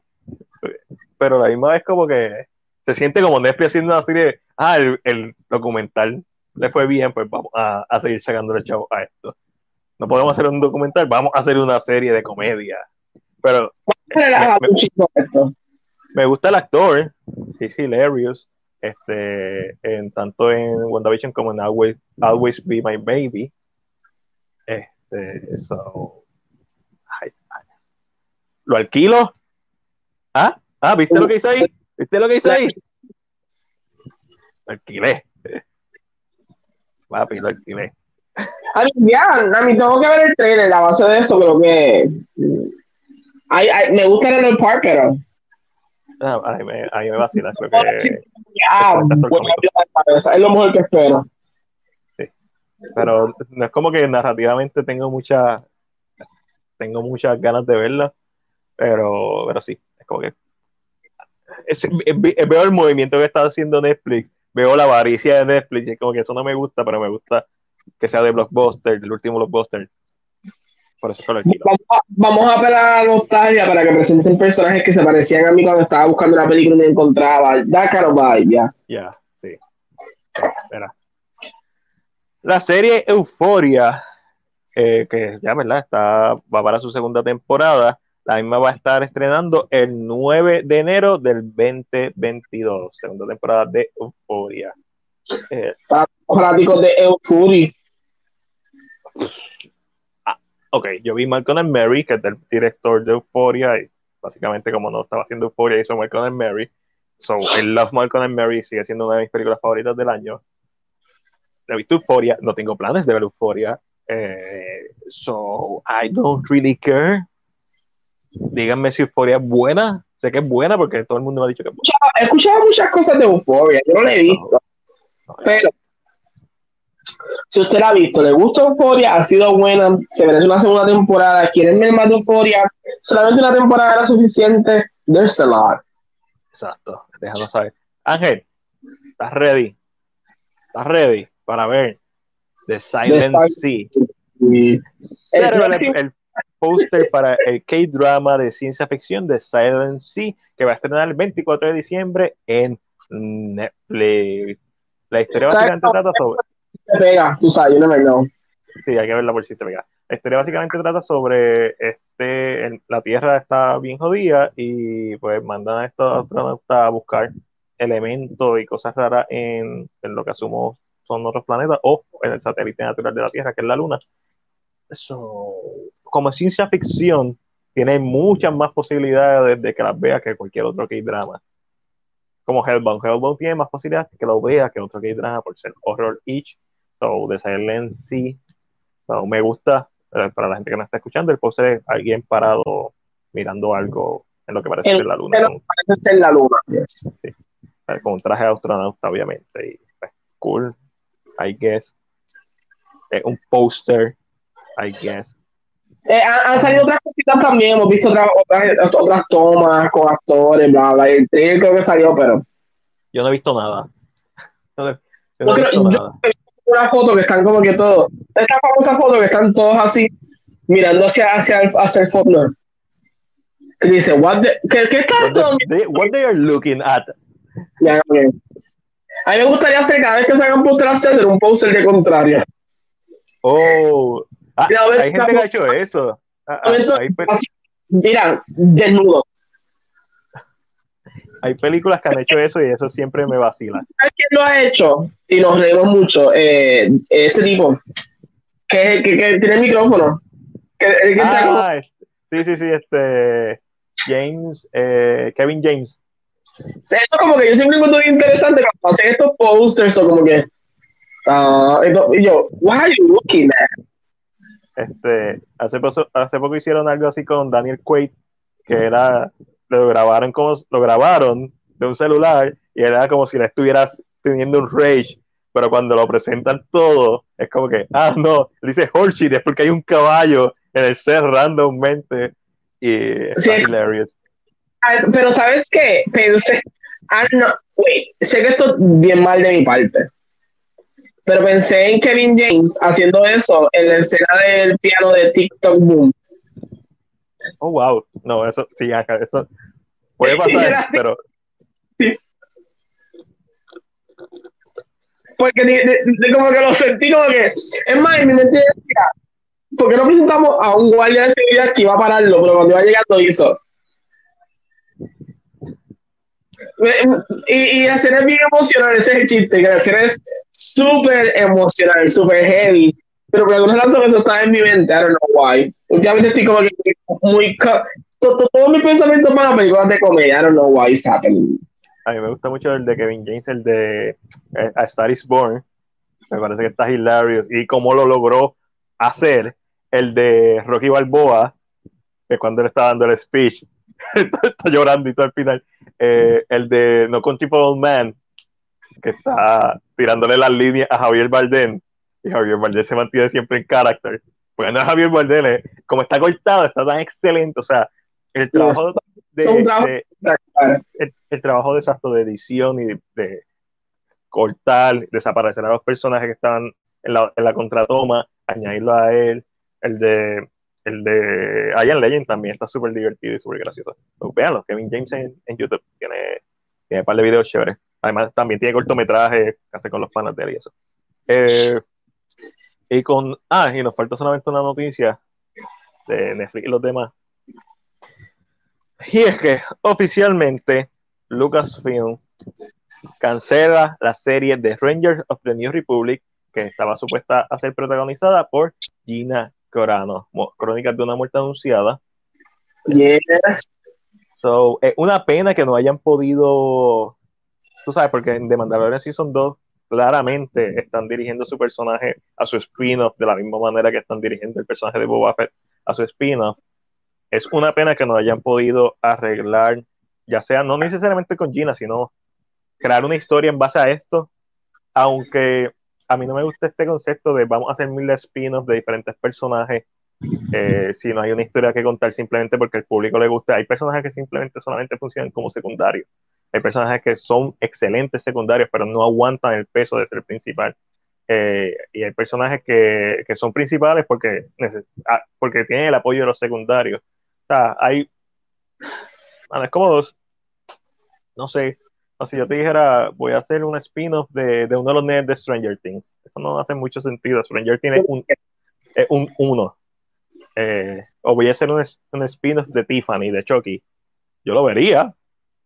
S1: pero la misma vez como que se siente como Netflix haciendo una serie, ah, el, documental le fue bien, pues vamos a, seguir sacando el chavo a esto. No podemos hacer un documental, vamos a hacer una serie de comedia. Pero me, gusta el actor, sí, sí, hilarious, este, en, tanto en WandaVision como en Always, Always Be My Baby. Este, so, ¿Lo alquilo? ¿Ah? ¿Ah? ¿Viste lo que hice ahí? ¿Viste lo que hice ahí? Lo alquilé. Papi, lo alquilé.
S2: A mí, ya, a mí tengo que ver el trailer, la base de eso creo que... Ay, ay, me gusta el Park, pero...
S1: Ah, a, mí me, a mí me vacila, creo que...
S2: Ah, [laughs] es lo mejor que espero.
S1: Sí. Pero no es como que narrativamente tengo mucha tengo muchas ganas de verla pero, pero sí, es como que. veo el movimiento que está haciendo Netflix, veo la avaricia de Netflix, y es como que eso no me gusta, pero me gusta que sea de blockbuster, el último blockbuster. Por eso lo
S2: vamos, a, vamos a apelar a la nostalgia para que presenten personajes que se parecían a mí cuando estaba buscando una película y no encontraba. Da caro ya.
S1: Ya, sí. Espera. La serie Euforia, eh, que ya, ¿verdad? Está, va para su segunda temporada la misma va a estar estrenando el 9 de enero del 2022, segunda temporada de Euphoria.
S2: Eh, fanáticos de Euphoria.
S1: Ok, yo vi Malcolm and Mary, que es el director de Euphoria, y básicamente como no estaba haciendo Euphoria, hizo Malcolm and Mary. So, I love Malcolm and Mary, sigue siendo una de mis películas favoritas del año. He visto Euphoria, no tengo planes de ver Euphoria. Eh, so, I don't really care díganme si Euforia es buena. Sé que es buena porque todo el mundo me ha dicho que es buena.
S2: He escuchado muchas cosas de Euforia, yo no la he visto. pero si usted la ha visto, le gusta Euforia, ha sido buena, se merece una segunda temporada, quieren ver más de Euforia, solamente una temporada era suficiente, there's a lot.
S1: Exacto, déjanos saber. Ángel, ¿estás ready? ¿Estás ready para ver The Silent Sea? el, el, póster para el K-drama de ciencia ficción de Silent Sea, que va a estrenar el 24 de diciembre en Netflix. La historia básicamente trata sobre.
S2: Pega, tú sabes, yo no
S1: Sí, hay que verla por si se pega. La historia básicamente trata sobre este, la Tierra está bien jodida y pues mandan a estos astronautas a buscar elementos y cosas raras en, en, lo que asumo son otros planetas o en el satélite natural de la Tierra, que es la Luna. Eso, como ciencia ficción, tiene muchas más posibilidades de que las vea que cualquier otro K-drama. Como Hellbound. Hellbound tiene más posibilidades de que lo vea que otro K-drama por ser horror each. So, de Silent sí So, me gusta, eh, para la gente que no está escuchando, el post es alguien parado mirando algo en lo que parece ser la luna.
S2: Con, parece ser la luna, yes.
S1: sí, con un traje de astronauta, obviamente. Y, pues, cool, I guess. Eh, un póster, I guess.
S2: Eh, han, han, salido otras cositas también, hemos visto otras, otras, otras tomas con actores, bla, bla. El trailer creo que salió, pero.
S1: Yo no he visto nada. [laughs]
S2: Yo no he visto nada. Una foto que están como que todos. Esta famosa foto que están todos así, mirando hacia, hacia, el, hacia el fondo. Y dice, what the, ¿qué, qué están
S1: what,
S2: todos
S1: they, what they are looking at.
S2: Okay. A mí me gustaría hacer cada vez que salga un póster hacer un póster de contrario.
S1: Oh, ah, hay gente que ha hecho eso. Ah, ah, hay
S2: mira, desnudo.
S1: Hay películas que han hecho eso y eso siempre me vacila.
S2: ¿Sabes quién lo ha hecho? Y nos reímos mucho. Eh, este tipo, que, que, que tiene el micrófono. Que, que
S1: ah, sí, sí, sí, este. James, eh, Kevin James.
S2: Eso como que yo siempre encuentro interesante cuando hacen estos posters o como que uh, y yo, what are you looking at?
S1: Este, hace, poco, hace poco hicieron algo así con Daniel Quaid, que era, lo grabaron como, lo grabaron de un celular y era como si le estuvieras teniendo un rage, pero cuando lo presentan todo, es como que, ah, no, dice Horsey, es porque hay un caballo en el set randommente y
S2: Sí.
S1: hilarious.
S2: Ah, Pero ¿sabes qué? Pensé, ah, no, wait, sé que esto es bien mal de mi parte, pero pensé en Kevin James haciendo eso en la escena del piano de TikTok Boom.
S1: Oh, wow. No, eso, sí, acá, eso puede pasar, pero
S2: Sí. Porque de, de- de como que lo sentí como que, es más, en mi mente decía, ¿por qué no presentamos a un guardia de seguridad que iba a pararlo? Pero cuando iba llegando hizo. Y, y la escena es bien emocional, ese es el chiste, que la escena es súper emocional, súper heavy. Pero por alguna razón eso está en mi mente, I don't know why. Últimamente estoy como que muy... Todos mis pensamientos van a películas de comedia, I don't know why it's happening.
S1: a mí me gusta mucho el de Kevin James, el de eh, A Star is Born. Me parece que está hilarious. Y cómo lo logró hacer el de Rocky Balboa, que cuando él está dando el speech, [laughs] está, llorando y todo al final. Eh, el de No Country Old Man, que está tirándole las líneas a Javier Bardem. Y Javier Bardem se mantiene siempre en carácter. Porque no es Javier Bardem, como está cortado, está tan excelente. O sea, el trabajo de,
S2: trabajo
S1: de- el, el trabajo de exacto de edición y de, de cortar, desaparecer a los personajes que estaban en la, en la contratoma, añadirlo a él, el de el de Ian Legend también está súper divertido y súper gracioso. Pues véanlo, Kevin James en, en YouTube tiene, tiene un par de videos chéveres. Además, también tiene cortometrajes hace con los panas de él y eso. Eh, y con. Ah, y nos falta solamente una noticia de Netflix y los demás. Y es que oficialmente Lucasfilm cancela la serie de Rangers of the New Republic que estaba supuesta a ser protagonizada por Gina Carano, Mo- Crónicas de una muerte anunciada.
S2: Yes.
S1: So, es una pena que no hayan podido, tú sabes, porque en The Mandalorian Season 2 claramente están dirigiendo su personaje a su spin-off de la misma manera que están dirigiendo el personaje de Boba Fett a su spin-off. Es una pena que no hayan podido arreglar, ya sea no necesariamente con Gina, sino crear una historia en base a esto, aunque a mí no me gusta este concepto de vamos a hacer mil spin-offs de diferentes personajes eh, si no hay una historia que contar simplemente porque al público le gusta. Hay personajes que simplemente solamente funcionan como secundarios. Hay personajes que son excelentes secundarios, pero no aguantan el peso de ser principal. Eh, y hay personajes que, que son principales porque, ah, porque tienen el apoyo de los secundarios. O sea, hay. Bueno, es como dos. No sé. O si yo te dijera, voy a hacer un spin-off de, de uno de los nerds de Stranger Things. Eso no hace mucho sentido. Stranger tiene un, es un uno. Eh, o voy a hacer un, un spin-off de Tiffany, de Chucky. Yo lo vería,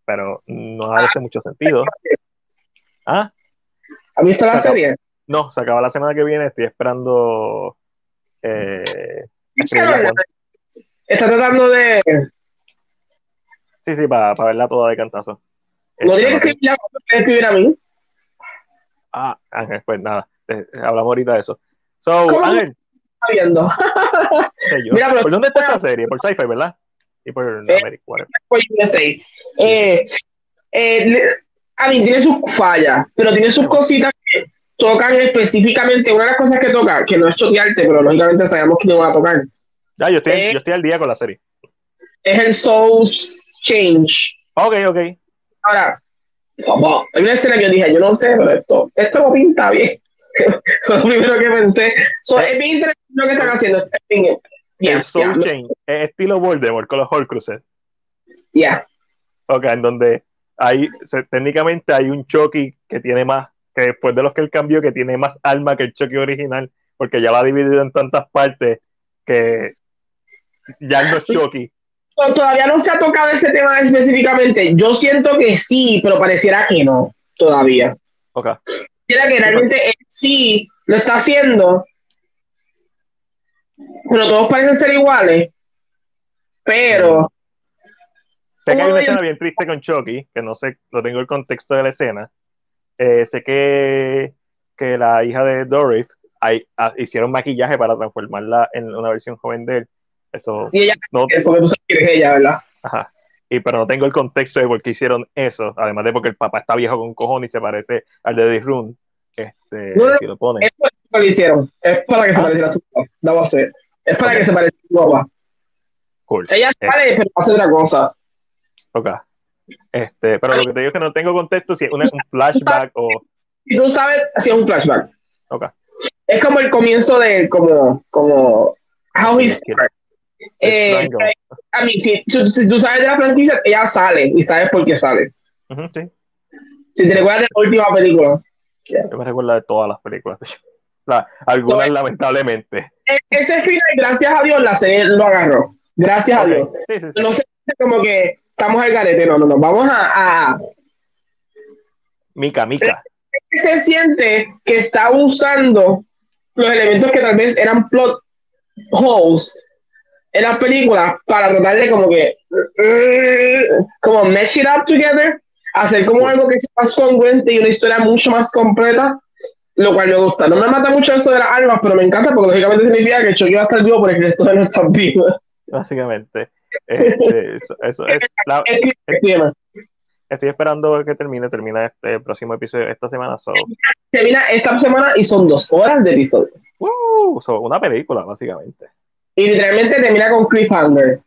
S1: pero no hace mucho sentido. ¿Ah?
S2: ¿Has visto la serie?
S1: No, se acaba la semana que viene. Estoy esperando. Eh,
S2: está tratando de.
S1: Sí, sí, para, para verla toda de cantazo.
S2: No
S1: Este,
S2: tiene que escribir, que escribir a mí.
S1: Ah, Ángel, pues nada, eh, hablamos ahorita de eso. So,
S2: ¿Cómo?
S1: Ángel,
S2: Está viendo. [laughs] Mira, pero-
S1: ¿por dónde está esta serie? Por Sci-Fi, ¿verdad? Y por
S2: Eh,
S1: whatever.
S2: Pues USA. Eh, eh, a mí tiene sus fallas, pero tiene sus cositas que tocan específicamente. Una de las cosas que toca, que no es chotearte, pero lógicamente sabemos que no van a tocar,
S1: Ya, yo estoy,
S2: eh,
S1: yo estoy al día con la serie.
S2: es el Soul Change.
S1: Ok, ok.
S2: Ahora, como, hay una escena que yo dije, yo no sé, pero esto, esto no pinta bien. [laughs] Lo primero que pensé. So, es bien interesante lo que están haciendo. Bien-
S1: el
S2: Yeah,
S1: Soul
S2: yeah,
S1: Chain es estilo Voldemort con los Horcruxes.
S2: yeah.
S1: Ok, en donde hay, se- técnicamente hay un Chucky que tiene más, que después de los que él cambió, que tiene más alma que el Chucky original, porque ya lo ha dividido en tantas partes que ya no es Chucky.
S2: No, todavía no se ha tocado ese tema específicamente. Yo siento que sí, pero pareciera que no, todavía.
S1: Ok.
S2: Pareciera que realmente él sí lo está haciendo, pero todos parecen ser iguales. Pero,
S1: Sé que hay
S2: ¿Cómo
S1: una escena bien triste con Chucky, que no sé, no tengo el contexto de la escena. Eh, sé que, que la hija de Doris hay- hicieron maquillaje para transformarla en una versión joven de él. Eso
S2: y ella,
S1: no,
S2: porque tú sabes es ella, ¿verdad?
S1: Ajá. Y pero no tengo el contexto de por qué hicieron eso, además de porque el papá está viejo con cojones y se parece al de The Room. Este,
S2: No,
S1: si lo ponen.
S2: Eso que lo hicieron. Es para que se
S1: Ah.
S2: pareciera a su papá. La voy a hacer. Es para que se parezca a su papá.
S1: Cool.
S2: Ella
S1: Eh.
S2: sale, pero hace otra cosa.
S1: Ok. Este, pero lo que te digo es que no tengo contexto si es una- un flashback o.
S2: Y tú sabes, si es un flashback.
S1: Ok.
S2: Es como el comienzo de, como, como, how he started. Eh, a mí, si, si- si tú sabes de la franquicia, ella sale y sabes por qué sale.
S1: Sí.
S2: Si te recuerdas de la última película.
S1: Yo me recuerdo de todas las películas. La- algunas,
S2: Todo-
S1: lamentablemente.
S2: Ese final, gracias a Dios, la serie lo agarró. Gracias a
S1: Ok.
S2: Dios.
S1: Sí, sí, sí.
S2: No sé, como que estamos al garete, no, no, no. Vamos a, a
S1: Mika, Mika.
S2: se siente que está usando los elementos que tal vez eran plot holes en las películas para tratar de como que como mesh it up together hacer como algo que sea más congruente y una historia mucho más completa lo cual me gusta no me mata mucho eso de las almas pero me encanta porque lógicamente significa que Chucky va a estar vivo por el resto de nuestras vidas
S1: Básicamente. Este, eso, eso es la- [laughs]
S2: Es
S1: estoy esperando que termine. Termina este próximo episodio esta semana. So,
S2: termina esta semana y son dos horas de episodio
S1: uh, so, una película, básicamente.
S2: y literalmente termina con cliffhanger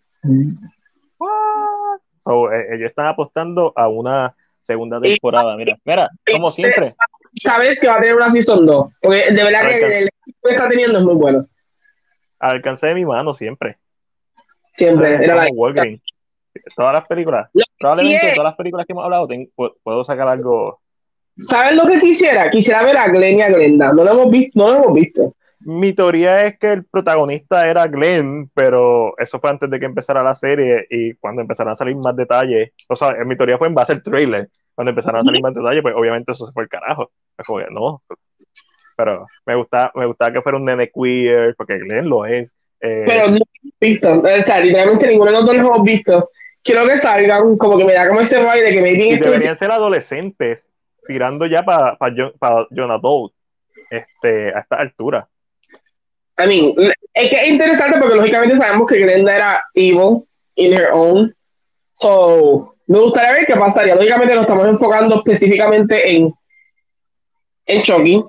S1: What? So, eh, ellos están apostando a una segunda temporada. Mira, mira, como siempre,
S2: sabes que va a tener una season 2. Porque de verdad que el equipo que está teniendo es muy bueno.
S1: al alcance de mi mano, siempre.
S2: Siempre. Era la-.
S1: Todas las películas,
S2: Lo
S1: probablemente todas las películas que hemos hablado, puedo sacar algo.
S2: ¿Sabes lo que quisiera? Quisiera ver a Glenn y a Glenda. No lo hemos visto. No lo hemos visto.
S1: Mi teoría es que el protagonista era Glenn, pero eso fue antes de que empezara la serie y cuando empezaron a salir más detalles, o sea, mi teoría fue en base al trailer, cuando empezaron a salir más detalles, pues obviamente eso se fue el carajo. Es como que no, pero me gusta, me gustaba que fuera un nene queer, porque Glenn lo es. eh,
S2: Pero no hemos visto. O sea, literalmente ninguno de los dos los hemos visto. Quiero que salgan, como que me da como ese de que maybe
S1: y
S2: este
S1: deberían ser adolescentes, tirando ya para pa, pa John Adult, este, a esta altura.
S2: I mean, es que es interesante porque lógicamente sabemos que Glenda era evil in her own. So, me gustaría ver qué pasaría. Lógicamente lo estamos enfocando específicamente en, en Chucky,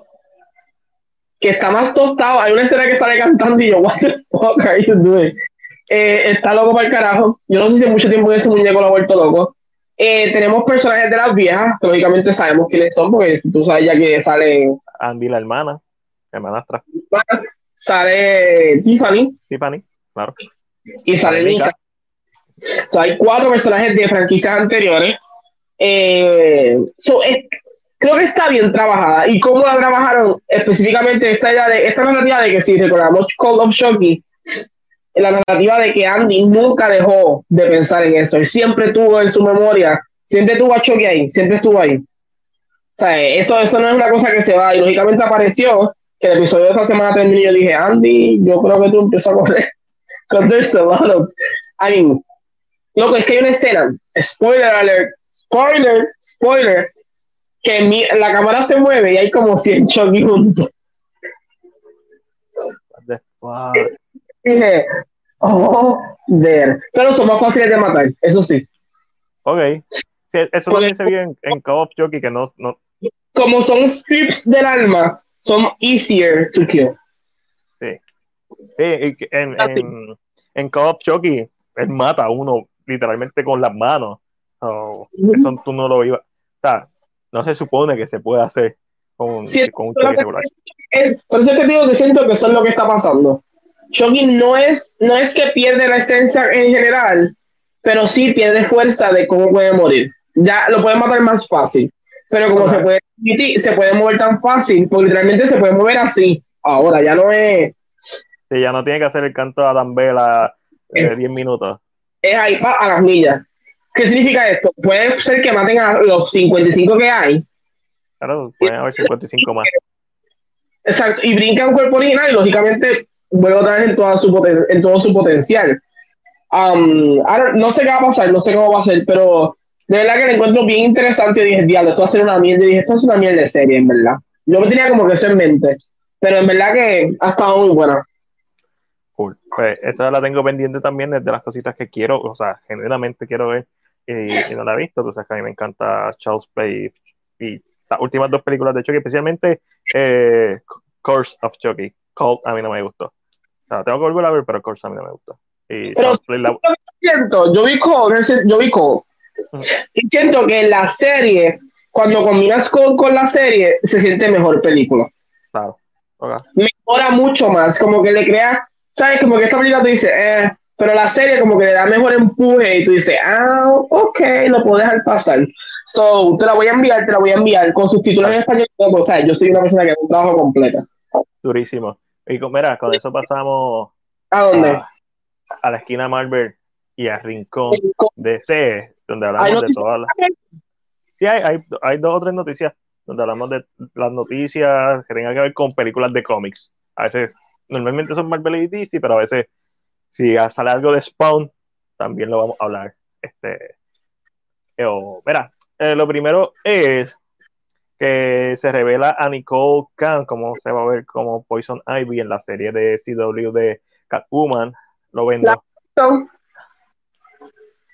S2: que está más tostado. Hay una escena que sale cantando y yo, what the fuck are you doing? Eh, está loco para el carajo. Yo no sé si en mucho tiempo ese muñeco lo ha vuelto loco. Eh, tenemos personajes de las viejas, que lógicamente sabemos quiénes son, porque si tú sabes ya que sale,
S1: Andy, la hermana, hermanastra,
S2: sale Tiffany,
S1: Tiffany, claro.
S2: y sale
S1: Sale Mika.
S2: So, hay cuatro personajes de franquicias anteriores. Eh, so, es- creo que está bien trabajada. ¿Y cómo la trabajaron? Específicamente esta idea de esta narrativa de que si recordamos Call of Shocky, la narrativa de que Andy nunca dejó de pensar en eso. Él siempre tuvo en su memoria, siempre tuvo a Chucky ahí, siempre estuvo ahí. O sea, eso, eso no es una cosa que se va. Y lógicamente apareció que el episodio de esta semana terminó y yo dije, Andy, yo creo que tú empiezas a correr. Because there's a lot of. I mean, loco, es que hay una escena, spoiler alert, spoiler, spoiler, que mi, la cámara se mueve y hay como 100 Chucky juntos.
S1: Wow.
S2: Dije, oh, ver. Pero son más fáciles de matar, eso sí.
S1: Ok. Sí, eso también se vio en, en Call of Duty, que no, no,
S2: Como son strips del alma, son easier to kill.
S1: Sí. Sí, en, en, en Call of Chucky, él mata a uno literalmente con las manos. So, eso tú no lo ibas. O sea, no se supone que se puede hacer con,
S2: Sí,
S1: con un
S2: pero
S1: Chucky
S2: que-
S1: regular.
S2: Es, por eso es que te digo que siento que eso es lo que está pasando. Chucky no es, no es que pierde la esencia en general, pero sí pierde fuerza de cómo puede morir. Ya lo puede matar más fácil. Pero como
S1: Ajá.
S2: se puede, se puede mover tan fácil, porque literalmente se puede mover así. Ahora ya no es,
S1: Sí, ya no tiene que hacer el canto de Adam Vela de 10 minutos.
S2: Es ahí pa, a las millas. ¿Qué significa esto? Puede ser que maten a los 55 que hay,
S1: Claro, pueden haber 55 más.
S2: Exacto, y brinca un cuerpo original y lógicamente vuelve otra vez en, toda su poten- en todo su potencial. Um, ahora, no sé qué va a pasar, no sé cómo va a ser, pero de verdad que lo encuentro bien interesante y dije, diablo, esto va a ser una mierda. Y dije, esto es una mierda de serie, en verdad. Yo me tenía como que eso en mente, pero en verdad que ha estado muy buena.
S1: Cool. Pues esta la tengo pendiente también, es de las cositas que quiero, o sea, genuinamente quiero ver y, y no la he visto. Tú sabes que a mí me encanta Charles Play y las últimas dos películas de Chucky, especialmente eh, Curse of Chucky. Cult a mí no me gustó. O sea, tengo que volver a ver, pero Curse a mí no me gustó. Y
S2: Pero
S1: Charles Play la-
S2: siento, yo vi Cole, yo vi
S1: Ujú.
S2: y siento que la serie, cuando combinas Cole con la serie, se siente mejor película.
S1: claro.
S2: Mejora mucho más, como que le crea, ¿sabes? Como que esta película tú dices, eh, pero la serie como que le da mejor empuje y tú dices, ah, ok, lo puedo dejar pasar. So, te la voy a enviar, te la voy a enviar con subtítulos en español. O sea, yo soy una persona que hace un trabajo completo.
S1: Durísimo. Y con, mira, con eso pasamos
S2: ¿A dónde?
S1: a, a la esquina Marvel y a Rincón DC, donde
S2: Hay
S1: hablamos de todas las. Sí, hay, hay, hay dos o tres noticias donde hablamos de las noticias que tengan que ver con películas de cómics. A veces, normalmente son Marvel y DC, pero a veces, si sale algo de Spawn, también lo vamos a hablar. Este, eh, mira, eh, lo primero es que se revela a Nicole Khan, como se va a ver como Poison Ivy en la serie de CW de Catwoman. Lo vendo.
S2: No,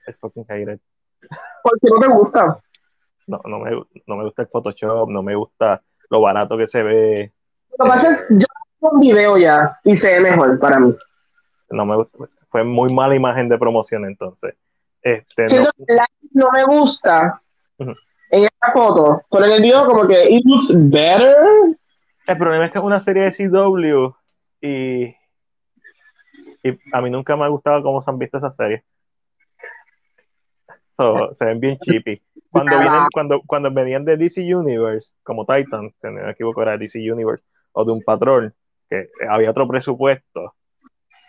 S1: Es fucking hated.
S2: porque no te gusta.
S1: No, no, me, no me gusta el Photoshop, no me gusta lo barato que se ve.
S2: Lo que pasa es, yo un video ya y se ve mejor para mí.
S1: No me gusta. Fue muy mala imagen de promoción entonces. Este, no,
S2: me gusta en esta foto, pero en el video como que it looks better.
S1: el problema es que es una serie de CW y, y a mí nunca me ha gustado cómo se han visto esas series. So, se ven bien cheapy. Cuando, vienen, cuando, cuando venían de DC Universe, como Titan, si no me equivoco, era DC Universe, o de un patrón, que había otro presupuesto,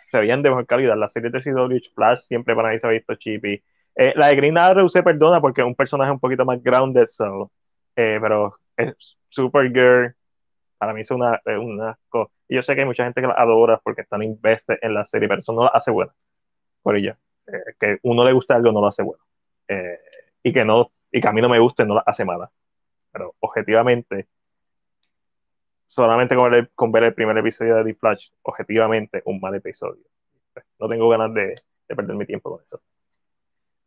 S1: se veían de mejor calidad. Las series de CW Flash siempre para mí se ha visto cheapy. Eh, la de Green Arrow se perdona porque es un personaje un poquito más grounded, so, eh, pero es Supergirl, para mí es una, es un asco. Y yo sé que hay mucha gente que la adora porque están invested en la serie, pero eso no la hace buena. Por ella. Eh, que uno le gusta algo no lo hace bueno. Eh, y que no, y que a mí no me guste no la hace mala. Pero objetivamente, solamente con ver, el, con ver el primer episodio de The Flash, objetivamente, un mal episodio. No tengo ganas de, de perder mi tiempo con eso.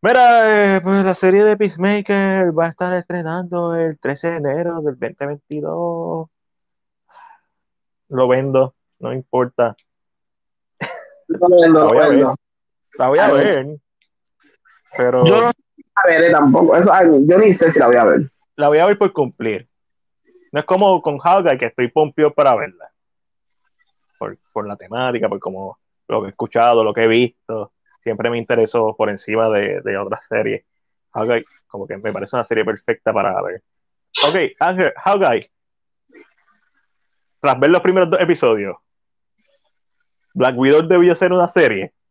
S1: Mira, eh, pues la serie de Peacemaker va a estar estrenando el 13 de enero del 2022. Lo vendo, no importa.
S2: No, no,
S1: La voy a ver.
S2: no.
S1: La voy a
S2: A ver.
S1: ver, pero
S2: Yo no la veré tampoco. Eso, yo ni sé si la voy a ver.
S1: la voy a ver por cumplir. No es como con Hawkeye que estoy pompio para verla. Por, por la temática, por como lo que he escuchado, lo que he visto. Siempre me interesó por encima de, de otras series. Hawkeye, como que me parece una serie perfecta para ver. Ok, Ángel, Hawkeye. Tras ver los primeros dos episodios, Black Widow debió ser una serie. [laughs]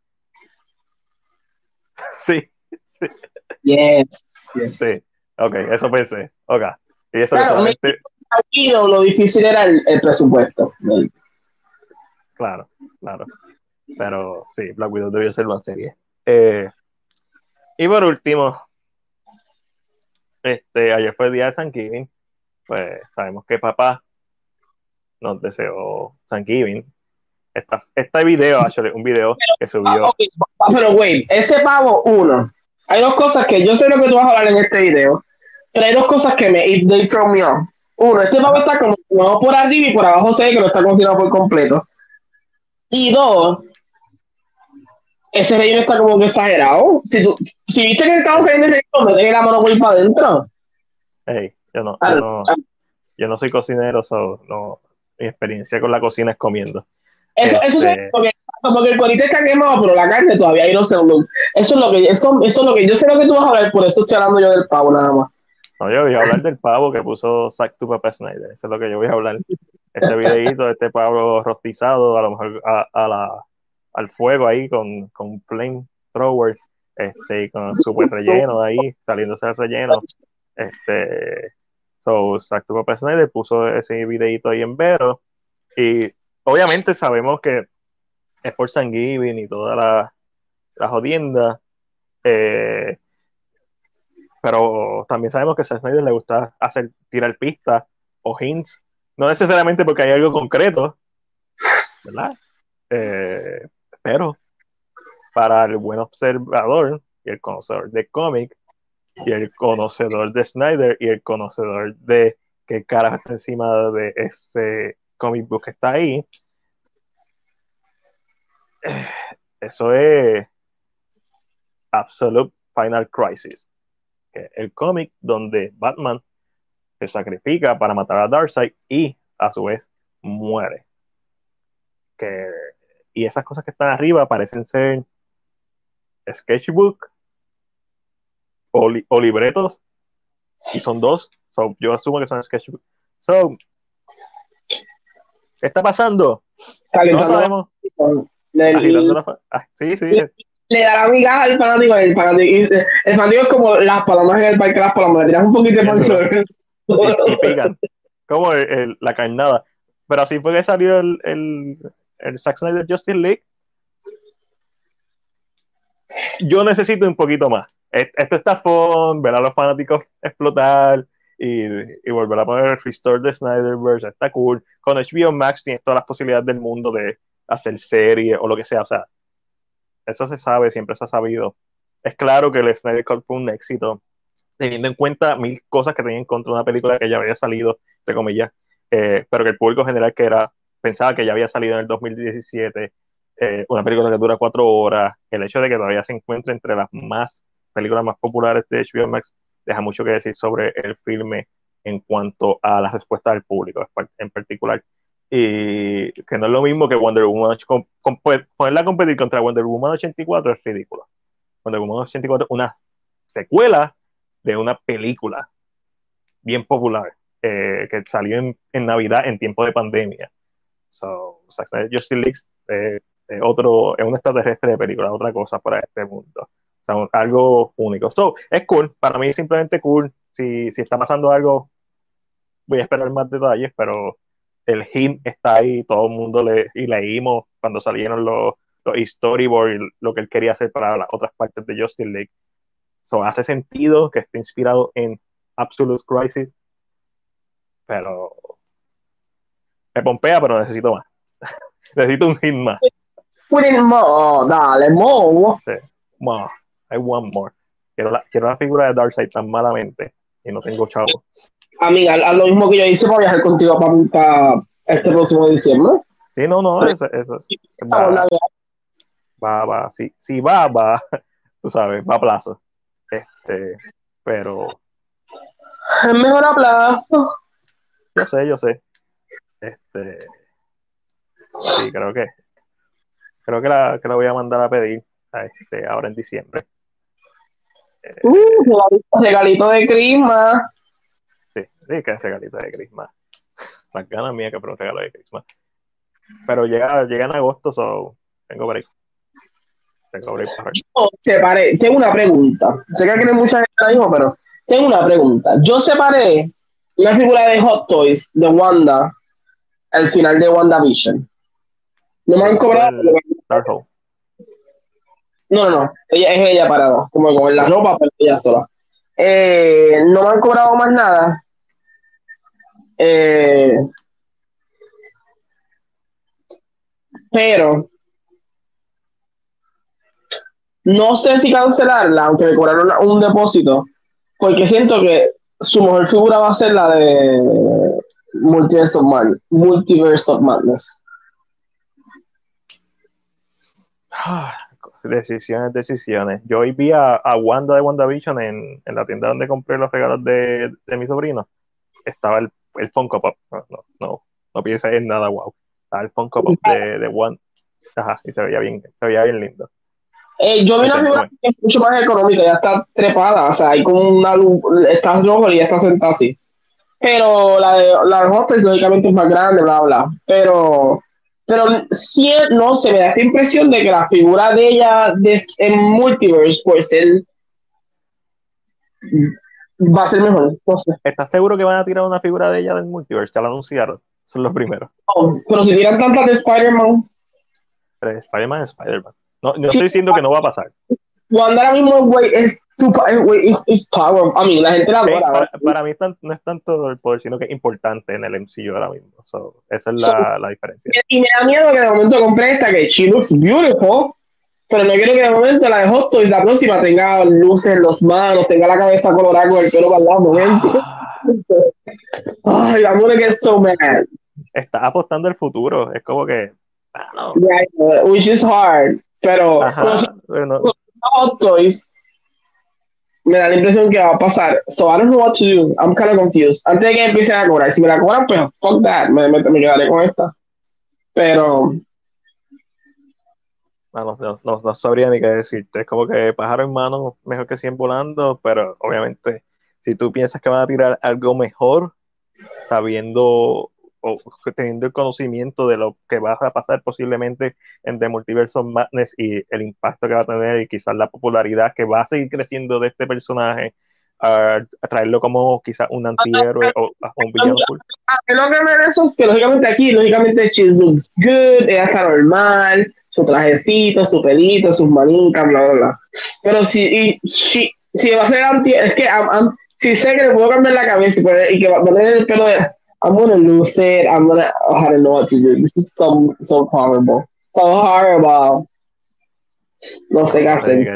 S1: Sí, sí,
S2: Yes. yes.
S1: sí. Ok, eso pensé. Ok. Y eso
S2: Claro,
S1: que solamente-
S2: Lo, difícil era el, el presupuesto.
S1: Claro, claro. Pero sí, Black Widow debió ser una serie. Eh, y por último, este, ayer fue el día de Thanksgiving. Pues sabemos que papá nos deseó Thanksgiving. Esta, este video, actually, un video que subió.
S2: Ah, pero, güey, ese pavo, uno. Hay dos cosas que yo sé lo que tú vas a hablar en este video. Pero hay dos cosas que me. They throw me off. Uno, este pavo está como por arriba y por abajo sé que lo está cocinando por completo. Y dos, ese relleno está como que exagerado. Si, tú, si viste que estamos saliendo el relleno, me la mano por para adentro.
S1: Hey, yo no, yo no, yo no soy cocinero, so, no, mi experiencia con la cocina es comiendo.
S2: Eso, eso es este porque, porque el cuerito está quemado, pero la carne todavía hay no sé. Eso es lo que, eso, eso es lo que yo sé lo que tú vas a hablar, por eso estoy hablando yo del pavo nada más.
S1: No, yo voy a hablar del pavo que puso Zack to Papa Snyder. Eso es lo que yo voy a hablar. Este videito, este pavo rostizado, a lo mejor a, a la, al fuego ahí con, con flamethrower, este, con super relleno ahí, saliéndose del relleno. Este, so, Exacto Papa Snyder puso ese videito ahí en Vero. Y obviamente sabemos que es por Thanksgiving y toda la, la jodienda. Eh, pero también sabemos que a Snyder le gusta hacer tirar pistas o hints, no necesariamente porque hay algo concreto, ¿verdad? Eh, pero para el buen observador y el conocedor de cómic y el conocedor de Snyder y el conocedor de qué cara está encima de ese comic book que está ahí, eso es Absolute Final Crisis. El cómic donde Batman se sacrifica para matar a Darkseid y a su vez muere. Que y esas cosas que están arriba parecen ser sketchbook o, libretos y son dos. yo asumo que son sketchbook. So, ¿qué está pasando? No sabemos.
S2: Ah, sí, sí. Le, da la migaja al fanático. El fanático, el fanático es como las palomas en el parque, las palomas. Le tiras un poquito de pancho.
S1: Y, Como la carnada. Pero así fue que salió el, el, el Zack Snyder Justice League, yo necesito un poquito más. Esto está fun, ver a los fanáticos explotar y, y volver a poner el restore de Snyderverse, está cool. Con HBO Max tienes todas las posibilidades del mundo de hacer serie o lo que sea, o sea, eso se sabe, siempre se ha sabido. Es claro que el Snyder Cut fue un éxito, teniendo en cuenta mil cosas que tenía en contra de una película que ya había salido, entre comillas, eh, pero que el público general que era pensaba que ya había salido en el 2017, eh, una película que dura cuatro horas, el hecho de que todavía se encuentre entre las más películas más populares de HBO Max deja mucho que decir sobre el filme en cuanto a la respuesta del público en particular. Y que no es lo mismo que Wonder Woman, ponerla a competir contra Wonder Woman 84 es ridículo. Wonder Woman 84 es una secuela de una película bien popular eh, que salió en, en Navidad en tiempo de pandemia. So, Justice League eh, otro, es un extraterrestre de película, otra cosa para este mundo. O sea, algo único. So, es cool, para mí simplemente cool. Si, si está pasando algo, voy a esperar más detalles, pero el hint está ahí, todo el mundo le, y leímos cuando salieron los, los storyboards, lo que él quería hacer para las otras partes de Justice League. So, hace sentido que esté inspirado en Absolute Crisis, pero me pompea, pero necesito más. [laughs] necesito un hit más.
S2: more, dale, more.
S1: Sí, more. I want more. Quiero la, quiero la figura de Darkseid tan malamente y no tengo chavo.
S2: Amiga, a lo mismo que yo hice para viajar contigo para, este próximo diciembre.
S1: Sí, no, no, eso, eso va, va, va, sí, sí va, va, [laughs] tú sabes, va a plazo. Este, pero.
S2: Es mejor a plazo.
S1: Yo sé, yo sé. Este, sí, creo que creo que la, que la voy a mandar a pedir a este, ahora en diciembre.
S2: Uh, regalito de Crisma.
S1: Sí, que regalito de Crisma. [laughs] Las ganas mías que por un regalo de Crisma. Pero llega, llega en agosto, so tengo break. Tengo break para
S2: Yo separé, tengo una pregunta. Sé que hay mucha gente ahora pero tengo una pregunta. Yo separé una figura de Hot Toys de Wanda al final de WandaVision. No me han cobrado. No, no, no. Ella es ella parada, como con la ropa, pero ella sola. Eh, no me han cobrado más nada. Eh, pero no sé si cancelarla, aunque me cobraron un depósito, porque siento que su mejor figura va a ser la de Multiverse of, Multiverse Madness. [sighs]
S1: Decisiones, decisiones. Yo hoy vi a, Wanda de WandaVision en, en la tienda donde compré los regalos de, de mi sobrino. Estaba el, el Funko Pop. No, no, no, no pienses en nada wow. Estaba el Funko Pop de, de Wanda. Ajá, y se veía bien, se veía bien lindo.
S2: Eh, yo vi una figura que es mucho más económica, ya está trepada, o sea, hay como una luz, está rojo y ya está sentada así. Pero la de, la de lógicamente es más grande, bla, bla. Pero pero sí, no se me da esta impresión de que la figura de ella de, en Multiverse, pues él va a ser mejor.
S1: ¿Estás seguro que van a tirar una figura de ella del Multiverse? Ya la anunciaron, son los primeros.
S2: pero si tiran tantas de Spider-Man.
S1: Spider-Man es Spider-Man. No, no estoy diciendo que no va a pasar.
S2: Cuando ahora mismo, güey, es power. A mí, la gente la
S1: adora. para, mí no es tanto el poder, sino que es importante en el MCU ahora mismo. esa es la, la, diferencia.
S2: Y me da miedo que de momento compre esta, que she looks beautiful, pero no quiero que de momento la de Hot Toys, la próxima, tenga luces en los manos, tenga la cabeza colorada con el pelo para el lado. Momento. Ay, I'm gonna get so mad.
S1: Está apostando el futuro. Es como que.
S2: Ah, yeah, which is hard. Pero. Hot Toys me da la impresión que va a pasar. So I don't know what to do. I'm kind of confused. Antes de que empiecen a cobrar, si me la cobran, pues fuck that. Me, me, me quedaré con esta. Pero.
S1: No, no, no, sabría ni qué decirte. Es como que pájaro en mano, mejor que 100 volando, pero obviamente, si tú piensas que van a tirar algo mejor, sabiendo o teniendo el conocimiento de lo que va a pasar posiblemente en The Multiverse of Madness y el impacto que va a tener y quizás la popularidad que va a seguir creciendo de este personaje, a traerlo como quizás un antihéroe o, un villano.
S2: Lo que me eso es que lógicamente aquí, lógicamente she looks good, ella está normal, su trajecito, su pelito, sus manitas, bla, bla, bla. Pero si, si, si va a ser anti, es que si sé que le puedo cambiar la cabeza y, que va a tener el pelo de I'm gonna lose it. I'm gonna. I don't know what to do. This is so so horrible. So horrible. No sé qué hacer.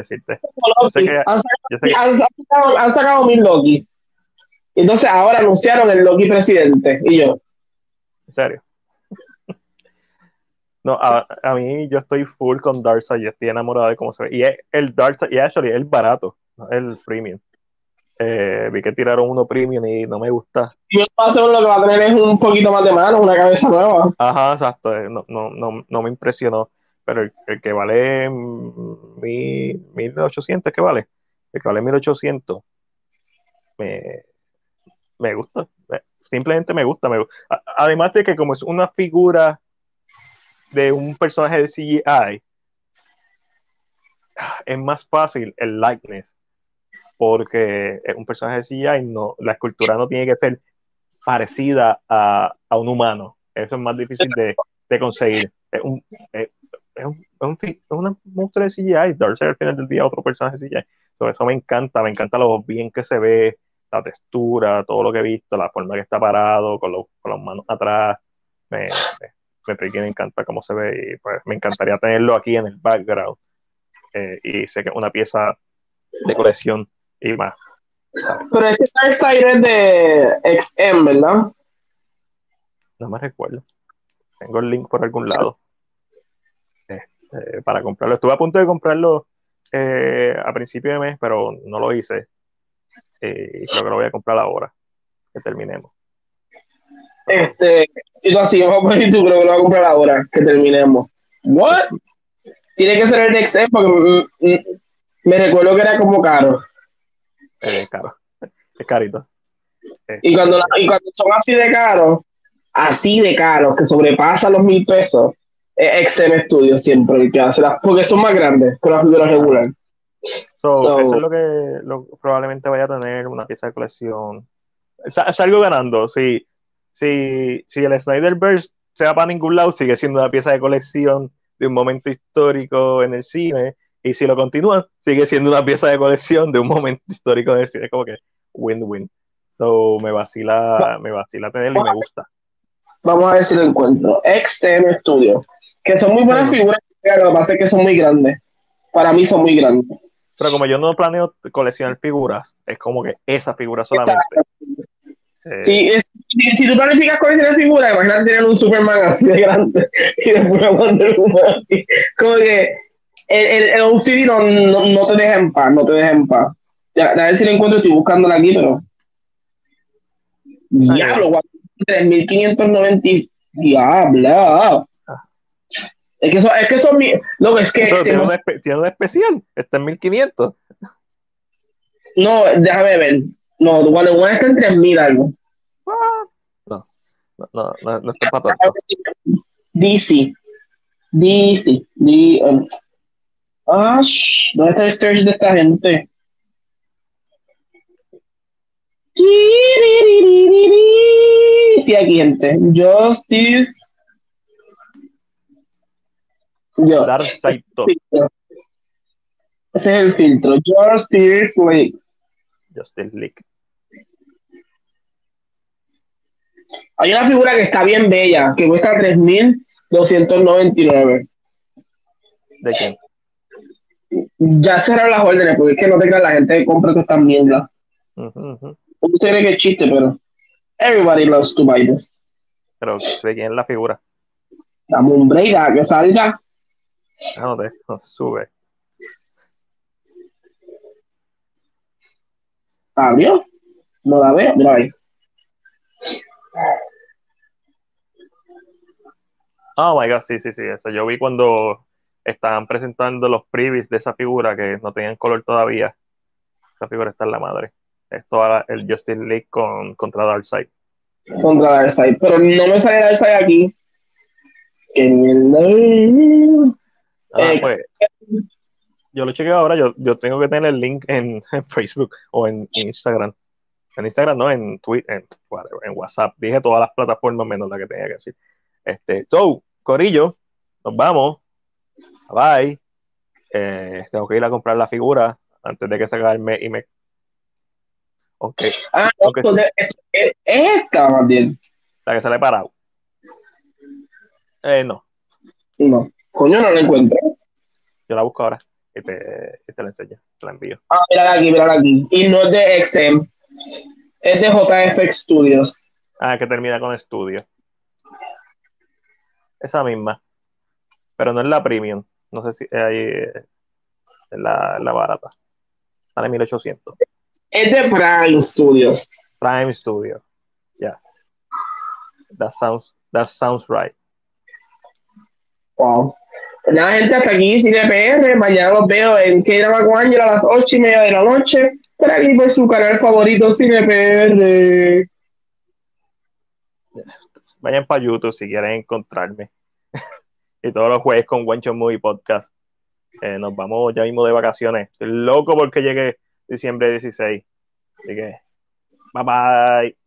S2: Han sacado mil Loki. Entonces ahora anunciaron el Loki presidente. Y yo.
S1: ¿En serio? No, a, a, mí yo estoy full con Darkseid, yo estoy enamorado de cómo se ve. Y el Darkseid, y actually, el barato, el premium. Eh, vi que tiraron uno premium y no me gusta.
S2: Yo lo que va a tener es un poquito más de mano, una cabeza nueva.
S1: Ajá, exacto. Eh, no, no, no, no me impresionó. Pero el, que vale mil, 1800, ¿qué vale? El que vale 1800 me, me gusta. Simplemente me gusta, me Además de que como es una figura de un personaje de CGI, es más fácil el likeness porque es un personaje de CGI, no, la escultura no tiene que ser parecida a, a un humano. Eso es más difícil de, de conseguir. Es un, es, un, es, una monstruo de CGI. Darcy al final del día otro personaje de CGI. eso me encanta, me encanta lo bien que se ve, la textura, todo lo que he visto, la forma que está parado, con, con las manos atrás. Me, me, me, encanta cómo se ve y pues me encantaría tenerlo aquí en el background. Eh, y sé que es una pieza de colección y más.
S2: Pero este Darkseid es de XM, ¿verdad?
S1: No me recuerdo. Tengo el link por algún lado. Este, para comprarlo. Estuve a punto de comprarlo eh, a principio de mes, pero no lo hice. Eh, y creo que lo voy a comprar ahora. Que terminemos.
S2: Este, y tú así, vamos a tú creo que lo voy a comprar ahora, que terminemos. ¿What? Tiene que ser el de XM porque me recuerdo que era como caro
S1: es caro. Es carito.
S2: y, cuando y cuando son así de caros, así de caros, que sobrepasan los mil pesos, es XM Studio siempre el que hace las, porque son más grandes que las figuras regular.
S1: So, eso es lo que lo, probablemente vaya a tener una pieza de colección. Salgo ganando. Si, si, si el Snyderverse se va para ningún lado, sigue siendo una pieza de colección de un momento histórico en el cine, y si lo continúan, sigue siendo una pieza de colección de un momento histórico en el cine, como que win-win. So, me vacila, me vacila tenerlo y me gusta.
S2: Vamos a ver si lo encuentro. XTM Studio, que son muy buenas figuras, pero lo que pasa es que son muy grandes. Para mí son muy grandes.
S1: Pero como yo no planeo coleccionar figuras, es como que esa figura solamente.
S2: Eh, si, tú planificas coleccionar figuras, imagínate tener un Superman así de grande [laughs] y después Wonder Woman así. Como que el, el, el OCD no, no, te deja en paz, no te deja en paz. Ya, a ver si lo encuentro, estoy buscándola aquí, pero. Diablo, 3590. Diablo. Es que eso, es que eso es que
S1: tiene, un tiene una especial, está en 1500.
S2: No, déjame ver. No, Wonder Woman está en 3000 algo.
S1: No, no, no, no, está para tanto.
S2: DC. DC. D, um, ah, ¿dónde está el search de esta gente? Y aquí, gente. Justice. Yo. Ese es el filtro. Justice League.
S1: Justice League.
S2: Hay una figura que está bien bella, que cuesta 3.299.
S1: ¿De quién?
S2: Ya cerraron las órdenes, porque es que no tenga la gente que compra todas estas mierdas. Uh -huh, se cree que es chiste, pero everybody loves to buy this.
S1: Pero, ¿de quién es la figura?
S2: Un break que salga.
S1: No, no, no sube.
S2: ¿Abrió? No la veo, mira ahí.
S1: Oh my god, sí, sí, sí, eso. Yo vi cuando estaban presentando los previews de esa figura que no tenían color todavía. Esa figura está en la madre. Esto era el Justice League con, contra Darkseid.
S2: Contra Darkseid, pero no me sale Darkseid aquí.
S1: Ah, pues, yo lo chequeo ahora, yo, yo tengo que tener el link en, Facebook o en Instagram. En Instagram no, en Twitter, en, WhatsApp. Dije todas las plataformas menos la que tenía que decir. Este, so, Corillo, nos vamos. Bye. Eh, tengo que ir a comprar la figura antes de que se acabe y me Ok.
S2: Ah, okay. es, esta más bien.
S1: La que sale parado. Eh, no.
S2: No. Coño, no la encuentro.
S1: Yo la busco ahora y te, y te la enseño. Te la envío.
S2: Ah, mira aquí, mira aquí. Y no es de XM. Es de JFX Studios.
S1: Ah, que termina con estudio. Esa misma. Pero no es la premium. No sé si ahí es la, la barata. Sale 1800.
S2: Es de Prime Studios.
S1: Prime Studio. Yeah. That sounds, that sounds right.
S2: Wow. Nada, gente, hasta aquí PR. Mañana los veo en K-Drama con Angela a las ocho y media de la noche. Por aquí su canal favorito, PR.
S1: Vayan para YouTube si quieren encontrarme. [laughs] y todos los jueves con Wencho Movie Podcast. Eh, nos vamos ya mismo de vacaciones. Estoy loco porque llegué diciembre 16. Así que, bye bye.